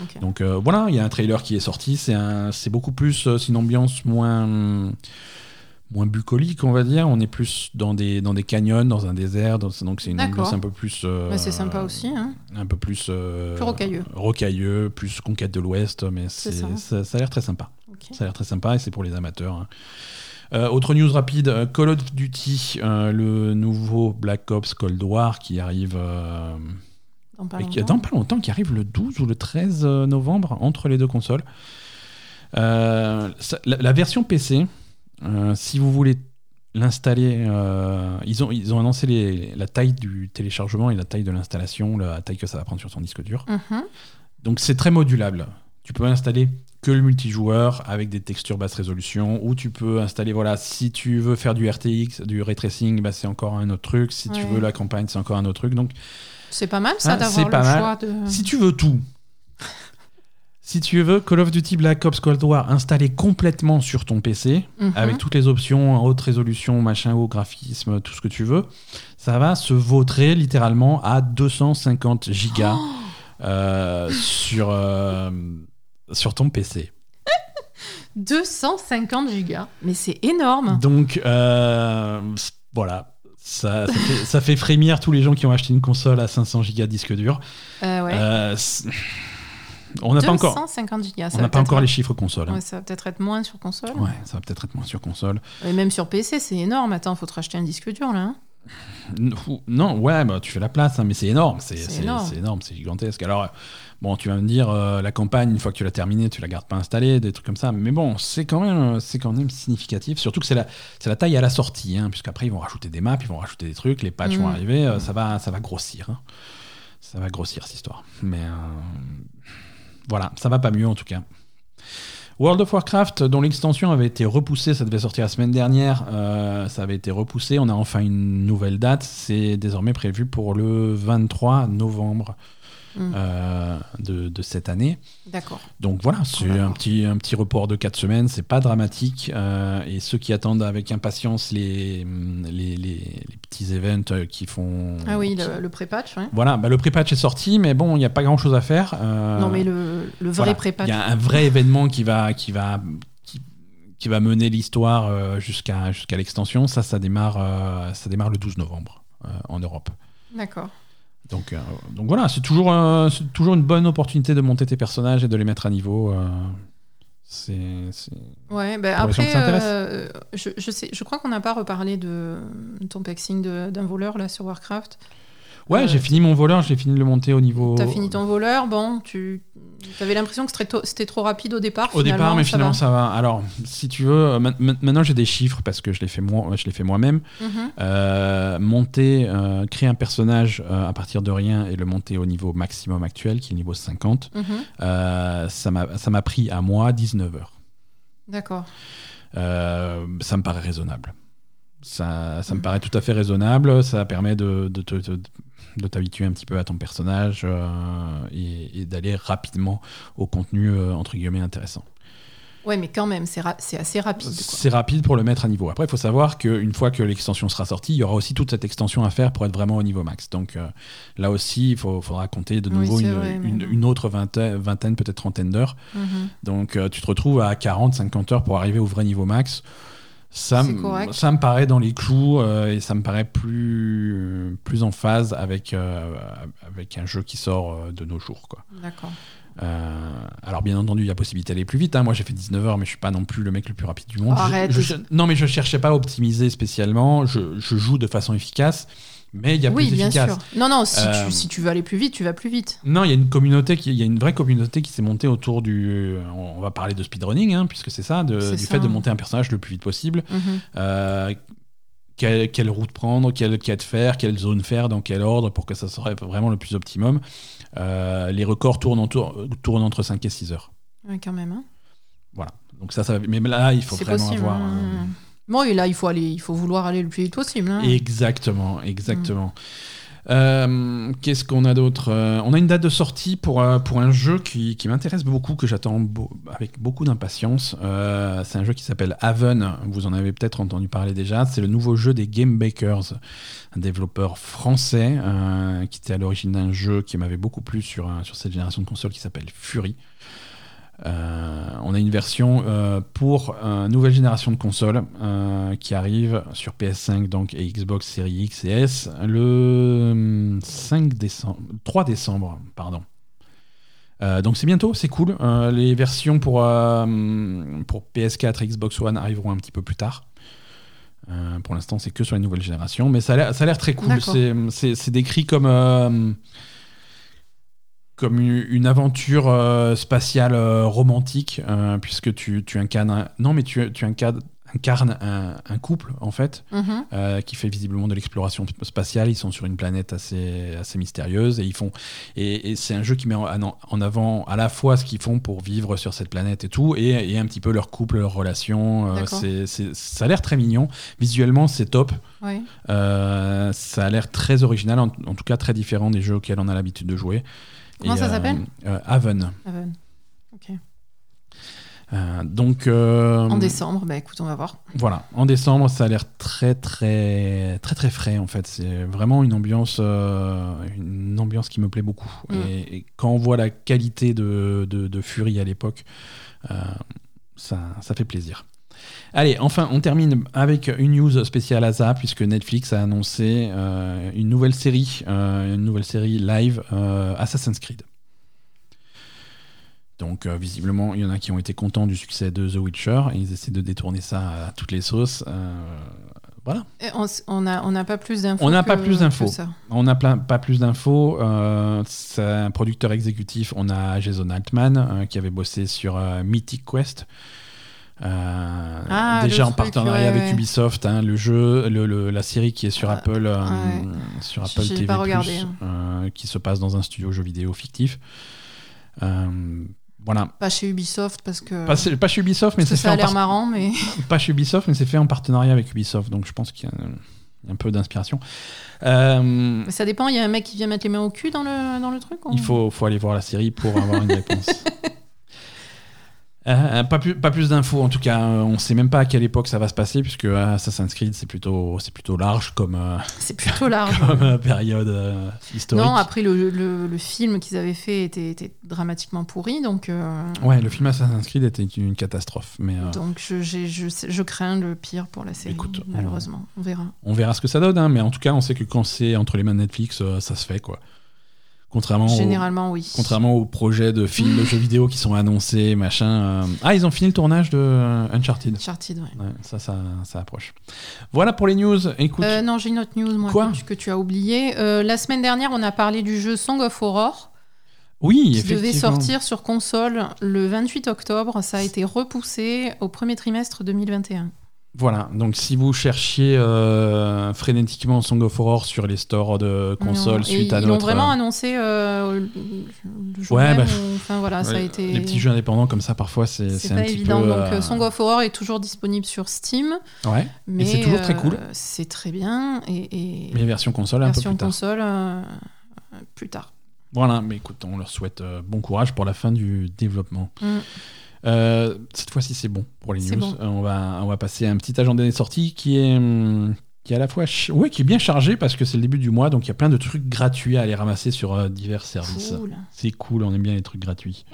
Ok. Donc euh, voilà, il y a un trailer qui est sorti. C'est un, c'est beaucoup plus, c'est une ambiance moins, moins bucolique, on va dire. On est plus dans des, dans des canyons, dans un désert. dans- donc c'est une D'accord. ambiance un peu plus. euh, Bah, c'est sympa aussi. Hein. Un peu plus. euh, Plus rocailleux. rocailleux, plus conquête de l'Ouest, mais C'est ça. ça, ça a l'air très sympa. Ça a l'air très sympa et c'est pour les amateurs. hein. Euh, autre news rapide, euh, Call of Duty, euh, le nouveau Black Ops Cold War qui arrive Dans pas qui- dans pas longtemps, qui arrive le 12 ou le 13 novembre entre les deux consoles. Ça- la, la version PC, si vous voulez l'installer, euh, ils, ont, ils ont annoncé les- la taille du téléchargement et la taille de l'installation, la taille que ça va prendre sur ton disque dur. Mhm. Donc c'est très modulable. Tu peux installer que le multijoueur avec des textures basse résolution, ou tu peux installer, voilà, si tu veux faire du RTX, du ray tracing, bah, c'est encore un autre truc. Si tu veux la campagne, c'est encore un autre truc. Donc C'est pas mal ça Ah, d'avoir le pas mal. choix de. si tu veux tout, si tu veux Call of Duty Black Ops Cold War installé complètement sur ton PC, Mhm. avec toutes les options haute résolution, machin, haut graphisme, tout ce que tu veux, ça va se vautrer littéralement à 250 gigas Oh euh, sur, euh, sur ton PC. 250 gigas. Mais c'est énorme. Donc euh, voilà, ça, ça, fait, ça fait frémir tous les gens qui ont acheté une console à 500 gigas disque dur. Ouais. On n'a pas encore, 250 gigas. ça on va n'a pas peut-être encore être- les chiffres console. hein. Ouais, ça va peut-être être moins sur console. Ouais, ça va peut-être être moins sur console. Et même sur PC, c'est énorme. Attends, faut te racheter un disque dur là. hein. Non, ouais, bah, tu fais la place, hein, mais c'est énorme, c'est énorme. c'est gigantesque. Alors, bon, tu vas me dire, euh, la campagne, une fois que tu l'as terminée, tu la gardes pas installée, des trucs comme ça, mais bon, c'est quand même, euh, c'est quand même significatif, surtout que c'est la, taille à la sortie, hein, puisqu'après, ils vont rajouter des maps, ils vont rajouter des trucs, les patchs vont Mm. arriver, euh, ça, va, ça va grossir. hein. Ça va grossir, cette histoire. Mais euh, voilà, ça va pas mieux en tout cas. World of Warcraft, dont l'extension avait été repoussée, ça devait sortir la semaine dernière, euh, ça avait été repoussé, on a enfin une nouvelle date, c'est désormais prévu pour le 23 novembre Mm. euh, de, de cette année. D'accord. Donc voilà, c'est un petit, un petit report de 4 semaines, c'est pas dramatique, euh, et ceux qui attendent avec impatience les, les, les- les petits events euh, qui font... Ah oui, le, le pré-patch, ouais. Voilà, bah, le pré-patch est sorti, mais bon, il n'y a pas grand-chose à faire. euh, Non, mais le, le vrai voilà. pré-patch. Il y a un vrai événement qui va, qui va, qui, va mener l'histoire jusqu'à jusqu'à l'extension. Ça, ça démarre, ça démarre le 12 novembre euh, en Europe. D'accord. Donc, euh, donc voilà, c'est toujours, euh, c'est toujours une bonne opportunité de monter tes personnages et de les mettre à niveau. euh, c'est, c'est- Ouais, ben Pour les gens après, euh, je, je, sais, je crois qu'on n'a pas reparlé de ton pexing de- d'un voleur là sur Warcraft. Ouais, Euh, j'ai fini mon voleur, j'ai fini de le monter au niveau. T'as fini ton voleur, bon, tu avais l'impression que c'était trop rapide au départ. Au départ, mais finalement, va. ça va. Alors, si tu veux, euh, ma- ma- maintenant j'ai des chiffres parce que je l'ai fait, moi, je l'ai fait moi-même. Mhm. Euh, monter, euh, créer un personnage à partir de rien et le monter au niveau maximum actuel, qui est le niveau 50, Mhm. euh, ça m'a pris à moi 19 heures. D'accord. Ça me paraît raisonnable. Ça, ça me Mhm. paraît tout à fait raisonnable. Ça permet de, de, de- de t'habituer un petit peu à ton personnage euh, et, et d'aller rapidement au contenu euh, entre guillemets intéressant. Ouais, mais quand même, c'est ra- assez rapide. C'est rapide pour le mettre à niveau. Après, il faut savoir qu'une fois que l'extension sera sortie, il y aura aussi toute cette extension à faire pour être vraiment au niveau max. Donc euh, là aussi, il faudra compter de nouveau une, vrai, mais une- bon. une autre vingtaine, vingtaine peut-être trentaine d'heures. Mhm. Donc euh, tu te retrouves à 40, 50 heures pour arriver au vrai niveau max. Ça, ça me paraît dans les clous euh, et ça me paraît plus, plus en phase avec, euh, avec un jeu qui sort euh, de nos jours. Quoi. D'accord. Euh, alors bien entendu, il y a possibilité d'aller plus vite. hein. Moi, j'ai fait 19 heures, mais je suis pas non plus le mec le plus rapide du monde. Arrête, je- t'es- je- non, mais je cherchais pas à optimiser spécialement. Je, je joue de façon efficace, mais il y a Oui, plus bien efficace. sûr. Non, non, si, Euh, tu, si tu veux aller plus vite, tu vas plus vite. Non, il y a une communauté, qui, il y a une vraie communauté qui s'est montée autour du. On va parler de speedrunning, hein, puisque c'est ça, de- du ça. fait de monter un personnage le plus vite possible. Mhm. Euh, quelle, quelle route prendre, quelle quête faire, quelle zone faire, dans quel ordre pour que ça soit vraiment le plus optimum. Euh, les records tournent, entre 5 et 6 heures. Ouais, quand même. hein. Voilà. Donc ça, ça mais là, il faut vraiment possible. avoir. hein. Bon, et là, il faut aller, il faut vouloir aller le plus vite possible. hein. Exactement, exactement. Euh, Qu'est-ce qu'on a d'autre Euh, On a une date de sortie pour, euh, pour un jeu qui, qui m'intéresse beaucoup, que j'attends beau- avec beaucoup d'impatience. Euh, c'est un jeu qui s'appelle Haven. Vous en avez peut-être entendu parler déjà. C'est le nouveau jeu des Game Bakers, un développeur français euh, qui était à l'origine d'un jeu qui m'avait beaucoup plu sur, sur cette génération de consoles qui s'appelle Fury. Euh, on a une version euh, pour une nouvelle génération de consoles euh, qui arrive sur PS5 donc, et Xbox Series X et S le hum, 5 décembre, 3 décembre. Pardon. Euh, donc c'est bientôt, c'est cool. Euh, les versions pour, euh, pour PS4 et Xbox One arriveront un petit peu plus tard. Euh, pour l'instant, c'est que sur les nouvelles générations, mais ça a l'air- très cool. C'est- décrit comme, euh, comme une, une aventure euh, spatiale euh, romantique, euh, puisque tu, tu incarnes. un- non, mais tu, tu incarnes, incarnes un, un couple, en fait, Mhm. qui fait visiblement de l'exploration sp- spatiale. Ils sont sur une planète assez, assez mystérieuse et ils font. Et, et c'est un jeu qui met en, en avant à la fois ce qu'ils font pour vivre sur cette planète et tout, et, et un petit peu leur couple, leur relation. C'est- ça a l'air très mignon. Visuellement, c'est top. Ouais. Ça a l'air très original, en, en tout cas très différent des jeux auxquels on a l'habitude de jouer. Comment Et, ça euh, s'appelle euh, Haven. Haven. Ok. Euh, donc euh, En décembre, bah écoute, on va voir. voilà, en décembre, ça a l'air très très très très frais en fait. C'est vraiment une ambiance, euh, une ambiance qui me plaît beaucoup. Mm. Et, et quand on voit la qualité de, de, de Fury à l'époque, euh, ça, ça fait plaisir. Allez, enfin, on termine avec une news spéciale à ça, puisque Netflix a annoncé euh, une nouvelle série, euh, une nouvelle série live euh, Assassin's Creed. Donc, euh, visiblement, il y en a qui ont été contents du succès de The Witcher et ils essaient de détourner ça à toutes les sauces. Euh, voilà. Et on n'a on pas plus d'infos. On n'a pas plus d'infos. On n'a pas plus d'infos. Euh, c'est un producteur exécutif. On a Jason Altman qui avait bossé sur Mythic Quest. Euh, Ah, déjà en truc, partenariat ouais, avec. Ubisoft, hein, le jeu, le- le- la série qui est sur Ah, Apple, euh, ouais. sur Apple TV+, pas regardé, hein. euh, qui se passe dans un studio jeux vidéo fictif. Voilà. Pas chez Ubisoft parce que. Pas, pas chez Ubisoft, mais c'est fait ça a en l'air par- marrant, mais. pas chez Ubisoft, mais c'est fait en partenariat avec Ubisoft, donc je pense qu'il y a un, peu d'inspiration. Euh, ça dépend. Il y a un mec qui vient mettre les mains au cul dans le, dans le truc il faut, faut aller voir la série pour avoir une réponse. Euh, pas plus, pas plus d'infos en tout cas. Euh, On sait même pas à quelle époque ça va se passer puisque euh, Assassin's Creed c'est plutôt, c'est plutôt large comme, euh, C'est plutôt large. comme euh, période historique. non, après, le, le, le film qu'ils avaient fait était, était dramatiquement pourri, donc. Ouais, le film Assassin's Creed était une catastrophe, mais Donc je, je, je crains le pire pour la série, Écoute, malheureusement. On verra. on verra ce que ça donne. hein, mais en tout cas, on sait que quand c'est entre les mains de Netflix, ça se fait quoi. Contrairement au- Généralement, oui. Contrairement aux projets de films de jeux vidéo qui sont annoncés, machin. euh, Ah, ils ont fini le tournage de euh, Uncharted. Uncharted, ouais. Ouais, ça, ça, ça approche. Voilà pour les news. Écoute, Euh, non, j'ai une autre news, moi, Quoi que, tu, que tu as oublié. Euh, la semaine dernière, on a parlé du jeu Song of Aurore, oui, qui devait sortir sur console le 28 octobre. Ça a été repoussé au premier trimestre 2021. Voilà, donc si vous cherchiez euh, frénétiquement Song of Horror sur les stores de consoles Non. suite Et à ils notre. l'ont vraiment annoncé euh, le jour Ouais, même, bah, ou- Enfin voilà, ça a été. Les petits jeux indépendants comme ça, parfois, c'est un pas petit évident. peu. Donc, euh, euh, Song of Horror est toujours disponible sur Steam. Ouais, Mais c'est toujours très euh, cool. C'est très bien. Et, et mais version console un peu version plus tard. console euh, plus tard. Voilà, mais écoute, on leur souhaite euh, bon courage pour la fin du développement. Mm. Euh, cette fois-ci, c'est bon pour les news. bon. Euh, on, va, on va passer à un petit agenda des sorties qui est, hum, qui est à la fois ouais, qui est bien chargé parce que c'est le début du mois, donc il y a plein de trucs gratuits à aller ramasser sur euh, divers services. Cool. C'est cool, on aime bien les trucs gratuits.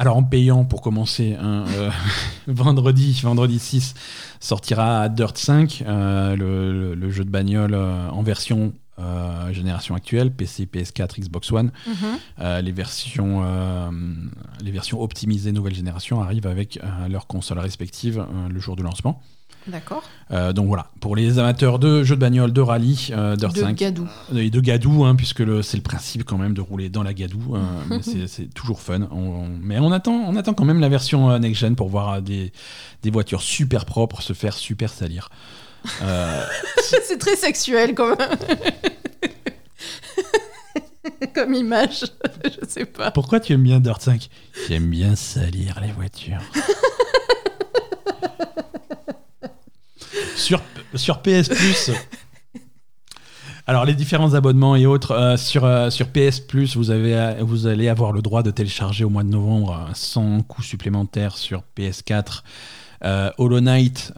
Alors en payant pour commencer, hein, euh, vendredi, vendredi 6 sortira Dirt 5, euh, le, jeu de bagnole euh, en version génération actuelle, PC, PS4, Xbox One. Mhm. Les, versions, les versions optimisées nouvelle génération arrivent avec leurs consoles respectives le jour du lancement. D'accord. Euh, donc voilà, pour les amateurs de jeux de bagnole, de rallye, euh, Dirt De 5 Gadou. et de gadou, hein, puisque c'est le principe quand même de rouler dans la gadou. euh, c'est- toujours fun. On- on- mais on attend, on attend quand même la version euh, next-gen pour voir euh, des, des voitures super propres se faire super salir. Euh, c'est très sexuel comme, comme image. Je sais pas. pourquoi tu aimes bien Dirt 5 J'aime bien salir les voitures. Sur, sur PS Plus. Alors les différents abonnements et autres euh, sur, euh, sur PS Plus, vous, avez, euh, vous allez avoir le droit de télécharger au mois de novembre sans coût supplémentaire sur PS4. Euh, Hollow Knight,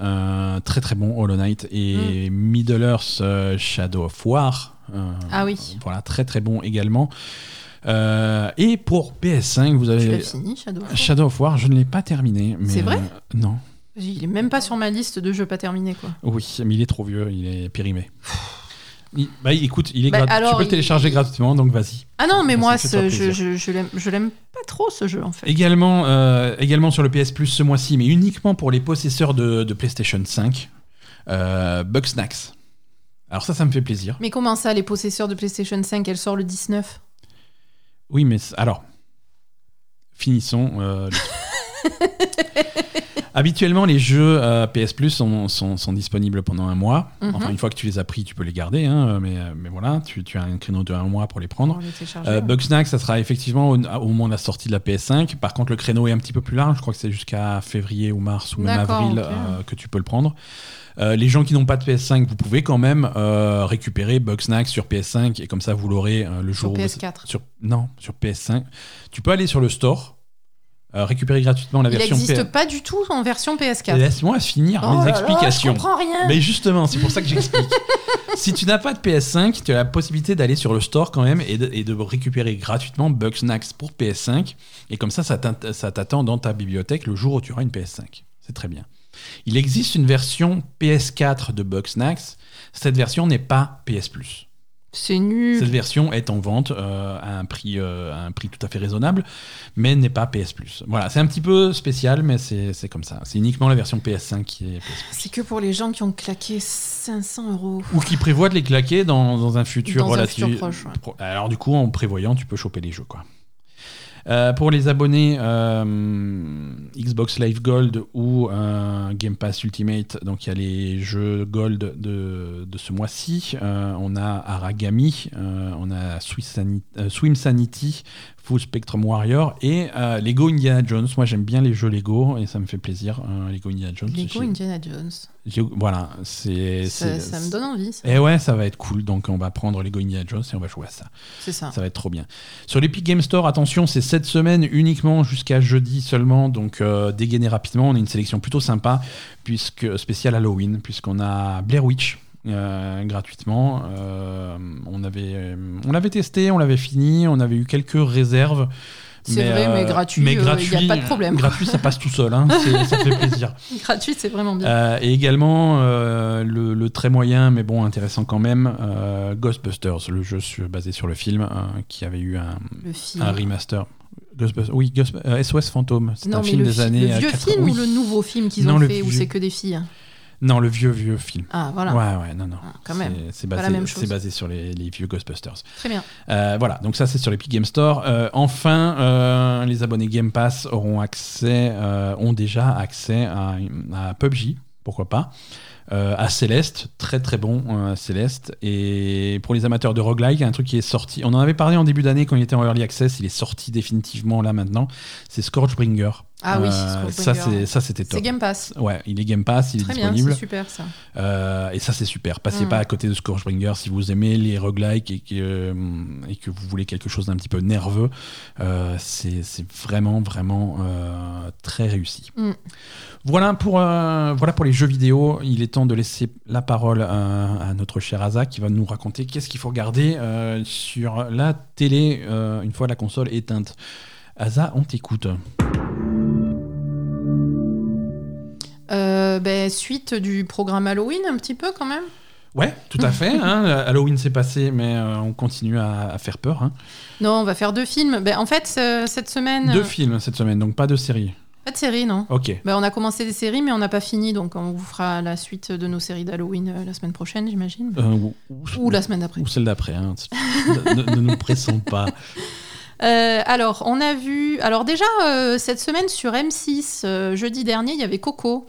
très très bon Hollow Knight et Middle Earth Shadow of War. Ah oui. Voilà, très très bon également. Et pour PS5, vous Tu l'as avez fini, Shadow of War? Shadow of War. Je ne l'ai pas terminé. mais, C'est vrai? Non. Il est même pas sur ma liste de jeux pas terminés, quoi. Oui, mais il est trop vieux, il est périmé. Il- bah, écoute, il est Bah, gratu- tu peux le télécharger gratuitement, donc vas-y. Ah non, mais moi, ce- je, je, je l'aime- pas trop, ce jeu, en fait. Également, euh, également sur le PS Plus ce mois-ci, mais uniquement pour les possesseurs de, de PlayStation 5, euh, Bugsnax. Alors ça, ça me fait plaisir. Mais comment ça, les possesseurs de PlayStation 5, elle sort le 19 Oui, mais alors, finissons. euh, le- Habituellement, les jeux euh, PS Plus sont, sont- sont disponibles pendant un mois. Mhm. Enfin, une fois que tu les as pris, tu peux les garder, hein, mais, mais voilà, tu, tu as un créneau de un mois pour les prendre. Les Euh, ouais. Bugsnax, ça sera effectivement au, au moment de la sortie de la PS5. Par contre, le créneau est un petit peu plus large. Je crois que c'est jusqu'à février ou mars ou même avril euh, que tu peux le prendre. Euh, les gens qui n'ont pas de PS5, vous pouvez quand même euh, récupérer Bugsnax sur PS5 et comme ça vous l'aurez euh, le Sur jour où vous- PS4. sur- non, sur PS5. Tu peux aller sur le store, euh, récupérer gratuitement la Il version n'existe PS. pas du tout en version PS4. Laisse-moi finir Oh mes là là, explications. je comprends rien. Mais justement, c'est pour ça que j'explique. si tu n'as pas de PS5, tu as la possibilité d'aller sur le store quand même et de, et de récupérer gratuitement Bugsnax pour PS5. Et comme ça, ça t'attend dans ta bibliothèque le jour où tu auras une PS5. C'est très bien. Il existe une version PS4 de Bugsnax. Cette version n'est pas PS Plus. C'est nul. Cette version est en vente euh, à, un prix, euh, à un prix tout à fait raisonnable, mais n'est pas PS Plus. Voilà, c'est un petit peu spécial, mais c'est c'est comme ça. C'est uniquement la version PS5 qui est PS Plus. C'est que pour les gens qui ont claqué 500 euros. Ou qui prévoient de les claquer dans, dans un futur Dans un relatif. futur proche, ouais. Pro- Alors du coup, en prévoyant, tu peux choper les jeux, quoi. Euh, pour les abonnés euh, Xbox Live Gold ou euh, Game Pass Ultimate, donc il y a les jeux Gold de, de ce mois-ci. On a Aragami, on a Swim Sanity, Full Spectrum Warrior et euh, Lego Indiana Jones. Moi j'aime bien les jeux Lego et ça me fait plaisir. euh, Lego Indiana Jones. Lego Indiana Jones. Voilà, c'est. Ça, ça me donne envie. ça. et ouais, ça va être cool. Donc, on va prendre Lego Indiana Jones et on va jouer à ça. C'est ça. Ça va être trop bien. Sur l'Epic Game Store, attention, c'est cette semaine uniquement jusqu'à jeudi seulement. Donc, euh, dégainez rapidement. On a une sélection plutôt sympa, puisque spécial Halloween, puisqu'on a Blair Witch. Euh, gratuitement. Euh, on, avait, euh, on l'avait testé, on l'avait fini, on avait eu quelques réserves. C'est vrai, mais gratuit, mais gratuit, y a pas de problème. Gratuit, ça passe tout seul, hein, c'est- ça fait plaisir. Gratuit, c'est vraiment bien. Et également le, le très moyen, mais bon intéressant quand même, Ghostbusters, le jeu sur- basé sur le film, euh, qui avait eu un, un remaster. Ghostbusters, oui, Ghost- euh, SOS Fantôme, c'est un film le, des fi- années le vieux 80 film oui. ou le nouveau film qu'ils ont fait où c'est que des filles Non, le vieux vieux film. Ah, voilà. Ouais, ouais, non, non. Ah, quand même. C'est- basé, c'est sur les, les vieux Ghostbusters. Très bien. Euh, voilà, donc ça c'est sur l'Epic Game Store. Euh, enfin, euh, les abonnés Game Pass auront accès, ont déjà accès à, à PUBG, pourquoi pas, euh, à Céleste, très très bon euh, Céleste. Et pour les amateurs de roguelike, il y a un truc qui est sorti. On en avait parlé en début d'année quand il était en early access. Il est sorti définitivement là maintenant. C'est Scorchbringer. Ah oui, Euh, ça c'est ça c'était top. C'est Game Pass. Ouais, il est Game Pass, il Très est bien, disponible. c'est super ça. Euh, et ça, c'est super. Passez Mm. pas à côté de Scorchbringer si vous aimez les roguelikes et que, euh, et que vous voulez quelque chose d'un petit peu nerveux. C'est vraiment, vraiment très réussi. Mm. Voilà, pour, voilà pour les jeux vidéo. Il est temps de laisser la parole à, à notre cher Asa qui va nous raconter qu'est-ce qu'il faut regarder sur la télé une fois la console éteinte. Asa, on t'écoute. Euh, ben, suite du programme Halloween, un petit peu quand même. Ouais, tout à fait. hein. Halloween s'est passé, mais euh, on continue à, à faire peur. hein. Non, on va faire deux films. Ben, en fait, ce- cette semaine. Deux films cette semaine, donc pas de série. Pas de série, non. Ok. Ben, on a commencé des séries, mais on n'a pas fini, donc on vous fera la suite de nos séries d'Halloween euh, la semaine prochaine, j'imagine. Euh, ou, Ou la semaine d'après. ou celle d'après. hein. ne, ne- nous pressons pas. Euh, alors, on a vu. Alors, déjà, euh, cette semaine sur M6, euh, jeudi dernier, il y avait Coco,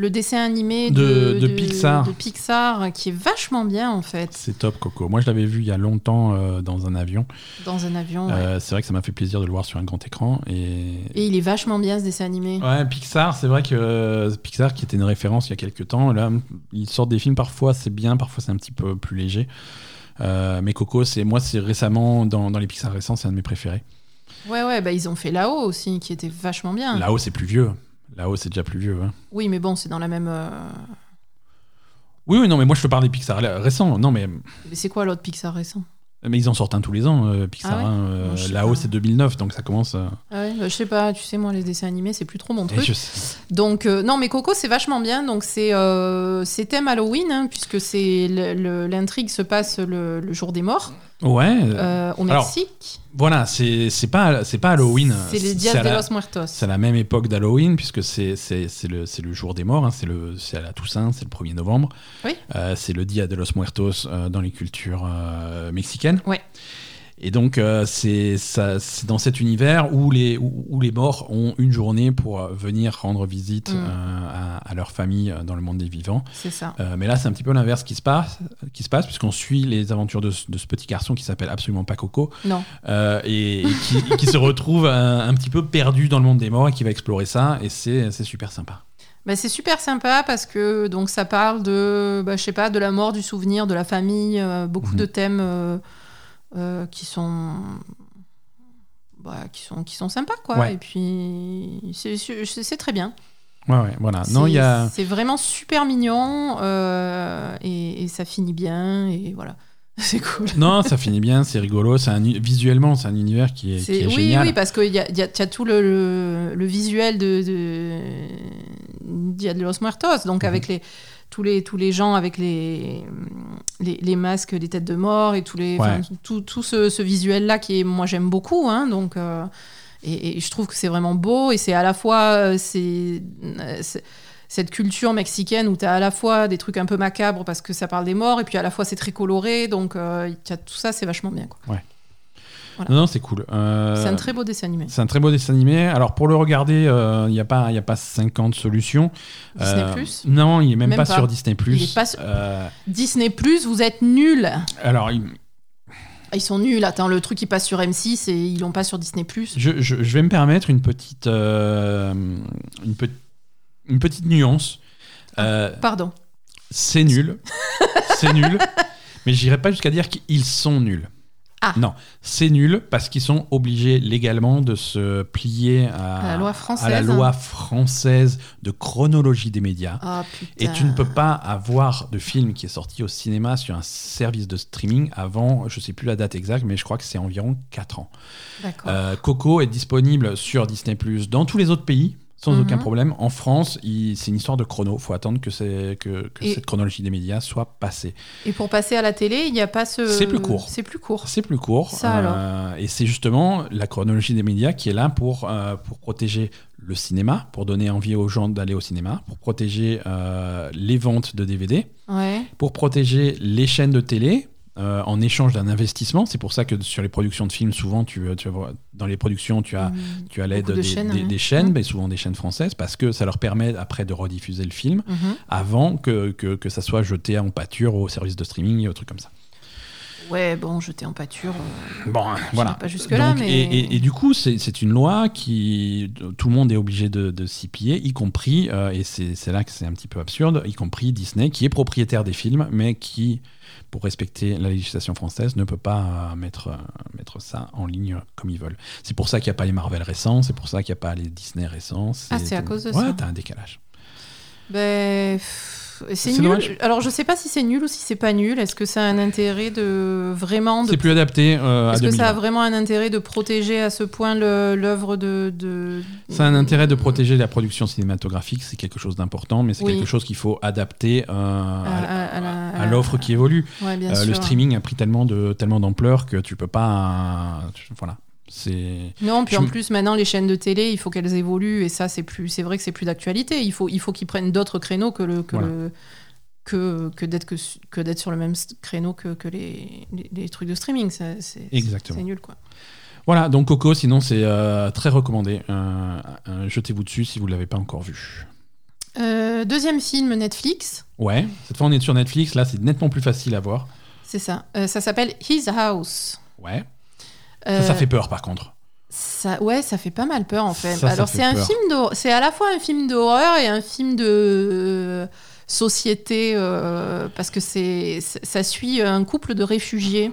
le dessin animé De- de, de Pixar. de Pixar, qui est vachement bien, en fait, C'est top, Coco. Moi, je l'avais vu il y a longtemps euh, dans un avion. dans un avion. ouais. Euh, c'est vrai que ça m'a fait plaisir de le voir sur un grand écran. Et, Et il est vachement bien, ce dessin animé. Ouais, Pixar, c'est vrai que euh, Pixar, qui était une référence il y a quelques temps, là, ils sortent des films parfois c'est bien, parfois c'est un petit peu plus léger. Mais Coco, c'est moi, c'est récemment dans, dans les Pixar récents, c'est un de mes préférés. Ouais, ouais, bah, ils ont fait là-haut aussi, qui était vachement bien. Là-haut, c'est plus vieux. Là-haut, c'est déjà plus vieux. hein. Oui, mais bon, c'est dans la même. euh, Oui, oui, non, mais moi, je te parle des Pixar là, récents. Non, mais Mais c'est quoi l'autre Pixar récent? Mais ils en sortent un tous les ans, euh, Pixar. Ah ouais? hein, euh, Moi, je sais Là-haut, pas. c'est 2009, donc ça commence. euh, ah ouais, bah, Je sais pas, tu sais, moi, les dessins animés, c'est plus trop mon et truc. je sais. Donc, euh, non, mais Coco, c'est vachement bien. Donc, c'est euh, c'est thème Halloween, hein, puisque c'est le- le- l'intrigue se passe le, le jour des morts, Ouais. euh, au alors, Mexique. Voilà, c'est pas, c'est pas Halloween. C'est les Dias de la- los Muertos. C'est la même époque d'Halloween, puisque c'est le, le jour des morts, hein, c'est le- c'est à la Toussaint, c'est le 1er novembre. Oui. Euh, c'est le Dia de los Muertos euh, dans les cultures euh, mexicaines. Ouais. Et donc, euh, c'est dans cet univers où les, où, où les morts ont une journée pour euh, venir rendre visite Mm. euh, à, à leur famille euh, dans le monde des vivants. C'est ça. Euh, mais là, c'est un petit peu l'inverse qui se passe, qui se passe puisqu'on suit les aventures de, ce- de ce petit garçon qui s'appelle absolument pas Coco Non. et, et qui, se retrouve un, un petit peu perdu dans le monde des morts et qui va explorer ça. Et c'est super sympa. Bah, c'est super sympa parce que donc ça parle de, bah, je sais pas, de la mort, du souvenir, de la famille, beaucoup Mhm. de thèmes euh, qui sont, bah, qui sont, qui sont sympas quoi. Ouais. Et puis c'est- très bien. Ouais, ouais, voilà. Non, C'est- il y a. C'est vraiment super mignon euh, et, et ça finit bien et voilà, c'est cool. Non, ça finit bien, c'est rigolo. C'est un, visuellement, c'est un univers qui est, qui C'est- est oui, génial. oui, parce qu'il y a, il y a- tout le, le, le visuel de, de, Dia de los Muertos, donc Mhm. avec les tous les tous les gens avec les les, les masques, les têtes de mort et tous les Ouais. tout, tout ce, ce visuel là qui est moi j'aime beaucoup, hein, donc. euh, et, et je trouve que c'est vraiment beau et c'est à la fois euh, c'est euh, c'est- cette culture mexicaine où tu as à la fois des trucs un peu macabres parce que ça parle des morts et puis à la fois c'est très coloré donc euh, tout ça c'est vachement bien quoi. Non, non, c'est cool. Euh, C'est un très beau dessin animé. c'est un très beau dessin animé. Alors pour le regarder, euh, il n'y a, pas- y a pas 50 solutions. Disney+. Euh, Non, il est même, Même pas, pas. sur Disney+. Euh, Disney Plus, vous êtes nuls. alors, il- Ils sont nuls. Attends, le truc qui passe sur M6 et ils l'ont pas sur Disney Plus. je, je- je vais me permettre une petite, euh, une, pe- une petite nuance. Euh, Pardon. c'est nul. c'est nul. Mais j'irai pas jusqu'à dire qu'ils sont nuls. Ah. Non, c'est nul parce qu'ils sont obligés légalement de se plier à, À la loi française. à la loi française de chronologie des médias. Ah. Et tu ne peux pas avoir de film qui est sorti au cinéma sur un service de streaming avant, je sais plus la date exacte, mais je crois que c'est environ 4 ans. Euh, Coco est disponible sur Disney Plus dans tous les autres pays. Sans Mhm. aucun problème. En France, c'est une histoire de chrono. Il faut attendre que, cette chronologie des médias soit passée. Et pour passer à la télé, il n'y a pas ce. C'est plus court. C'est plus court. C'est plus court. Ça, alors. Euh, et c'est justement la chronologie des médias qui est là pour, euh, pour protéger le cinéma, pour donner envie aux gens d'aller au cinéma, pour protéger euh, les ventes de DVD, Ouais. pour protéger les chaînes de télé. Euh, en échange d'un investissement, c'est pour ça que sur les productions de films, souvent, tu, tu vois, dans les productions, tu as, Mm. tu as l'aide des, de chaînes, des- ouais. des chaînes, mais souvent des chaînes françaises, parce que ça leur permet après de rediffuser le film Mhm. avant que, que, que ça soit jeté en pâture au service de streaming et aux trucs comme ça. Ouais, bon, jeter en pâture. euh, Bon, voilà. pas jusque-là, Donc, mais- et, et- et du coup, c'est une loi qui tout le monde est obligé de, de s'y plier, y compris, euh, et c'est c'est là que c'est un petit peu absurde, y compris Disney, qui est propriétaire des films, mais qui, pour respecter la législation française, ne peut pas euh, mettre, euh, mettre ça en ligne comme ils veulent. C'est pour ça qu'il n'y a pas les Marvel récents, c'est pour ça qu'il n'y a pas les Disney récents. Ah, c'est à cause de ouais, ça. t'as un décalage. Ben. C'est C'est nul. dommage. Alors, je sais pas si c'est nul ou si c'est pas nul. Est-ce que ça a un intérêt de vraiment de C'est plus adapté euh, à Est-ce que ça a 2020. vraiment un intérêt de protéger à ce point l'œuvre de, de. Ça a un intérêt de protéger la production cinématographique, c'est quelque chose d'important, mais c'est Oui. quelque chose qu'il faut adapter euh, à, l'offre qui évolue. Ouais, bien Euh, sûr. le streaming a pris tellement de tellement d'ampleur que tu peux pas. tu- voilà. Non, puis Je en plus maintenant les chaînes de télé, il faut qu'elles évoluent et ça c'est plus, c'est vrai que c'est plus d'actualité. Il faut, il faut qu'ils prennent d'autres créneaux que le, que Voilà. le- que, que d'être que, que d'être sur le même créneau que, que les, les, les trucs de streaming. C'est, Exactement. C'est nul quoi. Voilà, donc Coco, sinon c'est euh, très recommandé. Euh, euh, Jetez-vous dessus si vous l'avez pas encore vu. Deuxième film Netflix, Ouais, cette fois on est sur Netflix, là c'est nettement plus facile à voir. c'est ça. Ça s'appelle His House. Ouais. Euh, Ça, ça fait peur par contre. Ça, ouais, ça fait pas mal peur en fait. Ça, Alors c'est un film c'est à la fois un film d'horreur et un film de euh, société euh, parce que c'est ça suit un couple de réfugiés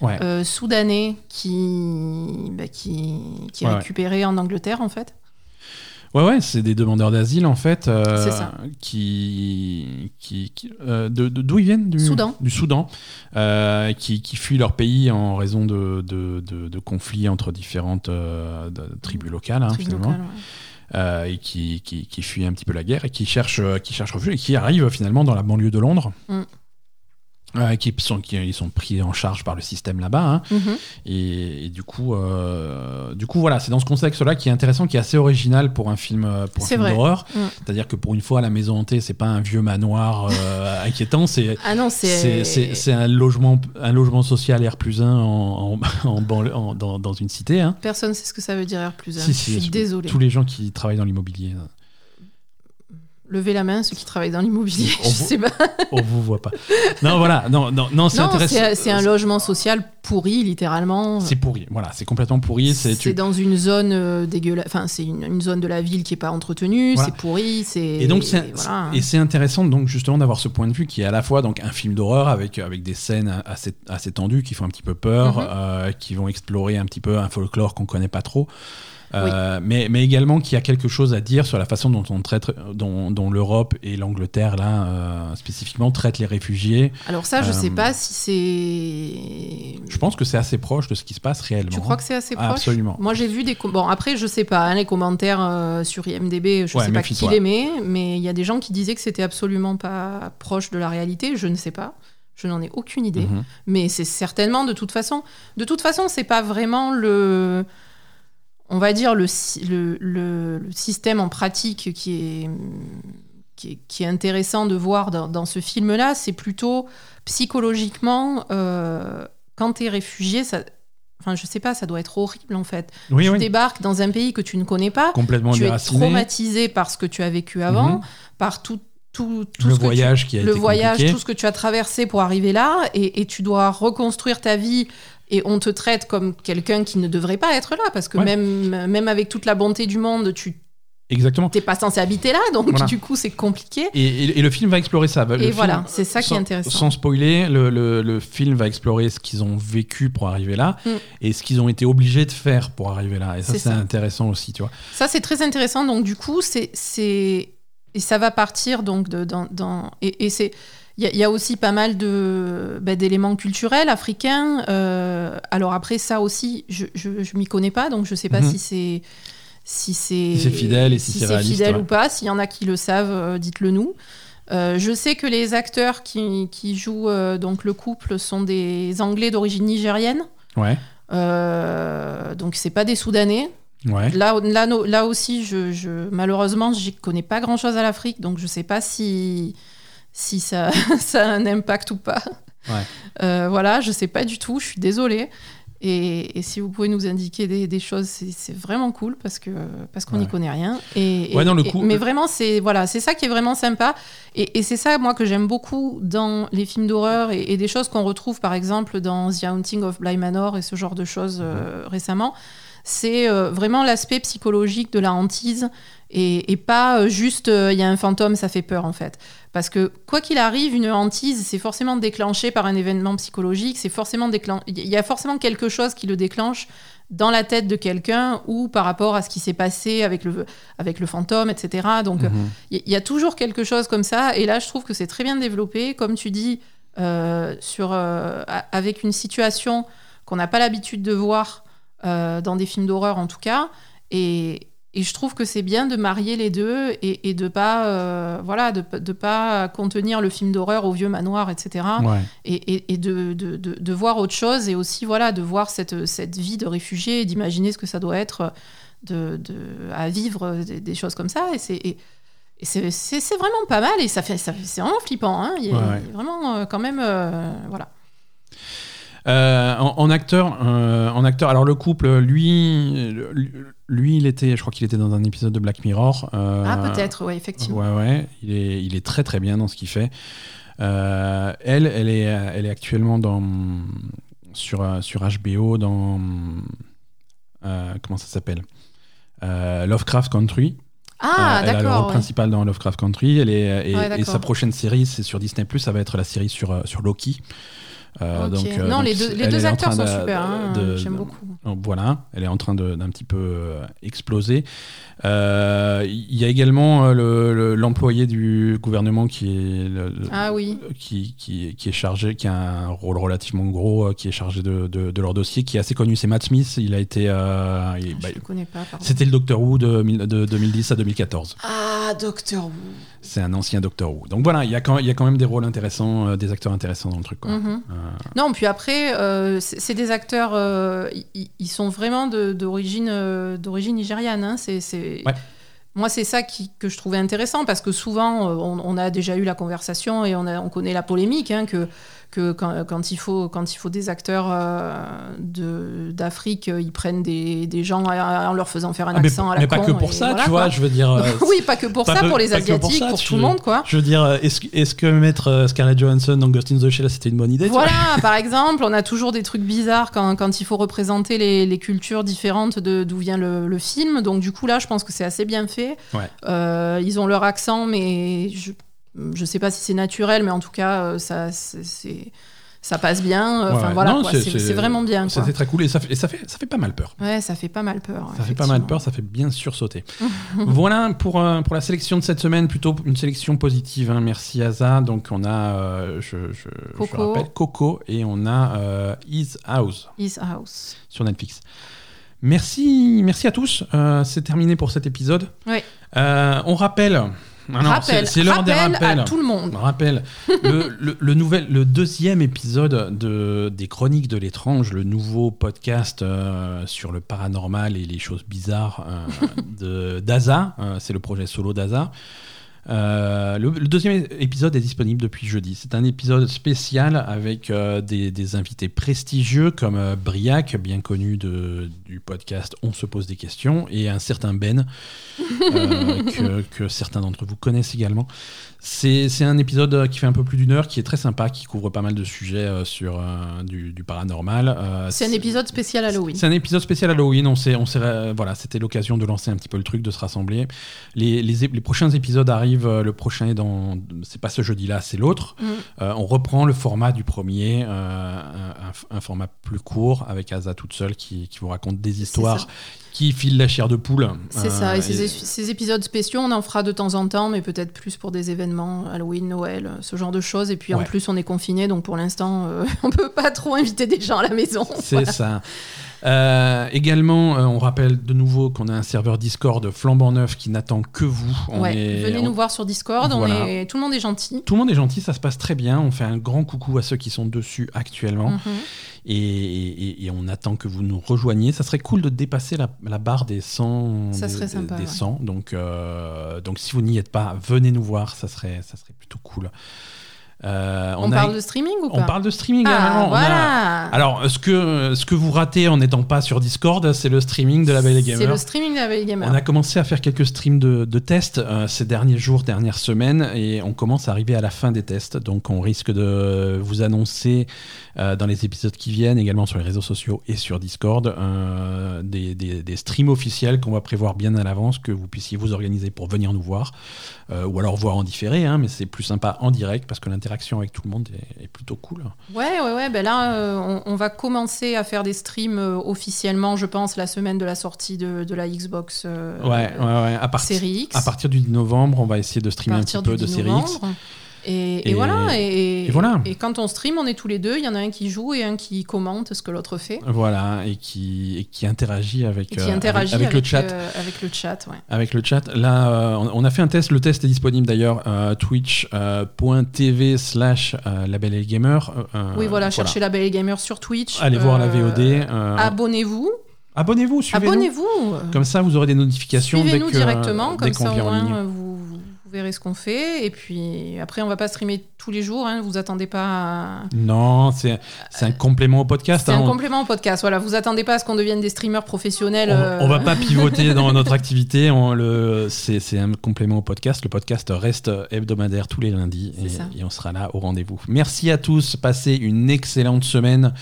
Ouais. euh, soudanais qui bah, qui, qui est Ouais, ouais. récupéré en Angleterre en fait. Ouais, ouais, c'est des demandeurs d'asile en fait, euh, C'est ça. qui, qui, qui- euh, de d'où ils viennent du Soudan. Du Soudan, euh, qui, qui fuient leur pays en raison de, de, de- de conflits entre différentes tribus locales, hein, finalement, ouais. euh, et qui, qui, qui fuient un petit peu la guerre et qui cherchent, qui cherchent refuge et qui arrivent finalement dans la banlieue de Londres. Mm. Euh, qui sont qui ils sont pris en charge par le système là-bas hein. Mhm. Et, et du coup, euh, du coup, voilà, c'est dans ce contexte-là qui est intéressant, qui est assez original pour un film, euh, pour un film d'horreur. Mm. C'est-à-dire que pour une fois, la maison hantée, c'est pas un vieux manoir euh, inquiétant, c'est Ah non, c'est un logement, un logement social R plus 1 en, en, en banlieue- en- dans, dans une cité. Hein. personne sait ce que ça veut dire R plus 1. Si, si, Je suis désolée. Tous les gens qui travaillent dans l'immobilier, Levez la main ceux qui travaillent dans l'immobilier. On Je vous- sais pas. on vous voit pas. Non, voilà, non, non, non c'est intéressant. c'est un logement social pourri littéralement. C'est pourri, voilà, c'est complètement pourri. C'est tu- dans une zone euh, dégueulasse. Enfin, c'est une, une zone de la ville qui est pas entretenue. Voilà. C'est pourri. C'est Et donc c'est voilà. intéressant donc justement d'avoir ce point de vue qui est à la fois donc un film d'horreur avec avec des scènes assez assez tendues qui font un petit peu peur, Mhm. euh, qui vont explorer un petit peu un folklore qu'on connaît pas trop. Euh, mais, mais également qu'il y a quelque chose à dire sur la façon dont on traite, dont, dont l'Europe et l'Angleterre là euh, spécifiquement traitent les réfugiés. Alors ça, je sais Euh, pas si c'est. Je pense que c'est assez proche de ce qui se passe réellement. Tu crois que c'est assez Ah, proche? Absolument. Moi, j'ai vu des. Bon, après, je sais pas, hein, les commentaires sur IMDb, je Ouais, sais pas qui les met, mais il y a des gens qui disaient que c'était absolument pas proche de la réalité. Je ne sais pas. Je n'en ai aucune idée. Mhm. Mais c'est certainement de toute façon. De toute façon, c'est pas vraiment le. On va dire le, si- le, le- le système en pratique qui est, qui est, qui est intéressant de voir dans, dans ce film-là. C'est plutôt psychologiquement, euh, quand tu es réfugié, ça. Enfin, je sais pas, ça doit être horrible en fait. Oui, tu oui. débarques dans un pays que tu ne connais pas, Complètement tu es traumatisé par ce que tu as vécu avant, Mhm. par tout, tout, tout Le ce que tu- voyage qui a le été voyage, compliqué. tout ce que tu as traversé pour arriver là, et, et tu dois reconstruire ta vie. Et on te traite comme quelqu'un qui ne devrait pas être là, parce que Ouais. même, même avec toute la bonté du monde, tu Exactement. t'es pas censé habiter là, donc Voilà. du coup c'est compliqué. Et, et- et le film va explorer ça. Le et film- voilà, c'est ça qui est intéressant. Sans spoiler, le, le- le film va explorer ce qu'ils ont vécu pour arriver là Mm. et ce qu'ils ont été obligés de faire pour arriver là. Et ça, C'est intéressant aussi, tu vois. Ça, c'est très intéressant. Donc, du coup, c'est. c'est- Et ça va partir donc de, dans, dans- Et, et c'est. Il y, y a aussi pas mal de, bah, d'éléments culturels africains. Euh, alors après, ça aussi, je, je, je m'y connais pas, donc je sais pas Mhm. si c'est si c'est Si c'est fidèle et si c'est réaliste, fidèle ouais. ou pas. S'il y en a qui le savent, euh, dites-le nous. Euh, je sais que les acteurs qui, qui jouent euh, donc le couple sont des Anglais d'origine nigérienne. Ouais. Euh, donc c'est pas des Soudanais. Ouais. Là, là, no- là aussi, je, je, malheureusement, j'y connais pas grand-chose à l'Afrique, donc je sais pas si, si ça, ça a un impact ou pas. Ouais. Euh, voilà, je sais pas du tout, je suis désolée. Et, et si vous pouvez nous indiquer des, des choses, c'est vraiment cool parce que parce qu'on n'y Ouais. connaît rien. Et, et- Ouais, non, le coup- mais vraiment, c'est voilà, c'est ça qui est vraiment sympa. Et, c'est ça, moi, que j'aime beaucoup dans les films d'horreur et, des choses qu'on retrouve, par exemple, dans The Haunting of Bly Manor et ce genre de choses euh, récemment. C'est euh, vraiment l'aspect psychologique de la hantise et, et pas euh, juste euh, il y a un fantôme, ça fait peur en fait. Parce que quoi qu'il arrive, une hantise, c'est forcément déclenché par un événement psychologique, c'est forcément déclen- il y a forcément quelque chose qui le déclenche dans la tête de quelqu'un ou par rapport à ce qui s'est passé avec le, avec le fantôme, etc. Donc Mhm. il y, a toujours quelque chose comme ça. Et là, je trouve que c'est très bien développé. Comme tu dis, euh, sur, euh, a- avec une situation qu'on n'a pas l'habitude de voir euh, dans des films d'horreur, en tout cas. Et, et je trouve que c'est bien de marier les deux et, et de pas, euh, voilà, de, de pas contenir le film d'horreur au vieux manoir, etc. Ouais. Et, et- et de, de, de- de voir autre chose et aussi voilà de voir cette, cette vie de réfugié et d'imaginer ce que ça doit être de, de- à vivre des, des choses comme ça et c'est et, et c'est, c'est- c'est vraiment pas mal et ça fait ça fait- c'est vraiment flippant hein. il y a, Ouais, ouais. il y a vraiment euh, quand même euh, voilà Euh, en, en acteur, euh, en acteur, alors le couple, lui, lui, lui, il était, je crois qu'il était dans un épisode de Black Mirror. euh, ah peut-être ouais effectivement Ouais, ouais, il est, il est très très bien dans ce qu'il fait. Euh, elle, elle est, elle est actuellement dans, sur, sur HBO dans. euh, comment ça s'appelle? Lovecraft Country. ah elle a le rôle ouais. principal dans Lovecraft Country. Elle est, et, sa prochaine série, c'est sur Disney Ça va être la série sur, sur Loki. Euh, donc, euh, non donc, les deux, les acteurs sont de- super hein, j'aime beaucoup donc Voilà, elle est en train de- d'un petit peu euh, exploser. Euh, Il y a également euh, le- le- l'employé du gouvernement qui est, le- ah oui qui, qui, qui est chargé, qui a un rôle relativement gros, qui est chargé de, de- de leur dossier, qui est assez connu. C'est Matt Smith. Il a été, euh, il- bah, je le connais pas pardon. c'était le Doctor Who de, de 2010 à 2014. ah Doctor Who C'est un ancien Doctor Who. Donc voilà, il y a quand, il y a quand même des rôles intéressants, euh, des acteurs intéressants dans le truc. quoi. Mhm. Euh, Non, puis après, euh, c'est des acteurs, ils- sont vraiment d'origine d'origine nigériane. hein. C'est, Ouais. Moi, c'est ça qui, que je trouvais intéressant parce que souvent, on, on a déjà eu la conversation et on, a- on connaît la polémique hein, que, que quand, quand il faut, quand il faut des acteurs euh, d'Afrique, ils prennent des, des gens à- en leur faisant faire un ah, mais accent à la mais pas con que pour ça, voilà, tu vois. quoi. Je veux dire. euh, oui, pas que pour pas ça, pour les pas pour Asiatiques, ça, pour, tout le monde, quoi. Je veux dire, euh, est-ce est que mettre euh, Scarlett Johansson dans Ghost in the Shell, c'était une bonne idée Voilà, par exemple, on a toujours des trucs bizarres quand, quand il faut représenter les, les cultures différentes d'où vient le, le film. Donc du coup là, je pense que c'est assez bien fait. Ouais. Euh, ils ont leur accent, mais je je sais pas si c'est naturel, mais en tout cas, euh, ça c'est- c'est ça passe bien. Enfin Ouais, voilà, non, quoi, c'est- c'est c'est- c'est vraiment bien. quoi. C'était très cool et ça fait, et ça fait, ça fait pas mal peur. Ouais, ça fait pas mal peur. Ça fait pas mal peur, ça fait bien sursauter. voilà pour, euh, pour la sélection de cette semaine, plutôt une sélection positive. hein. Merci Aza. Donc on a, euh, je, je- je Coco. rappelle, Coco et on a euh, His House His House. sur Netflix. Merci, merci à tous. Euh, C'est terminé pour cet épisode. Oui. Euh, on rappelle. Ah non, rappel, c'est l'heure des rappel rappels. à tout le monde. Rappel, le, le- le nouvel, le deuxième épisode de, des Chroniques de l'étrange, le nouveau podcast euh, sur le paranormal et les choses bizarres euh, de d'Aza, euh, c'est le projet solo d'Aza. Euh, le, le deuxième épisode est disponible depuis jeudi. C'est un épisode spécial avec euh, des, des invités prestigieux comme euh, Briac, bien connu de, du podcast On se pose des questions, et un certain Ben, que, que certains d'entre vous connaissent également. C'est un épisode qui fait un peu plus d'une heure, qui est très sympa, qui couvre pas mal de sujets sur du, du paranormal. C'est un épisode spécial Halloween. c'est un épisode spécial Halloween. On on voilà, c'était l'occasion de lancer un petit peu le truc, de se rassembler. Les, les, les prochains épisodes arrivent. Euh, Le prochain est dans, c'est pas ce jeudi-là, c'est l'autre. Mm. Euh, on reprend le format du premier, euh, un, un format plus court avec Asa toute seule qui, qui vous raconte des histoires, qui file la chair de poule. C'est Euh, ça, et et- ces, épisodes spéciaux, on en fera de temps en temps, mais peut-être plus pour des événements, Halloween, Noël, ce genre de choses. Et puis en plus, on est confiné, donc pour l'instant, euh, on peut pas trop inviter des gens à la maison. C'est Voilà. ça. Euh, également, euh, on rappelle de nouveau qu'on a un serveur Discord flambant neuf qui n'attend que vous. On Ouais, est- venez on- nous voir sur Discord, on Voilà. est... tout le monde est gentil. Tout le monde est gentil, ça se passe très bien. On fait un grand coucou à ceux qui sont dessus actuellement. Mhm. Et, et- et on attend que vous nous rejoigniez. Ça serait cool de dépasser la, la barre des 100. Ça des- serait sympa, Des ouais. 100. Donc, euh, donc si vous n'y êtes pas, venez nous voir. Ça serait, ça serait plutôt cool. Euh, On, a- parle de streaming ou pas on parle de streaming Ah, a- Alors, ce que, ce que vous ratez en n'étant pas sur Discord, c'est le streaming de la Belle et C'est Gamer. le streaming de la Belle Gamer. On a commencé à faire quelques streams de, de tests euh, ces derniers jours, dernières semaines, et on commence à arriver à la fin des tests. Donc on risque de vous annoncer euh, dans les épisodes qui viennent, également sur les réseaux sociaux et sur Discord, des, des- des streams officiels qu'on va prévoir bien à l'avance, que vous puissiez vous organiser pour venir nous voir, ou alors voir en différé, hein, mais c'est plus sympa en direct parce que l'interaction avec tout le monde est, est plutôt cool. Ouais, ouais, ouais. Ben là, euh, on, on va commencer à faire des streams euh, officiellement, je pense, la semaine de la sortie de, de la Xbox euh, Ouais, ouais, ouais. À, X. à partir du 10 novembre, on va essayer de streamer un petit peu de 10 série X. Et, et Et- voilà. Et, et voilà. Et quand on stream, on est tous les deux. Il y en a un qui joue et un qui commente ce que l'autre fait. Voilà, et qui, et qui interagit avec, Et qui euh, interagit avec, avec le chat. euh, avec le chat, ouais. Avec le chat. Là, euh, on a fait un test. Le test est disponible d'ailleurs twitch.tv slash label et gamer. Oui, voilà, cherchez la Belle Gamer sur Twitch. Allez voir la VOD. Abonnez-vous. Abonnez-vous, suivez-nous. Abonnez-vous. Comme ça, vous aurez des notifications Suivez-nous directement, dès comme ça au moins vous verrez ce qu'on fait. Et puis après, on va pas streamer tous les jours. Hein, vous attendez pas. à- Non, c'est un complément au podcast. C'est hein. un On- complément au podcast. Voilà, vous attendez pas à ce qu'on devienne des streamers professionnels. On, euh, on va pas pivoter dans notre activité. on le- C'est c'est un complément au podcast. Le podcast reste hebdomadaire tous les lundis et, on sera là au rendez-vous. Merci à tous. Passez une excellente semaine.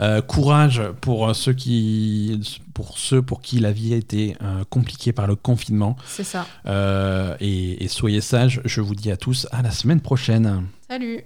Euh, courage pour ceux qui, pour ceux pour qui la vie a été euh, compliquée par le confinement. C'est ça. Euh, et, et soyez sages. Je vous dis à tous à la semaine prochaine. Salut.